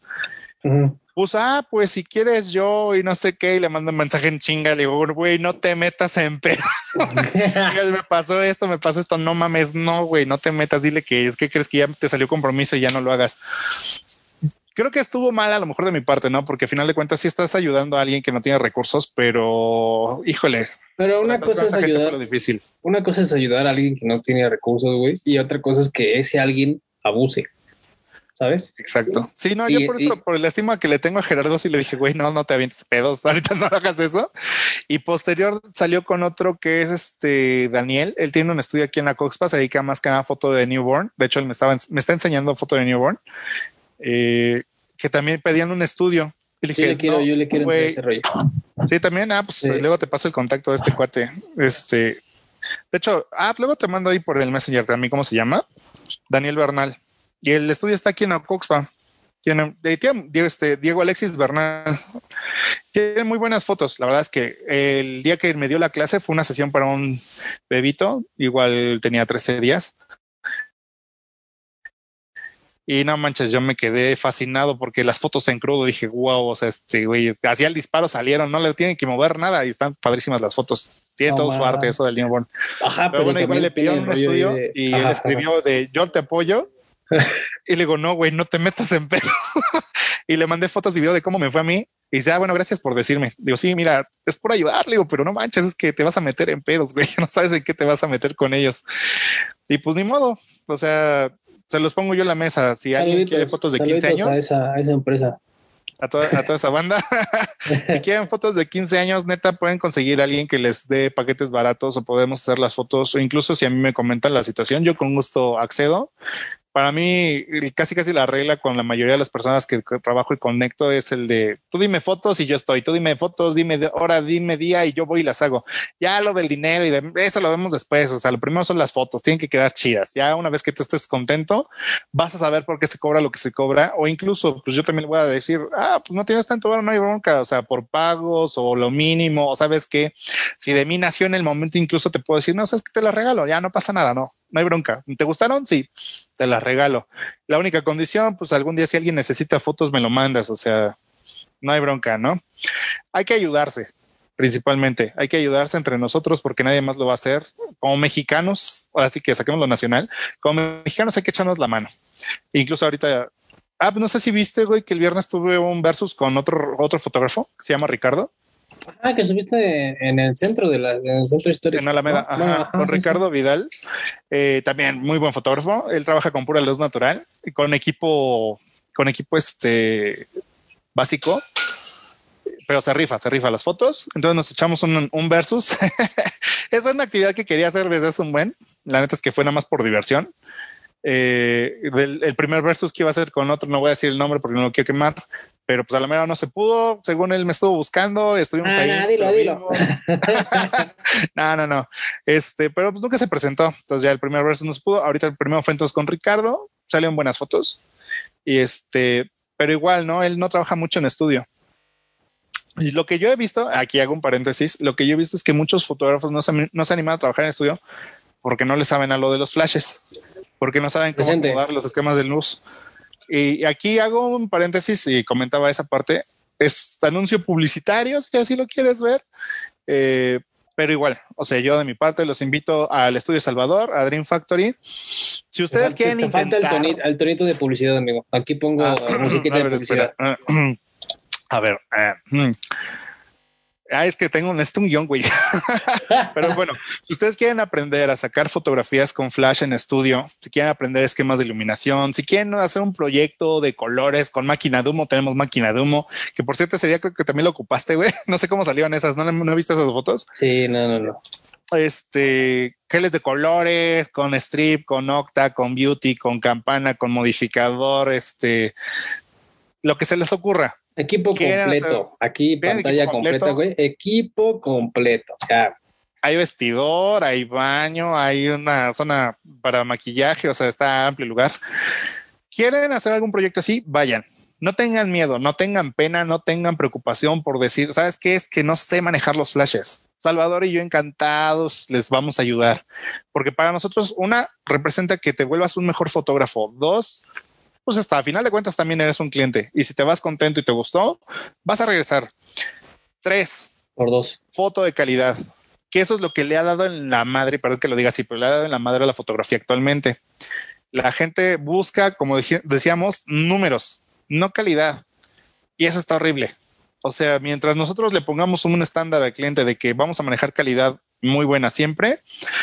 Puso, ah, pues si quieres yo y no sé qué, y le mando un mensaje en chinga, le digo, güey, no te metas en pedo. me pasó esto, me pasó esto, no mames, no, güey, no te metas, dile que es que crees que ya te salió compromiso y ya no lo hagas. Creo que estuvo mal a lo mejor de mi parte, ¿no? Porque al final de cuentas sí estás ayudando a alguien que no tiene recursos, pero híjole. Pero una cosa es ¿cuánta gente fue ayudar, difícil. una cosa es ayudar a alguien que no tiene recursos, güey, y otra cosa es que ese alguien abuse. ¿Sabes? Exacto. Sí, no, Y- yo por eso, por el estima que le tengo a Gerardo, sí le dije, güey, no, no te avientes pedos, ahorita no hagas eso. Y posterior salió con otro que es este Daniel. Él tiene un estudio aquí en la Coxpa, se dedica más que nada a foto de newborn. De hecho, él me estaba, me está enseñando foto de newborn, eh, que también pedían un estudio. Y le Yo le quiero, "No, yo le quiero ese rollo. Sí, también, ah, pues luego te paso el contacto de este cuate. Este, de hecho, ah, luego te mando ahí por el Messenger también, ¿cómo se llama? Daniel Bernal. Y el estudio está aquí en Ocoxpa. Tiene, Diego, este, Diego Alexis Bernal. Tiene muy buenas fotos. La verdad es que el día que me dio la clase fue una sesión para un bebito. Igual tenía 13 días. Y no manches, yo me quedé fascinado porque las fotos en crudo dije, wow, o sea, este güey, hacía el disparo, salieron, no le tienen que mover nada y están padrísimas las fotos. Tiene todo su arte eso del newborn. Ajá, pero, bueno, igual le pidió un estudio y él escribió de yo te apoyo. Y le digo, no, güey, no te metas en pedos. y le mandé fotos y video de cómo me fue a mí. Y dice, ah, bueno, gracias por decirme. Digo, sí, mira, es por ayudarle, digo, pero no manches, es que te vas a meter en pedos, güey. No sabes en qué te vas a meter con ellos. Y pues ni modo. O sea, se los pongo yo en la mesa. Si alguien quiere fotos de 15 años. A esa, a esa empresa. A toda, a toda esa banda. si quieren fotos de 15 años, neta, pueden conseguir a alguien que les dé paquetes baratos o podemos hacer las fotos. O incluso si a mí me comentan la situación, yo con gusto accedo para mí casi casi la regla con la mayoría de las personas que trabajo y conecto es el de tú dime fotos y yo estoy, tú dime fotos, dime hora, dime día y yo voy y las hago. Ya lo del dinero y de eso lo vemos después. O sea, lo primero son las fotos, tienen que quedar chidas. Ya una vez que tú estés contento, vas a saber por qué se cobra lo que se cobra. O incluso, pues yo también le voy a decir, ah, pues no tienes tanto bueno, no hay bronca. O sea, por pagos o lo mínimo, o sabes que si de mí nació en el momento, incluso te puedo decir, no, sabes que te la regalo, ya no pasa nada, no no hay bronca. ¿Te gustaron? Sí, te las regalo. La única condición, pues algún día si alguien necesita fotos, me lo mandas, o sea, no hay bronca, ¿no? Hay que ayudarse, principalmente. Hay que ayudarse entre nosotros porque nadie más lo va a hacer. Como mexicanos, así que saquemos lo nacional, como mexicanos hay que echarnos la mano. Incluso ahorita, ah, no sé si viste, güey, que el viernes tuve un versus con otro, otro fotógrafo que se llama Ricardo. Ah, que subiste en el centro de la, en el centro histórico. En Alameda, ajá, con Ricardo Vidal, eh, también muy buen fotógrafo. Él trabaja con pura luz natural y con equipo, con equipo este básico, pero se rifa, se rifa las fotos. Entonces nos echamos un, un versus. es una actividad que quería hacer desde hace un buen. La neta es que fue nada más por diversión. Eh, el primer versus que iba a hacer con otro, no voy a decir el nombre porque no lo quiero quemar, pero pues a lo mejor no se pudo, según él me estuvo buscando, estuvimos ah, ahí. dilo, dilo. no, no, no. Este, pero pues nunca se presentó. Entonces ya el primer verso no se pudo. Ahorita el primero fue entonces con Ricardo, salieron buenas fotos. Y este, pero igual, ¿no? Él no trabaja mucho en estudio. Y lo que yo he visto, aquí hago un paréntesis, lo que yo he visto es que muchos fotógrafos no se, no se animan a trabajar en estudio porque no le saben a lo de los flashes, porque no saben cómo acomodar los esquemas de luz. Y aquí hago un paréntesis y comentaba esa parte. Es anuncio publicitario, si así lo quieres ver. Eh, pero igual, o sea, yo de mi parte los invito al Estudio Salvador, a Dream Factory. Si ustedes quieren te falta el tonito, de publicidad, amigo. Aquí pongo ah, musiquita de publicidad. A ver, eh, hmm. Ah, es que tengo un, guion, güey. Pero bueno, si ustedes quieren aprender a sacar fotografías con flash en estudio, si quieren aprender esquemas de iluminación, si quieren hacer un proyecto de colores con máquina de humo, tenemos máquina de humo, que por cierto ese día creo que también lo ocupaste, güey. No sé cómo salieron esas, ¿no, ¿No he visto esas fotos? Sí, no, no, no. Este, geles de colores, con strip, con octa, con beauty, con campana, con modificador, este, lo que se les ocurra Equipo completo. Aquí pantalla completa, güey. Equipo completo. Hay vestidor, hay baño, hay una zona para maquillaje, o sea, está amplio el lugar. ¿Quieren hacer algún proyecto así? Vayan. No tengan miedo, no tengan pena, no tengan preocupación por decir, ¿sabes qué? Es que no sé manejar los flashes. Salvador y yo encantados les vamos a ayudar, porque para nosotros, una, representa que te vuelvas un mejor fotógrafo. Dos, pues hasta a final de cuentas también eres un cliente. Y si te vas contento y te gustó, vas a regresar. Tres. Por dos. Foto de calidad. Que eso es lo que le ha dado en la madre, perdón que lo diga así, pero le ha dado en la madre a la fotografía actualmente. La gente busca, como decíamos, números, no calidad. Y eso está horrible. O sea, mientras nosotros le pongamos un estándar al cliente de que vamos a manejar calidad muy buena siempre,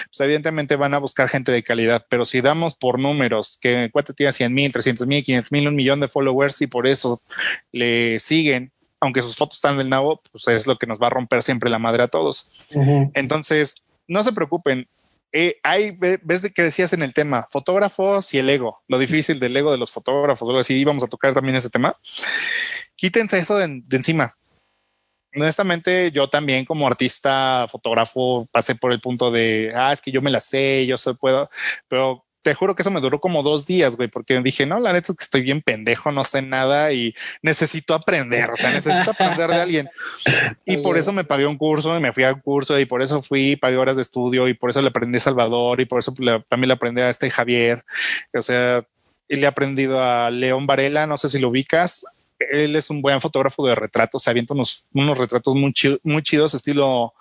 pues evidentemente van a buscar gente de calidad, pero si damos por números que Cuate tiene 100 mil, 300 mil, 500 mil, un millón de followers y por eso le siguen, aunque sus fotos están del nabo, pues es lo que nos va a romper siempre la madre a todos. Entonces, no se preocupen. Eh, hay, ves de que decías en el tema, fotógrafos y el ego, lo difícil del ego de los fotógrafos, o así, íbamos a tocar también ese tema. Quítense eso de encima honestamente, yo también como artista, fotógrafo, pasé por el punto de, ah, es que yo me la sé, yo soy, puedo, pero te juro que eso me duró como dos días, güey, porque dije, no, la neta es que estoy bien pendejo, no sé nada y necesito aprender, o sea, necesito aprender de alguien. Y por eso me pagué un curso y me fui a un curso y por eso fui, pagué horas de estudio y por eso le aprendí a Salvador y por eso también le aprendí a este Javier. O sea, y le he aprendido a León Varela, no sé si lo ubicas. Él es un buen fotógrafo de retratos, se avienta unos, unos retratos muy, muy chidos, estilo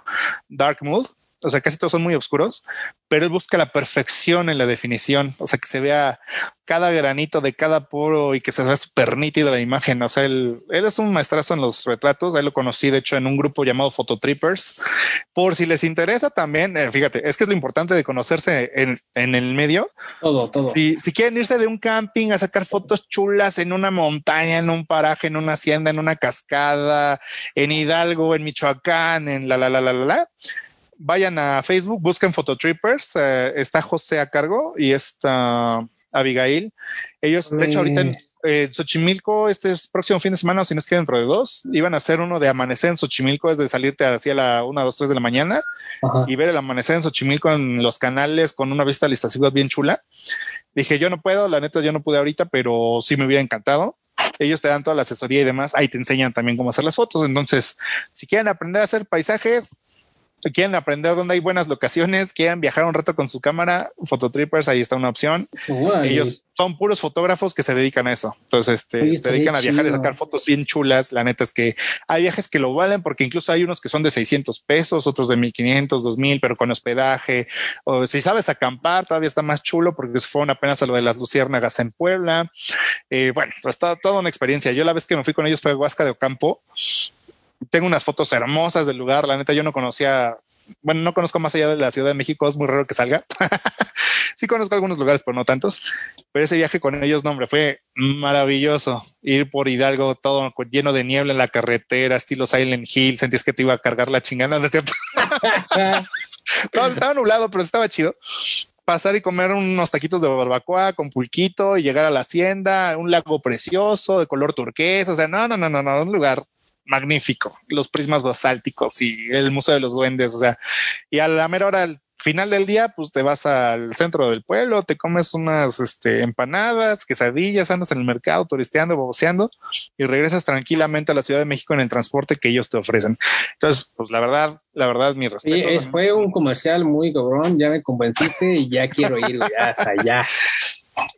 Dark Mood o sea, casi todos son muy oscuros, pero él busca la perfección en la definición, o sea, que se vea cada granito de cada poro y que se vea súper nítido la imagen. O sea, él, él, es un maestrazo en los retratos. Ahí lo conocí, de hecho, en un grupo llamado Phototrippers. Por si les interesa también, eh, fíjate, es que es lo importante de conocerse en, en el medio. Todo, todo. Si, si, quieren irse de un camping a sacar fotos chulas en una montaña, en un paraje, en una hacienda, en una cascada, en Hidalgo, en Michoacán, en la, la, la, la, la, la vayan a Facebook, busquen Phototrippers, eh, está José a cargo y está Abigail. Ellos, de hecho, ahorita en eh, Xochimilco, este próximo fin de semana, o si no es que dentro de dos, iban a hacer uno de amanecer en Xochimilco, es de salirte hacia la una, dos, tres de la mañana y ver el amanecer en Xochimilco en los canales con una vista lista ciudad bien chula. Dije, yo no puedo, la neta, yo no pude ahorita, pero sí me hubiera encantado ellos te dan toda la asesoría y demás, ahí te enseñan también cómo hacer las fotos. Entonces, si quieren aprender a hacer paisajes, quieren aprender dónde hay buenas locaciones, quieren viajar un rato con su cámara, Fototrippers, ahí está una opción. Ellos son puros fotógrafos que se dedican a eso. Entonces, este, se dedican a viajar y sacar fotos bien chulas. La neta es que hay viajes que lo valen porque incluso hay unos que son de 600 pesos, otros de 1500, 2000, pero con hospedaje. O si sabes acampar, todavía está más chulo porque se fueron apenas a lo de las luciérnagas en Puebla. Eh, bueno, pues toda, toda una experiencia. Yo la vez que me fui con ellos fue a Huasca de Ocampo tengo unas fotos hermosas del lugar. La neta, yo no conocía, bueno, no conozco más allá de la Ciudad de México, es muy raro que salga. sí conozco algunos lugares, pero no tantos. Pero ese viaje con ellos, no, hombre, fue maravilloso. Ir por Hidalgo, todo lleno de niebla en la carretera, estilo Silent Hill, sentías que te iba a cargar la chingada, ¿no es cierto? no, estaba nublado, pero estaba chido pasar y comer unos taquitos de barbacoa con pulquito y llegar a la hacienda, un lago precioso de color turquesa. O sea, no, no, no, no, no, un lugar magnífico, los prismas basálticos y el Museo de los Duendes, o sea, y a la mera hora, al final del día, pues te vas al centro del pueblo, te comes unas este, empanadas, quesadillas, andas en el mercado turisteando, boceando y regresas tranquilamente a la Ciudad de México en el transporte que ellos te ofrecen. Entonces, pues la verdad, la verdad, mi respeto. fue un comercial muy cabrón, ya me convenciste y ya quiero ir, ya, allá.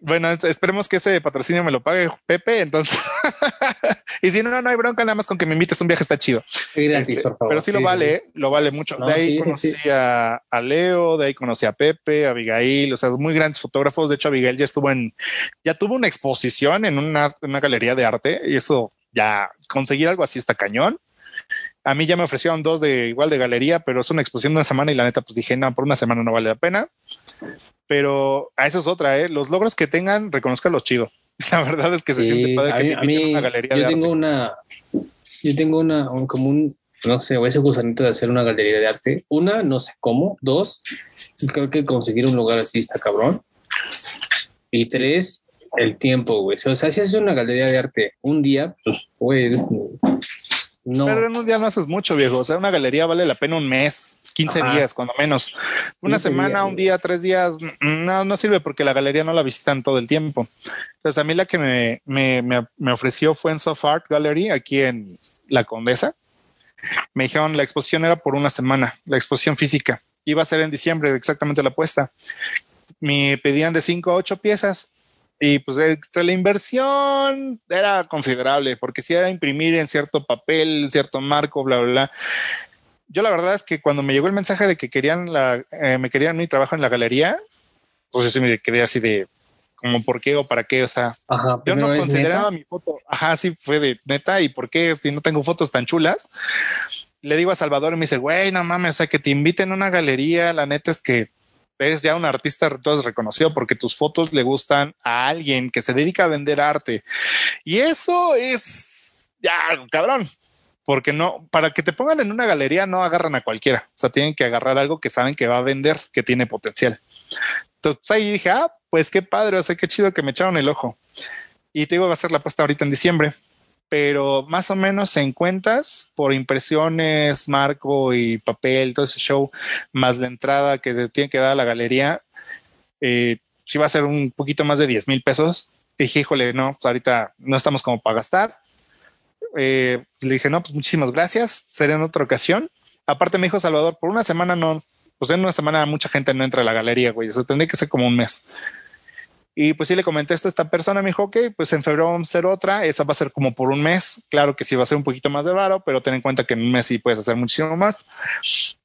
Bueno, esperemos que ese patrocinio me lo pague Pepe. Entonces, y si no, no hay bronca, nada más con que me invites un viaje está chido. Este, pero sí, lo vale, lo vale mucho. de ahí conocí a, Leo, de ahí conocí a Pepe, a Abigail, o sea, muy grandes fotógrafos. De hecho, Abigail ya estuvo en, ya tuvo una exposición en una, una galería de arte y eso ya conseguir algo así está cañón. A mí ya me ofrecieron dos de igual de galería, pero es una exposición de una semana y la neta, pues dije, no, por una semana no vale la pena pero a eso es otra, ¿eh? Los logros que tengan, reconozca los chido. La verdad es que se siente padre que te mí, una galería yo tengo una, yo tengo una, un, como un, no sé, ese gusanito de hacer una galería de arte. Una, no sé cómo. Dos, creo que conseguir un lugar así está cabrón. Y tres, el tiempo, güey. O sea, si haces una galería de arte un día, pues, güey, no. Pero en un día no haces mucho, viejo. O sea, una galería vale la pena un mes. 15 días, cuando menos. Una semana, un día, tres días, no, no sirve porque la galería no la visitan todo el tiempo. Entonces, a mí la que me, me, me, ofreció fue en Soft Art Gallery, aquí en La Condesa. Me dijeron la exposición era por una semana, la exposición física. Iba a ser en diciembre, exactamente la puesta. Me pedían de cinco a ocho piezas y pues la inversión era considerable porque si era imprimir en cierto papel, en cierto marco, bla, bla, bla yo la verdad es que cuando me llegó el mensaje de que querían la, eh, me querían mi trabajo en la galería, pues yo me quedé así de como por qué o para qué, o sea, yo no consideraba mi foto, ajá, sí fue de neta y por qué si no tengo fotos tan chulas. Le digo a Salvador y me dice, güey, no mames, o sea, que te inviten a una galería, la neta es que eres ya un artista todo reconocido porque tus fotos le gustan a alguien que se dedica a vender arte. Y eso es ya, cabrón porque no, para que te pongan en una galería no agarran a cualquiera, o sea, tienen que agarrar algo que saben que va a vender, que tiene potencial. Entonces ahí dije, ah, pues qué padre, o sea, qué chido que me echaron el ojo. Y te digo, va a ser la puesta ahorita en diciembre. pero más o menos en cuentas por impresiones, marco y papel, todo ese show, más la entrada que te tiene que dar a la galería, eh, sí va a ser un poquito más de 10 mil pesos. dije, híjole, no, pues ahorita no estamos como para gastar. Eh, le dije, no, pues muchísimas gracias, será en otra ocasión. Aparte me dijo Salvador, por una semana no, pues en una semana mucha gente no entra a la galería, güey, eso tendría que ser como un mes. Y pues sí le comenté esto a esta persona, me dijo, ok, pues en febrero vamos a hacer otra, esa va a ser como por un mes, claro que sí va a ser un poquito más de varo, pero ten en cuenta que en un mes sí puedes hacer muchísimo más.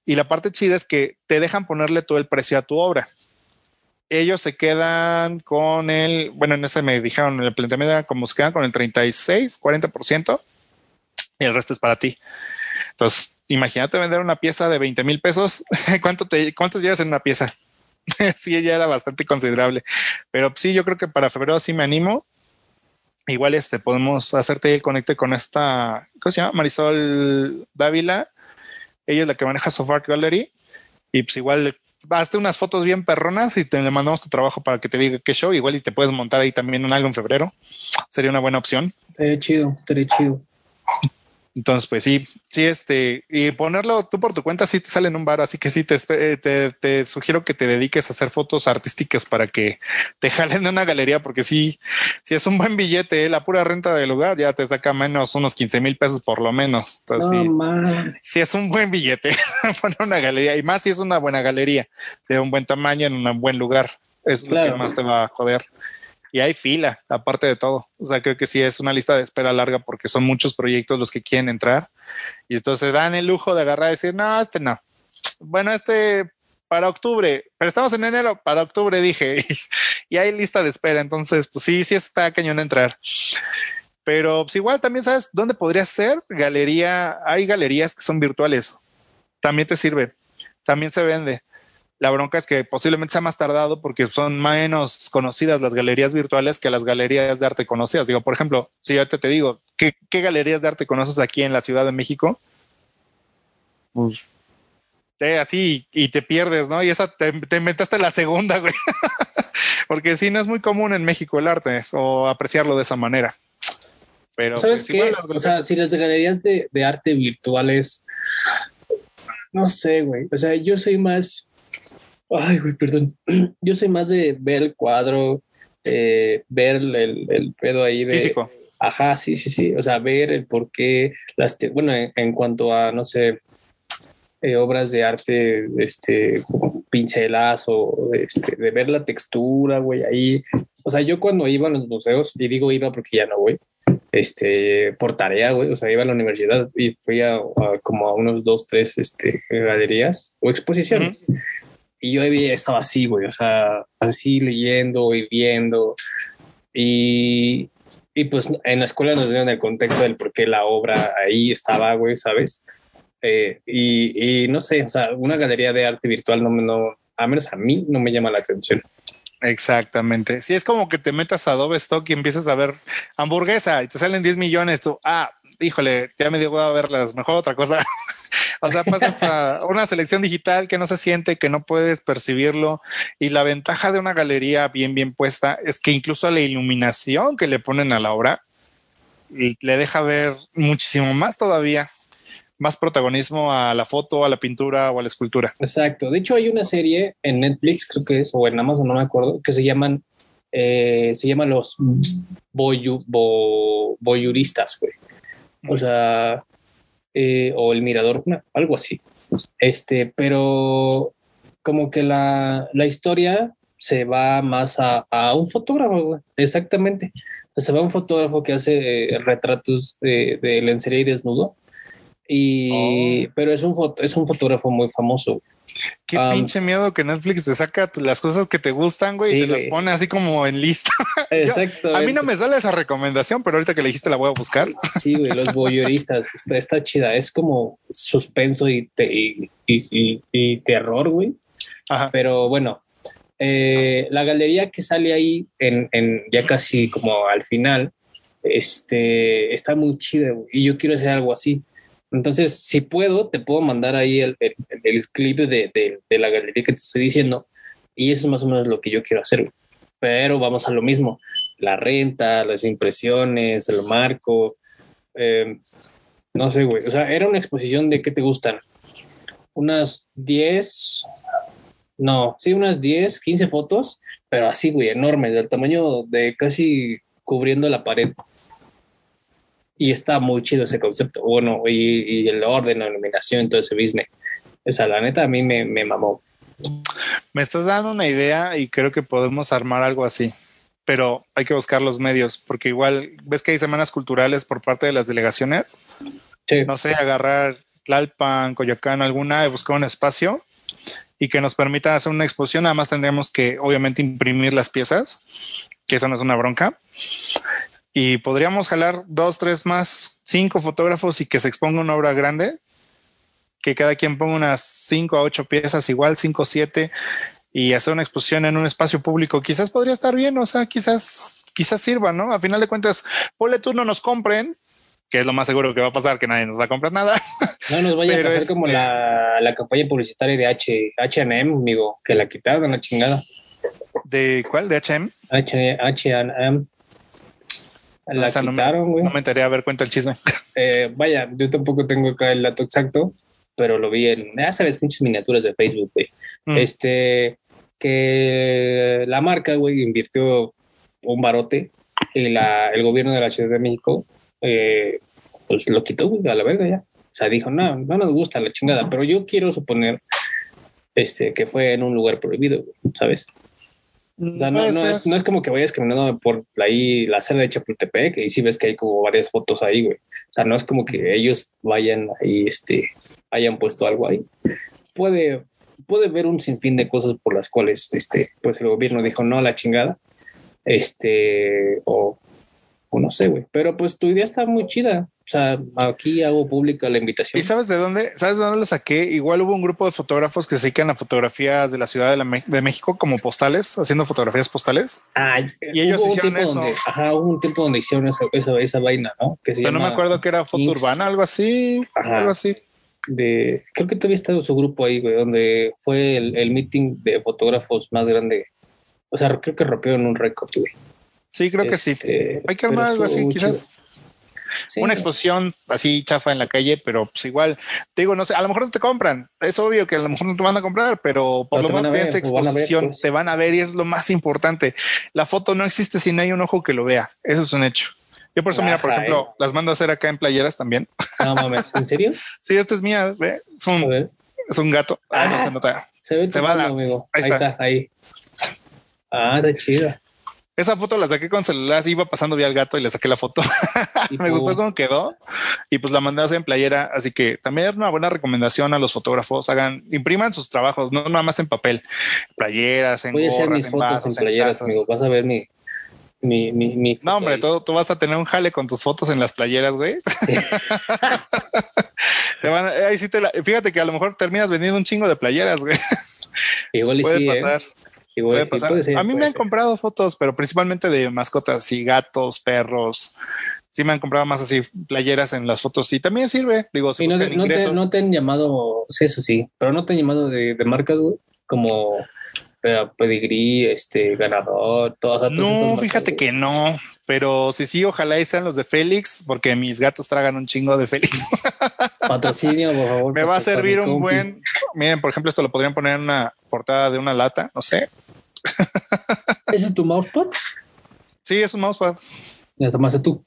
Y la parte chida es que te dejan ponerle todo el precio a tu obra. Ellos se quedan con el, bueno, en ese me dijeron en el planteamiento como se quedan con el 36, 40% y el resto es para ti. Entonces, imagínate vender una pieza de 20 mil pesos. ¿Cuánto te, cuánto llevas en una pieza? sí, ella era bastante considerable. Pero sí, yo creo que para febrero sí me animo. Igual este podemos hacerte el conecte con esta, ¿cómo se llama? Marisol Dávila. Ella es la que maneja Sofart Gallery. Y pues igual hazte unas fotos bien perronas y te le mandamos tu trabajo para que te diga qué show. Igual y te puedes montar ahí también un algo en febrero. Sería una buena opción. Estaría chido, estaría chido. Entonces, pues sí, sí, este, y ponerlo tú por tu cuenta sí te sale en un bar, así que sí te, eh, te, te, sugiero que te dediques a hacer fotos artísticas para que te jalen de una galería, porque sí, si es un buen billete, eh, la pura renta del lugar ya te saca menos unos 15 mil pesos por lo menos. Entonces, sí, si es un buen billete poner una galería, y más si es una buena galería de un buen tamaño en un buen lugar, es lo que más te va a joder y hay fila, aparte de todo. O sea, creo que sí es una lista de espera larga porque son muchos proyectos los que quieren entrar y entonces dan el lujo de agarrar y decir, no, este no. Bueno, este para octubre, pero estamos en enero, para octubre dije, y hay lista de espera. Entonces, pues sí, sí está cañón entrar. Pero pues igual también sabes dónde podría ser galería. Hay galerías que son virtuales. También te sirve. También se vende. La bronca es que posiblemente sea más tardado porque son menos conocidas las galerías virtuales que las galerías de arte conocidas. Digo, por ejemplo, si yo te, digo, ¿qué, galerías de arte conoces aquí en la Ciudad de México? Pues te, así y, te pierdes, ¿no? Y esa te, te inventaste la segunda, güey. porque sí, no es muy común en México el arte o apreciarlo de esa manera. Pero ¿sabes pues, qué? o sea, si las galerías de, de arte virtuales, no sé, güey. O sea, yo soy más Ay, güey, perdón. Yo soy más de ver el cuadro, eh, ver el, el, pedo ahí. De, Físico. Ajá, sí, sí, sí. O sea, ver el por qué, las bueno, en, cuanto a, no sé, eh, obras de arte, este, como pincelas o este, de ver la textura, güey, ahí. O sea, yo cuando iba a los museos, y digo iba porque ya no voy, este, por tarea, güey, o sea, iba a la universidad y fui a, como a unos dos, tres, este, galerías o exposiciones. Y yo estaba así, güey, o sea, así leyendo y viendo. Y, y pues en la escuela nos dieron el contexto del por qué la obra ahí estaba, güey, ¿sabes? Eh, y, y, no sé, o sea, una galería de arte virtual no, no, a menos a mí no me llama la atención. Exactamente. Si es como que te metas a Adobe Stock y empiezas a ver hamburguesa y te salen 10 millones, tú, ah, híjole, ya me digo a verlas, mejor otra cosa. o sea, pasas a una selección digital que no se siente, que no puedes percibirlo. Y la ventaja de una galería bien, bien puesta es que incluso la iluminación que le ponen a la obra le deja ver muchísimo más todavía, más protagonismo a la foto, a la pintura o a la escultura. Exacto. De hecho, hay una serie en Netflix, creo que es, o en Amazon, no me acuerdo, que se llaman, eh, se llaman los boyu, boyuristas, güey. O sea, eh, o el mirador, algo así. Este, pero como que la, la historia se va más a, a un fotógrafo, exactamente. Se va a un fotógrafo que hace eh, retratos de, de, lencería y desnudo. Y, oh. pero es un, es un fotógrafo muy famoso. Qué pinche miedo que Netflix te saca las cosas que te gustan, güey, y te las pone así como en lista. Exacto. a mí no me sale esa recomendación, pero ahorita que le dijiste la voy a buscar. Sí, güey, los voyeuristas, está, está chida. Es como suspenso y, y, terror, güey. Pero bueno, eh, la galería que sale ahí en, en, ya casi como al final, este, está muy chida, y yo quiero hacer algo así. Entonces, si puedo, te puedo mandar ahí el, clip de, de, la galería que te estoy diciendo. Y eso es más o menos lo que yo quiero hacer. Pero vamos a lo mismo. La renta, las impresiones, el marco. eh, no sé, güey. O sea, era una exposición de qué te gustan. Unas 10, no, sí, unas 10, 15 fotos, pero así, güey, enormes, del tamaño de casi cubriendo la pared. Y está muy chido ese concepto. Bueno, y, y el orden, la iluminación, todo ese business. O sea, la neta a mí me, me mamó. Me estás dando una idea y creo que podemos armar algo así pero hay que buscar los medios, porque igual ves que hay semanas culturales por parte de las delegaciones. Sí. No sé, agarrar Tlalpan, Coyoacán, alguna, buscar un espacio y que nos permita hacer una exposición. Además, tendríamos que, obviamente, imprimir las piezas, que eso no es una bronca. Y podríamos jalar dos, tres más, cinco fotógrafos y que se exponga una obra grande, que cada quien ponga unas cinco a ocho piezas, igual cinco, siete, y hacer una exposición en un espacio público, quizás podría estar bien, o sea, quizás, quizás sirva, ¿no? A final de cuentas, ponle tú no nos compren, que es lo más seguro que va a pasar, que nadie nos va a comprar nada. No nos vaya Pero a pasar este- como la, la campaña publicitaria de H, H&M, amigo, que la quitaron la chingada. ¿De cuál? ¿De H&M? H, H&M. La O sea, no me-. No me enteré a ver cuenta el chisme. Eh, vaya, yo tampoco tengo acá el dato exacto, pero lo vi en, ya sabes, muchas miniaturas de Facebook, güey. Mm. Este, que la marca, güey, invirtió un barote y la, el gobierno de la Ciudad de México, eh, pues lo quitó, güey, a la verga ya. O sea, dijo, no, no nos gusta la chingada, pero yo quiero suponer este, que fue en un lugar prohibido, ¿sabes? O sea, no, es, no es como que vayas caminando por ahí la celda de Chapultepec y sí ves que hay como varias fotos ahí, güey. O sea, no es como que ellos vayan ahí, este, hayan puesto algo ahí. Puede, puede ver un sinfín de cosas por las cuales, este, pues el gobierno dijo no a la chingada, este, o, o no sé, güey. Pero pues tu idea está muy chida. O sea, aquí hago pública la invitación. ¿Y sabes de dónde? ¿Sabes de dónde lo saqué? Igual hubo un grupo de fotógrafos que se dedican a fotografías de la Ciudad de, la Me- de México como postales, haciendo fotografías postales. Ah, Y ellos hubo un hicieron tiempo eso. donde, ajá, hubo un tiempo donde hicieron esa, esa, esa vaina, ¿no? Que se Pero no me acuerdo que era foto Kings. urbana, algo así, Ajá. algo así. de creo que todavía está su grupo ahí, güey, donde fue el, el meeting de fotógrafos más grande. O sea, creo que rompieron un récord, güey. Sí, creo que sí. Este, Hay que armar algo así, quizás. Sí. Una exposición así chafa en la calle, pero pues igual, te digo, no sé, a lo mejor no te compran. Es obvio que a lo mejor no te van a comprar, pero por Pero lo menos a de ver, esa o van a ver, exposición pues. te van a ver y es lo más importante. La foto no existe si no hay un ojo que lo vea. Eso es un hecho. Yo por eso, mira, por ejemplo, eh. las mando a hacer acá en playeras también. No mames, ¿en serio? Sí, esta es mía, ve, es un, ver, es un gato. Ah, no Ah. se nota. se ve Se va la- amigo. ahí Ahí, está. está. ahí. Ah, está chida. Esa foto la saqué con celular, así iba pasando, vi al gato y le saqué la foto. Y Me tú- gustó cómo quedó y pues la mandé a hacer en playera. Así que también es una buena recomendación a los fotógrafos. Hagan, impriman sus trabajos, no nada más en papel, playeras, en Voy a hacer gorras, mis en fotos vasos, en playeras, amigo. Vas a ver mi, mi, mi, mi No, hombre, todo, tú vas a tener un jale con tus fotos en las playeras, güey. Te van ahí sí te la- fíjate que a lo mejor terminas vendiendo un chingo de playeras, güey. Igual y Puede sí, ¿eh? Puede pasar. ser, a mí me han comprado fotos, pero principalmente de mascotas y gatos, perros. Sí me han comprado más así playeras en las fotos y también sirve. Digo, si no, buscan no te, ingresos. no te han llamado, sí, eso sí, pero no te han llamado de, de marcas, güey, como eh, Pedigree, este, Ganador, todas No, fíjate que no, pero sí, sí, ojalá y sean los de Félix, porque mis gatos tragan un chingo de Félix. Patrocinio, por favor. Me va a servir un compi. buen. Miren, por ejemplo, esto lo podrían poner en una portada de una lata, no sé. ¿Ese es tu mousepad? Sí, es un mousepad. La tomaste tú.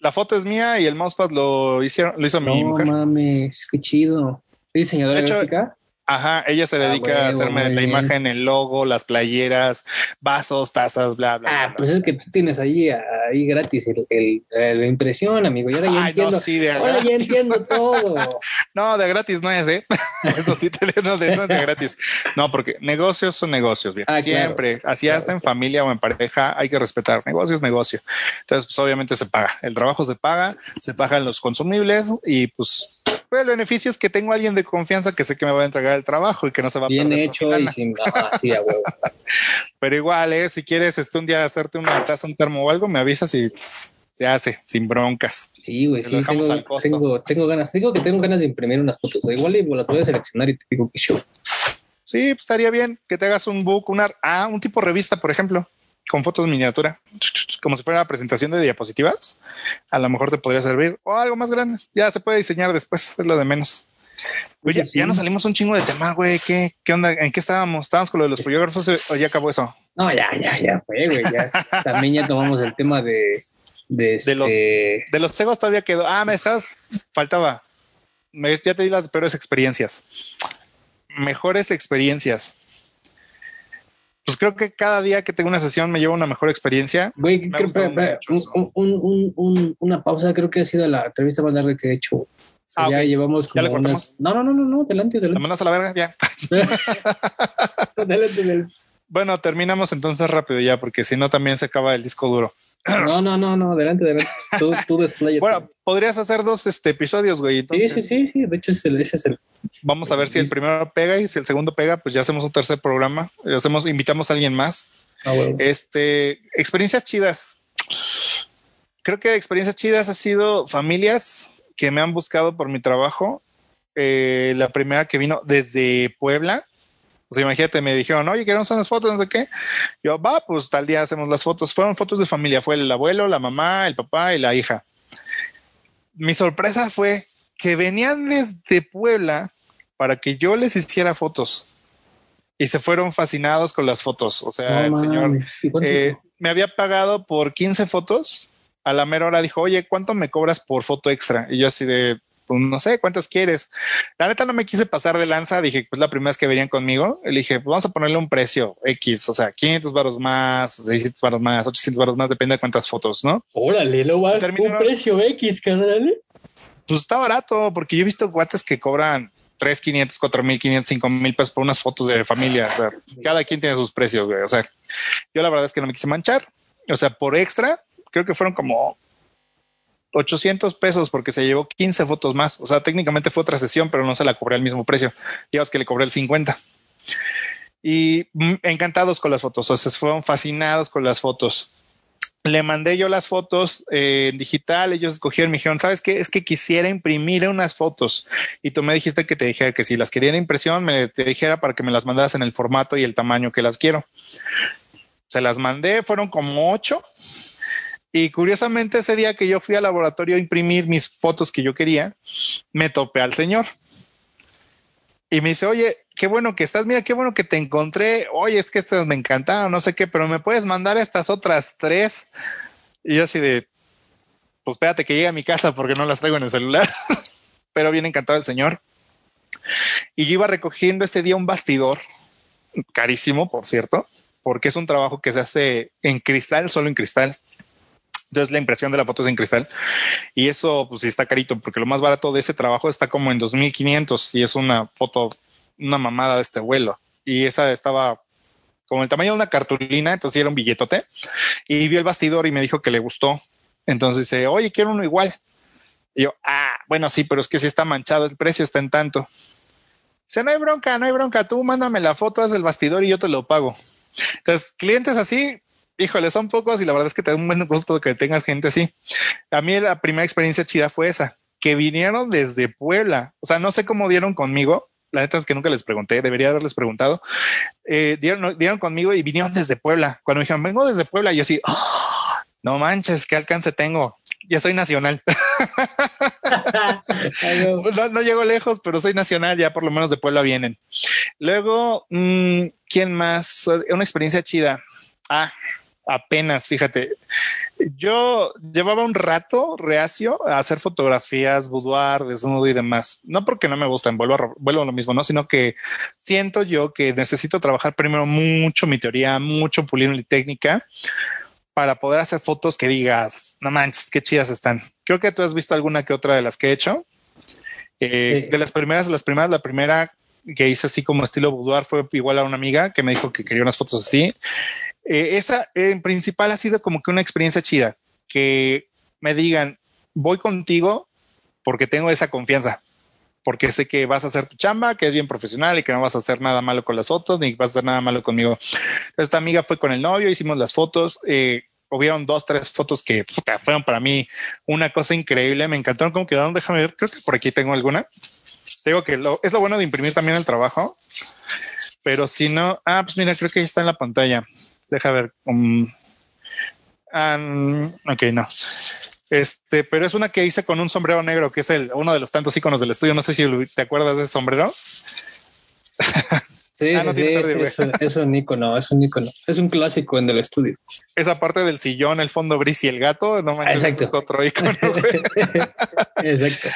La foto es mía y el mousepad lo hicieron, lo hizo mi No mujer. mames, qué chido. ¿Es diseñadora De hecho, gráfica? Ajá, ella se Ah, dedica a hacerme la bien. imagen, el logo, las playeras, vasos, tazas, bla, bla. Ah, bla, pues bla. es que tú tienes ahí, ahí gratis el, el- la impresión, amigo. Y ahora ya Ay, no, sí, de ahora ya entiendo todo. No, de gratis no es, ¿eh? Eso sí, te no, de, no es de gratis. No, porque negocios son negocios, bien. Ah, claro. Siempre, así Claro, hasta en familia o en pareja, hay que respetar. Negocio es negocio. Entonces, pues obviamente se paga. El trabajo se paga, se pagan los consumibles y pues, pues, el beneficio es que tengo a alguien de confianza que sé que me va a entregar el trabajo y que no se va a Bien perder hecho con mi y sin. Ah, sí, a huevo. Pero igual, ¿eh? si quieres este un día hacerte una taza, un termo o algo, me avisas y se hace sin broncas. Sí, güey, sí, tengo, tengo, tengo ganas. Te digo que tengo ganas de imprimir unas fotos. Igual las voy a seleccionar y te digo que show. Sí, pues estaría bien que te hagas un book, una, ah, un tipo revista, por ejemplo. Con fotos miniatura, como si fuera una presentación de diapositivas. A lo mejor te podría servir o algo más grande. Ya se puede diseñar después, es lo de menos. Oye, ya nos salimos un chingo de tema, güey. ¿Qué, ¿Qué onda? ¿En qué estábamos? ¿Estábamos con lo de los fotógrafos o ya acabó eso? No, ya, ya, ya fue, güey. Ya. También ya tomamos el tema de, de, de los este- de los cegos todavía quedó. Ah, me estás, faltaba. Me- ya te di las peores experiencias. Mejores experiencias. Pues creo que cada día que tengo una sesión me lleva una mejor experiencia. Güey, creo- espera, mucho un- un- un- un- una pausa, creo que ha sido la entrevista más larga que he hecho. O sea, Ah, ya ok. llevamos ¿Ya como cortamos? unas... No, no, no, no, no, adelante, ¿La adelante. mandas a la verga? Ya. adelante, adelante. Bueno, terminamos entonces rápido ya, porque si no también se acaba el disco duro. No, no, no, no, adelante, adelante. Tú, tú. Bueno, podrías hacer dos este, episodios, güey. sí, Entonces, sí, sí, sí. De hecho, ese es el, ese es el Vamos a ver si el primero pega y si el segundo pega, pues ya hacemos un tercer programa. Ya hacemos, invitamos a alguien más. ah. Este, experiencias chidas. Creo que experiencias chidas ha sido familias que me han buscado por mi trabajo. Eh, la primera que vino desde Puebla. O sea, imagínate, me dijeron, oye, queremos unas fotos, no sé qué. Yo, va, pues tal día hacemos las fotos. Fueron fotos de familia. Fue el abuelo, la mamá, el papá y la hija. Mi sorpresa fue que venían desde Puebla para que yo les hiciera fotos. Y se fueron fascinados con las fotos. O sea, el señor mames. ¿Y cuánto- eh, me había pagado por 15 fotos. A la mera hora dijo, oye, ¿cuánto me cobras por foto extra? Y yo así de, no sé, ¿cuántas quieres? La neta no me quise pasar de lanza. Dije, pues la primera vez que venían conmigo. Le dije, pues vamos a ponerle un precio X, o sea, 500 baros más, 600 baros más, 800 baros más, depende de cuántas fotos, ¿no? Órale, lo va un precio X, carnal. Pues está barato, porque yo he visto guates que cobran 3, 500, 4 mil, 500, 5 mil pesos por unas fotos de familia. O sea, cada quien tiene sus precios, güey. O sea, yo la verdad es que no me quise manchar. O sea, por extra, creo que fueron como 800 pesos porque se llevó 15 fotos más. O sea, técnicamente fue otra sesión, pero no se la cobré al mismo precio. Digamos que le cobré el 50. Y encantados con las fotos. O sea, fueron fascinados con las fotos. Le mandé yo las fotos eh, en digital. Ellos escogieron, me dijeron, ¿sabes qué? Es que quisiera imprimir unas fotos. Y tú me dijiste que te dijera que si las quería en impresión, me te dijera para que me las mandaras en el formato y el tamaño que las quiero. Se las mandé, fueron como ocho. Y curiosamente ese día que yo fui al laboratorio a imprimir mis fotos que yo quería, me topé al señor. Y me dice, oye, qué bueno que estás, mira, qué bueno que te encontré. Oye, es que estas me encantaron, no sé qué, pero me puedes mandar estas otras tres. Y yo así de, pues espérate que llegue a mi casa porque no las traigo en el celular. pero bien encantado el señor. Y yo iba recogiendo ese día un bastidor, carísimo, por cierto, porque es un trabajo que se hace en cristal, solo en cristal. Entonces la impresión de la foto es en cristal y eso pues sí está carito porque lo más barato de ese trabajo está como en 2500 y es una foto, una mamada de este vuelo y esa estaba como el tamaño de una cartulina, entonces sí era un billetote y vio el bastidor y me dijo que le gustó. Entonces dice, oye, quiero uno igual. Y yo, ah, bueno, sí, pero es que si está manchado, el precio está en tanto. Dice, no hay bronca, no hay bronca, tú mándame la foto, haz el bastidor y yo te lo pago. Entonces, clientes así, híjole, son pocos y la verdad es que te da un buen gusto que tengas gente así. A mí la primera experiencia chida fue esa, que vinieron desde Puebla. O sea, no sé cómo dieron conmigo. La neta es que nunca les pregunté, debería haberles preguntado. Eh, dieron, dieron conmigo y vinieron desde Puebla. Cuando me dijeron, vengo desde Puebla, yo así, "Oh, no manches, qué alcance tengo. Ya soy nacional. no, llego lejos, pero soy nacional, ya por lo menos de Puebla vienen. Luego, mmm, ¿quién más? Una experiencia chida. Ah, apenas, fíjate. Yo llevaba un rato reacio a hacer fotografías, boudoir, desnudo y demás. No porque no me gustan, vuelvo a, vuelvo a lo mismo, no, sino que siento yo que necesito trabajar primero mucho mi teoría, mucho pulir mi técnica para poder hacer fotos que digas, no manches, qué chidas están. Creo que tú has visto alguna que otra de las que he hecho. Eh, sí. De las primeras, las primeras, la primera que hice así como estilo boudoir fue igual a una amiga que me dijo que quería unas fotos así. Eh, esa en principal ha sido como que una experiencia chida, que me digan, voy contigo porque tengo esa confianza, porque sé que vas a hacer tu chamba, que es bien profesional y que no vas a hacer nada malo con las fotos, ni vas a hacer nada malo conmigo. Esta amiga fue con el novio, hicimos las fotos, eh, hubieron dos, tres fotos que fueron para mí una cosa increíble, me encantaron cómo quedaron, déjame ver, creo que por aquí tengo alguna. Tengo que lo, es lo bueno de imprimir también el trabajo, pero si no, ah, pues mira, creo que ahí está en la pantalla. Deja ver. Um, Um, ok, no. Este, pero es una que hice con un sombrero negro, que es el, uno de los tantos iconos del estudio. No sé si te acuerdas de ese sombrero. Sí, ah, sí, es, un icono, es un icono, es un clásico en el estudio. Esa parte del sillón, el fondo gris y el gato, no manches, es otro icono. Exacto.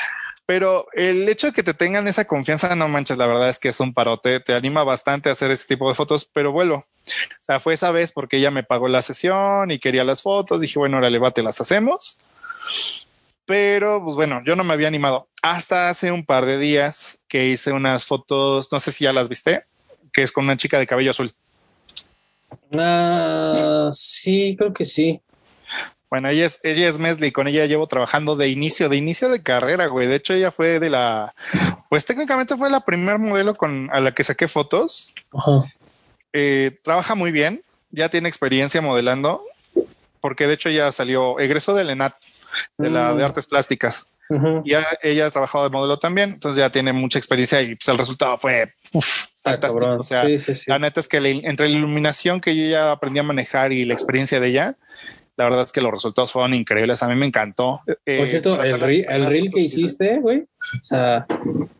Pero el hecho de que te tengan esa confianza, no manches, la verdad es que es un parote, te anima bastante a hacer ese tipo de fotos, pero vuelvo. O sea, fue esa vez porque ella me pagó la sesión y quería las fotos. Dije, bueno, ahora levate, las hacemos. Pero, pues bueno, yo no me había animado hasta hace un par de días que hice unas fotos, no sé si ya las viste, que es con una chica de cabello azul. Ah, sí, creo que sí. Bueno, ella es, ella es Mesli, con ella llevo trabajando de inicio, de inicio de carrera, güey. De hecho, ella fue de la, pues técnicamente fue la primer modelo con a la que saqué fotos. Eh, trabaja muy bien, ya tiene experiencia modelando, porque de hecho ya salió, egresó del ENAT, de la de mm. artes plásticas. Y ella ha trabajado de modelo también, entonces ya tiene mucha experiencia y pues el resultado fue fantástico. o sea, la neta es que entre la iluminación que yo ya aprendí a manejar y la experiencia de ella, la verdad es que los resultados fueron increíbles. A mí me encantó. Por eh, cierto, el, reel, que hiciste, güey. O sea,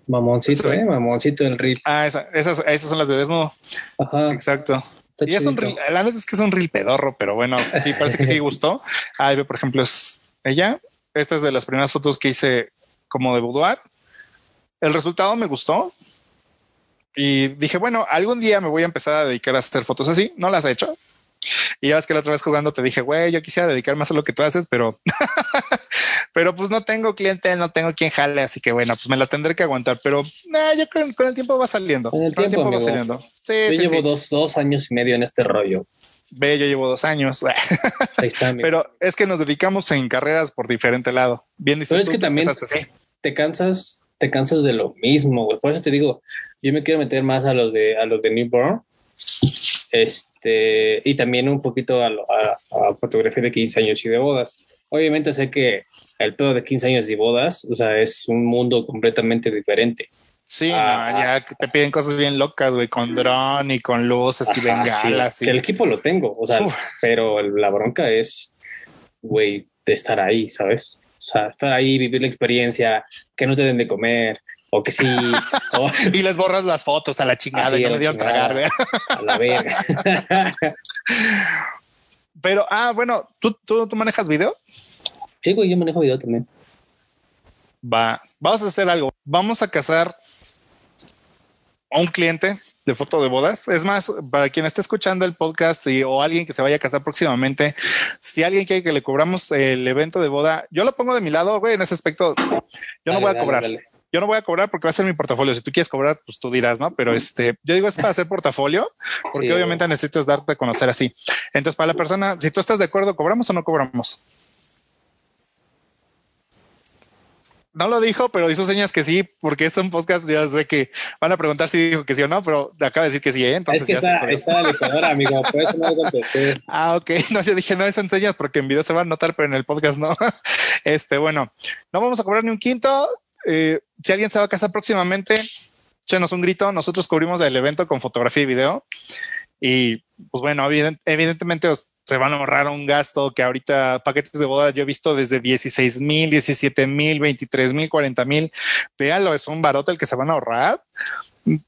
mamoncito, ¿eh? Mamoncito el reel. Ah, esas, esas son las de desnudo. Ajá. Exacto. y es un reel, la neta es que es un reel pedorro, pero bueno, sí, parece que sí gustó. Ahí ve, por ejemplo, es ella. Esta es de las primeras fotos que hice como de boudoir. El resultado me gustó. Y dije, bueno, algún día me voy a empezar a dedicar a hacer fotos así. No las he hecho, y ya ves que la otra vez jugando te dije, güey, yo quisiera dedicar más a lo que tú haces, pero, pero pues no tengo cliente, no tengo quien jale, así que bueno, pues me la tendré que aguantar, pero yo con, con el tiempo va saliendo. Con el, tiempo, va saliendo. Sí, yo llevo Dos, dos años y medio en este rollo. Ve, yo llevo dos años. Ahí está, pero es que nos dedicamos en carreras por diferente lado. Bien dices Pero es que también te cansas, te cansas de lo mismo, güey. Por eso te digo, yo me quiero meter más a los de a los de Newborn este, y también un poquito a, fotografía de 15 años y de bodas. Obviamente sé que el todo de 15 años y bodas, o sea, es un mundo completamente diferente. Sí, ya te piden cosas bien locas, güey, con dron y con luces y bengalas. Que el equipo lo tengo, o sea, pero la bronca es, güey, de estar ahí, ¿sabes? O sea, estar ahí, vivir la experiencia, que no te den de comer, o que sí. y les borras las fotos a la chingada y no le dieron tragar. A la verga. Pero, ah, bueno, ¿tú, ¿tú, tú, manejas video? Sí, güey, yo manejo video también. Va, vamos a hacer algo. Vamos a casar a un cliente de foto de bodas. Es más, para quien esté escuchando el podcast o alguien que se vaya a casar próximamente, si alguien quiere que le cobramos el evento de boda, yo lo pongo de mi lado, güey, en ese aspecto. Yo no voy a cobrar yo no voy a cobrar porque va a ser mi portafolio. Si tú quieres cobrar, pues tú dirás, ¿no? Pero este, yo digo es para hacer portafolio, porque obviamente necesitas darte a conocer así. Entonces, para la persona, si tú estás de acuerdo, ¿cobramos o no cobramos? no lo dijo, pero hizo señas que sí, porque es un podcast. Ya sé que van a preguntar si dijo que sí o no, pero acaba de decir que sí. ¿eh? Entonces es que está, está la licuadora, amigo. Por eso no contesté. Ah, ok. No, yo dije, no, es en señas porque en video se va a notar, pero en el podcast no. Este, bueno, no vamos a cobrar ni un quinto. Eh, si alguien se va a casar próximamente, échenos un grito. Nosotros cubrimos el evento con fotografía y video. Y pues bueno, evidentemente se van a ahorrar un gasto que ahorita paquetes de boda yo he visto desde 16 mil, 17 mil, 23 mil, 40 mil. Véalo, es un barote el que se van a ahorrar.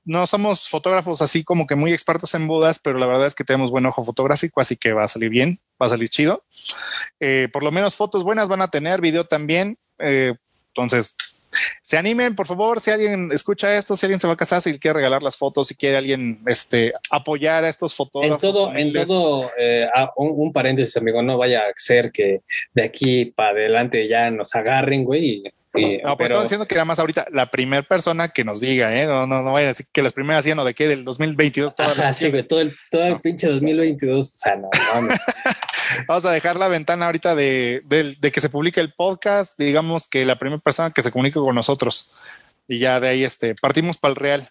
No somos fotógrafos así como que muy expertos en bodas, pero la verdad es que tenemos buen ojo fotográfico, así que va a salir bien, va a salir chido. Eh, por lo menos fotos buenas van a tener, video también. Eh, entonces, se animen, por favor, si alguien escucha esto, si alguien se va a casar, si quiere regalar las fotos, si quiere alguien este, apoyar a estos fotógrafos. En todo, en todo eh, ah, un, paréntesis, amigo, no vaya a ser que de aquí para adelante ya nos agarren, güey, no, pues pero... diciendo que era más ahorita la primera persona que nos diga, ¿eh? No, no, no vaya a decir que las primeras hacían o de qué, del 2022. Todas sí, todo el, todo el pinche 2022. O sea, no, Vamos a dejar la ventana ahorita de, de, que se publique el podcast, digamos que la primera persona que se comunique con nosotros y ya de ahí este, partimos para el real.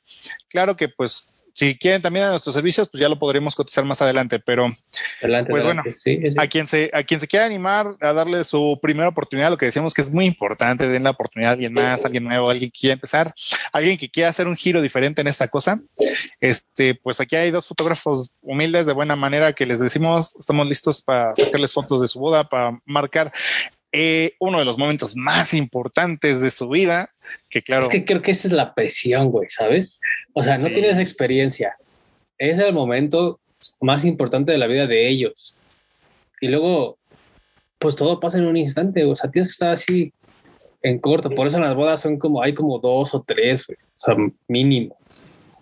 Claro que pues si quieren también a nuestros servicios, pues ya lo podremos cotizar más adelante. Pero pues bueno, a quien se a quien se quiera animar a darle su primera oportunidad, lo que decíamos que es muy importante, den la oportunidad a alguien más, alguien nuevo, alguien que quiera empezar, alguien que quiera hacer un giro diferente en esta cosa. Este, pues aquí hay dos fotógrafos humildes de buena manera que les decimos, estamos listos para sacarles fotos de su boda, para marcar eh, uno de los momentos más importantes de su vida, que claro. Es que creo que esa es la presión, güey, ¿sabes? O sea, no tienes experiencia. Es el momento más importante de la vida de ellos. Y luego, pues todo pasa en un instante, o sea, tienes que estar así en corto. Por eso en las bodas son como, hay como dos o tres, güey, o sea, mínimo.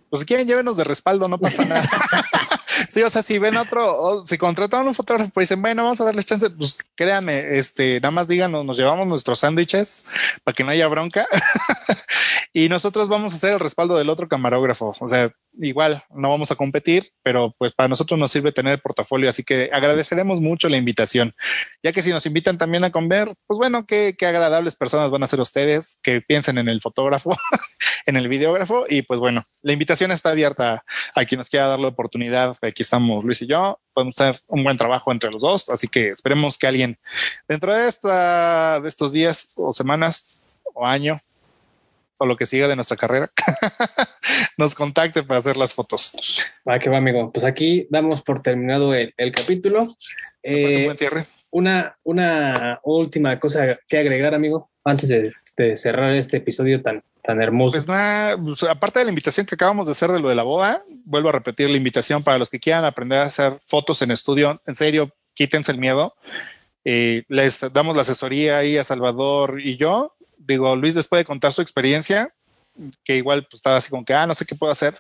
Pues si quieren, llévenos de respaldo, no pasa nada. Sí, o sea, si ven otro, o si contratan un fotógrafo, pues dicen, bueno, vamos a darles chance, pues créanme, este, nada más díganos, nos llevamos nuestros sándwiches para que no haya bronca. y nosotros vamos a hacer el respaldo del otro camarógrafo. O sea, igual no vamos a competir, pero pues para nosotros nos sirve tener el portafolio, así que agradeceremos mucho la invitación, ya que si nos invitan también a comer, pues bueno, qué, qué agradables personas van a ser ustedes, que piensen en el fotógrafo, en el videógrafo y pues bueno, la invitación está abierta a quien nos quiera dar la oportunidad. Aquí estamos Luis y yo, podemos hacer un buen trabajo entre los dos, así que esperemos que alguien dentro de esta de estos días o semanas o año o lo que siga de nuestra carrera, nos contacte para hacer las fotos. Va que va, amigo. Pues aquí damos por terminado el, capítulo. Eh, buen cierre. Una, una última cosa que agregar, amigo, antes de, cerrar este episodio tan, tan hermoso. Pues nada, pues, aparte de la invitación que acabamos de hacer de lo de la boda, vuelvo a repetir la invitación para los que quieran aprender a hacer fotos en estudio. En serio, quítense el miedo. Eh, les damos la asesoría ahí a Salvador y yo digo, Luis después de contar su experiencia, que igual pues, estaba así como que, ah, no sé qué puedo hacer.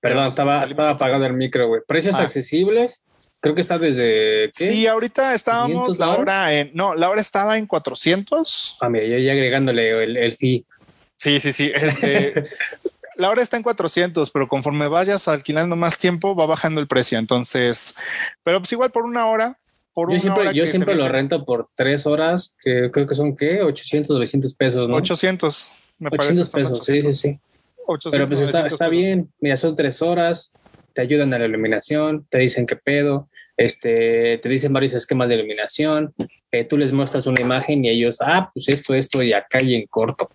Perdón, estaba, estaba apagado el micro, güey. Precios ah. accesibles. Creo que está desde. Sí, ahorita estábamos la hora en. No, la hora estaba en 400. Ah, mira, ya, agregándole el, el fee. Sí, sí, sí. Este, la hora está en 400, pero conforme vayas alquilando más tiempo, va bajando el precio. Entonces, pero pues igual por una hora yo siempre, yo siempre lo rento por tres horas, que creo que son ¿qué? 800, 900 pesos, ¿no? 800, me 800 pesos, sí, sí, sí. Pero pues está, está bien, mira, son tres horas, te ayudan a la iluminación, te dicen qué pedo, este, te dicen varios esquemas de iluminación, eh, tú les muestras una imagen y ellos, ah, pues esto, esto y acá y en corto.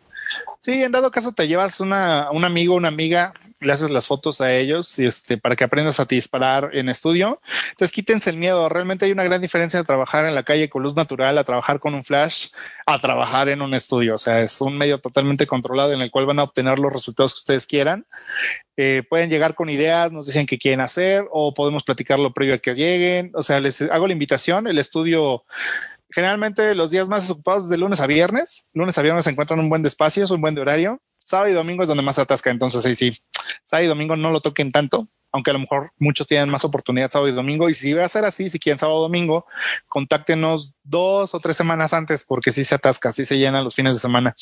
Sí, en dado caso te llevas una, un amigo, una amiga, le haces las fotos a ellos y este, para que aprendas a disparar en estudio. Entonces quítense el miedo. Realmente hay una gran diferencia de trabajar en la calle con luz natural, a trabajar con un flash, a trabajar en un estudio. O sea, es un medio totalmente controlado en el cual van a obtener los resultados que ustedes quieran. Eh, pueden llegar con ideas, nos dicen qué quieren hacer o podemos platicarlo previo a que lleguen. O sea, les hago la invitación. El estudio generalmente los días más ocupados de lunes a viernes. Lunes a viernes se encuentran un buen espacio, es un buen horario. Sábado y domingo es donde más atasca, entonces ahí sí, sábado y domingo no lo toquen tanto, aunque a lo mejor muchos tienen más oportunidad sábado y domingo. Y si va a ser así, si quieren sábado o domingo, contáctenos dos o tres semanas antes, porque si se atasca, si se llenan los fines de semana.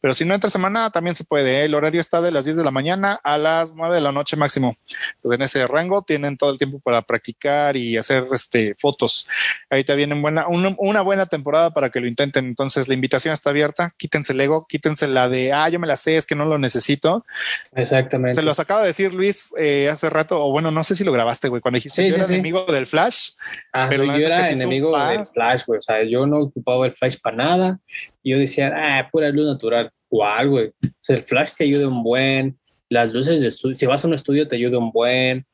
Pero si no entre semana, también se puede. ¿eh? El horario está de las 10 de la mañana a las 9 de la noche máximo. Entonces, en ese rango tienen todo el tiempo para practicar y hacer este, fotos. Ahí te vienen buena, una, buena temporada para que lo intenten. Entonces, la invitación está abierta. Quítense el ego, quítense la de, ah, yo me la sé, es que no lo necesito. Exactamente. Se los acaba de decir Luis eh, hace rato o bueno, no sé si lo grabaste, güey, cuando dijiste que yo era enemigo del Flash. Ah, pero yo era enemigo del Flash, güey. O sea, yo no ocupaba el Flash para nada. Yo decía, ah, pura luz natural. ¿Cuál, güey? O sea, el Flash te ayuda un buen. Las luces de estudio, si vas a un estudio, te ayuda un buen.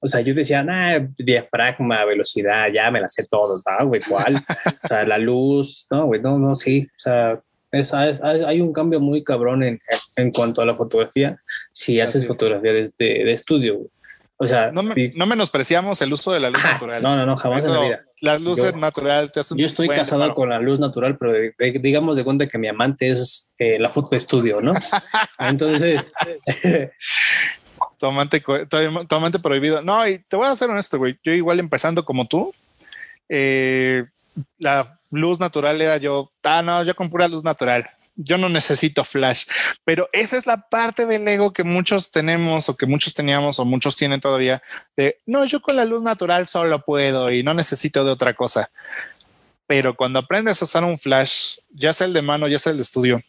O sea, yo decía, ah, diafragma, velocidad, ya me la sé todo, ¿no, güey? ¿Cuál? o sea, la luz, no, güey, no, no, sí. O sea, es, hay un cambio muy cabrón en, en cuanto a la fotografía si haces fotografía de, de, estudio. Güey. O sea, no, no, menospreciamos el uso de la luz natural. No, no, no, jamás en la vida. La luz natural te hace Yo estoy casado con la luz natural, pero digamos de cuenta que mi amante es eh, la foto de estudio, ¿no? Entonces. tu, amante, prohibido. No, y te voy a ser honesto, güey. Yo, igual empezando como tú, eh, la luz natural era yo, ah, no, yo con pura luz natural yo no necesito flash, pero esa es la parte del ego que muchos tenemos o que muchos teníamos o muchos tienen todavía de, no, yo con la luz natural solo puedo y no necesito de otra cosa. Pero cuando aprendes a usar un flash, ya sea el de mano, ya sea el de estudio,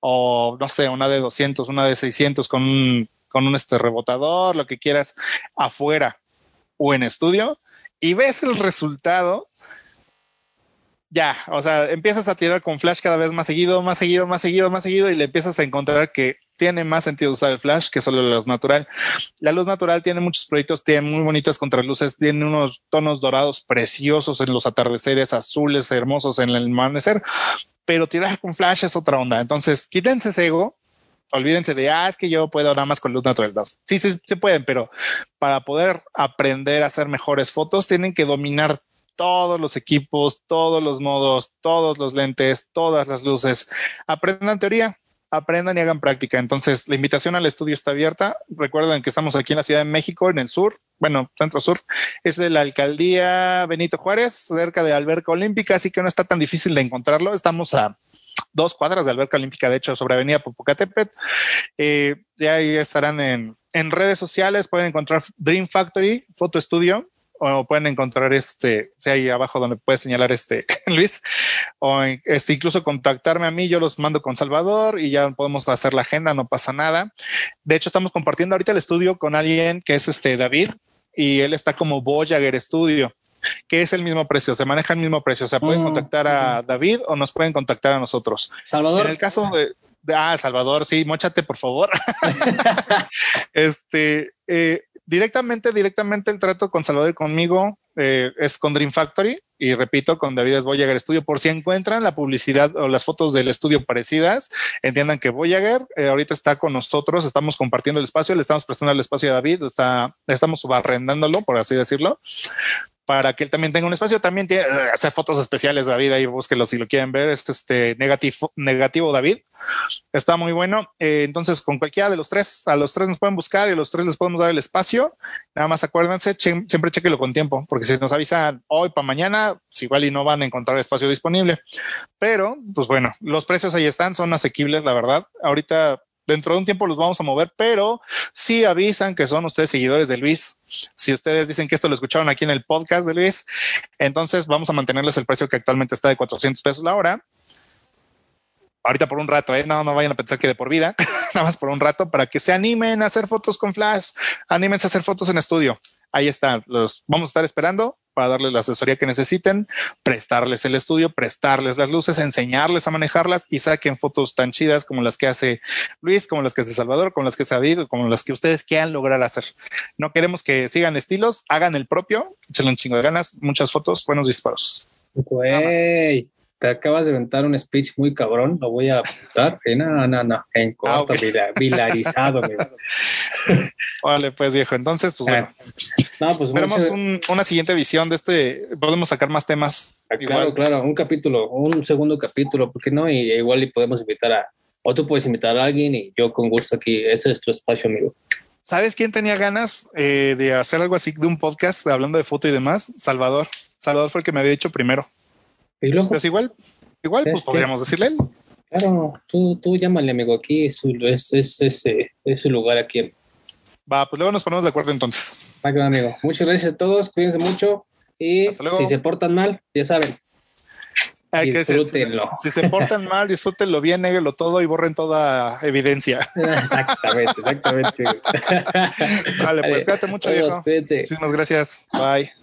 o no sé, una de 200, una de 600 con un con un este rebotador, lo que quieras, afuera o en estudio, y ves el resultado, ya, o sea, empiezas a tirar con flash cada vez más seguido, más seguido, más seguido, más seguido, y le empiezas a encontrar que tiene más sentido usar el flash que solo la luz natural. La luz natural tiene muchos proyectos, tiene muy bonitas contraluces, tiene unos tonos dorados preciosos en los atardeceres, azules hermosos en el amanecer, pero tirar con flash es otra onda. Entonces, quítense ese ego, olvídense de, ah, es que yo puedo nada más con luz natural. Sí, sí, se pueden, pero para poder aprender a hacer mejores fotos, tienen que dominar todos los equipos, todos los modos, todos los lentes, todas las luces. Aprendan teoría, aprendan y hagan práctica. Entonces, la invitación al estudio está abierta. Recuerden que estamos aquí en la Ciudad de México, en el sur, bueno, centro sur, es de la alcaldía Benito Juárez, cerca de Alberca Olímpica, así que no está tan difícil de encontrarlo. Estamos a dos cuadras de Alberca Olímpica, de hecho, sobre Avenida Popocatépetl. Eh, ya ahí estarán en, en redes sociales, pueden encontrar Dream Factory, Foto Estudio, o pueden encontrar este, si ahí abajo donde puede señalar este Luis, o este, incluso contactarme a mí, yo los mando con Salvador y ya podemos hacer la agenda, no pasa nada. De hecho, estamos compartiendo ahorita el estudio con alguien que es este David y él está como Voyager Studio que es el mismo precio, se maneja el mismo precio. O sea, pueden mm, contactar a David o nos pueden contactar a nosotros. Salvador. En el caso de, ah, Salvador, sí, mochate por favor. este, eh, directamente, directamente el trato con Salvador y conmigo eh, es con Dream Factory y repito, con David Voyager Studio. Por si encuentran la publicidad o las fotos del estudio parecidas, entiendan que Voyager eh, ahorita está con nosotros, estamos compartiendo el espacio, le estamos prestando el espacio a David, está, estamos barrendándolo, por así decirlo para que él también tenga un espacio. También tiene eh, fotos especiales, David, ahí búsquelo si lo quieren ver. Es este negativo, negativo David. Está muy bueno. Eh, entonces, con cualquiera de los tres, a los tres nos pueden buscar y a los tres les podemos dar el espacio. Nada más acuérdense, siempre chequenlo con tiempo, porque si nos avisan hoy para mañana, pues igual y no van a encontrar espacio disponible. Pero, pues bueno, los precios ahí están, son asequibles, la verdad. Ahorita dentro de un tiempo los vamos a mover, pero si avisan que son ustedes seguidores de Luis, si ustedes dicen que esto lo escucharon aquí en el podcast de Luis, entonces vamos a mantenerles el precio que actualmente está de 400 pesos la hora. Ahorita por un rato, ¿eh? no, no vayan a pensar que de por vida, nada más por un rato para que se animen a hacer fotos con flash, anímense a hacer fotos en estudio. Ahí están, los vamos a estar esperando para darles la asesoría que necesiten, prestarles el estudio, prestarles las luces, enseñarles a manejarlas y saquen fotos tan chidas como las que hace Luis, como las que hace Salvador, como las que hace David, como las que ustedes quieran lograr hacer. No queremos que sigan estilos, hagan el propio, échenle un chingo de ganas, muchas fotos, buenos disparos. Te acabas de inventar un speech muy cabrón, lo voy a apuntar. no, no, no, en ah, corto, vilarizado. vale, pues viejo, entonces, pues bueno. No, pues una siguiente edición de este, podemos sacar más temas. Ah, claro, claro, un capítulo, un segundo capítulo, ¿por qué no? Y igual y podemos invitar a, o tú puedes invitar a alguien y yo con gusto aquí, ese es tu espacio, amigo. ¿Sabes quién tenía ganas eh, de hacer algo así de un podcast hablando de foto y demás? Salvador. Salvador fue el que me había dicho primero. ¿Y luego? Pues igual, igual, pues podríamos decirle él. Claro, tú, tú llámale, amigo, aquí es su, es, es, es, es su lugar aquí. Va, pues luego nos ponemos de acuerdo entonces. Va, amigo. Muchas gracias a todos, cuídense mucho y si se portan mal, ya saben. Hay disfrútenlo. si, se portan mal, disfrútenlo bien, néguelo todo y borren toda evidencia. Exactamente, exactamente. vale, pues cuídate mucho, viejo. Muchísimas gracias. Bye.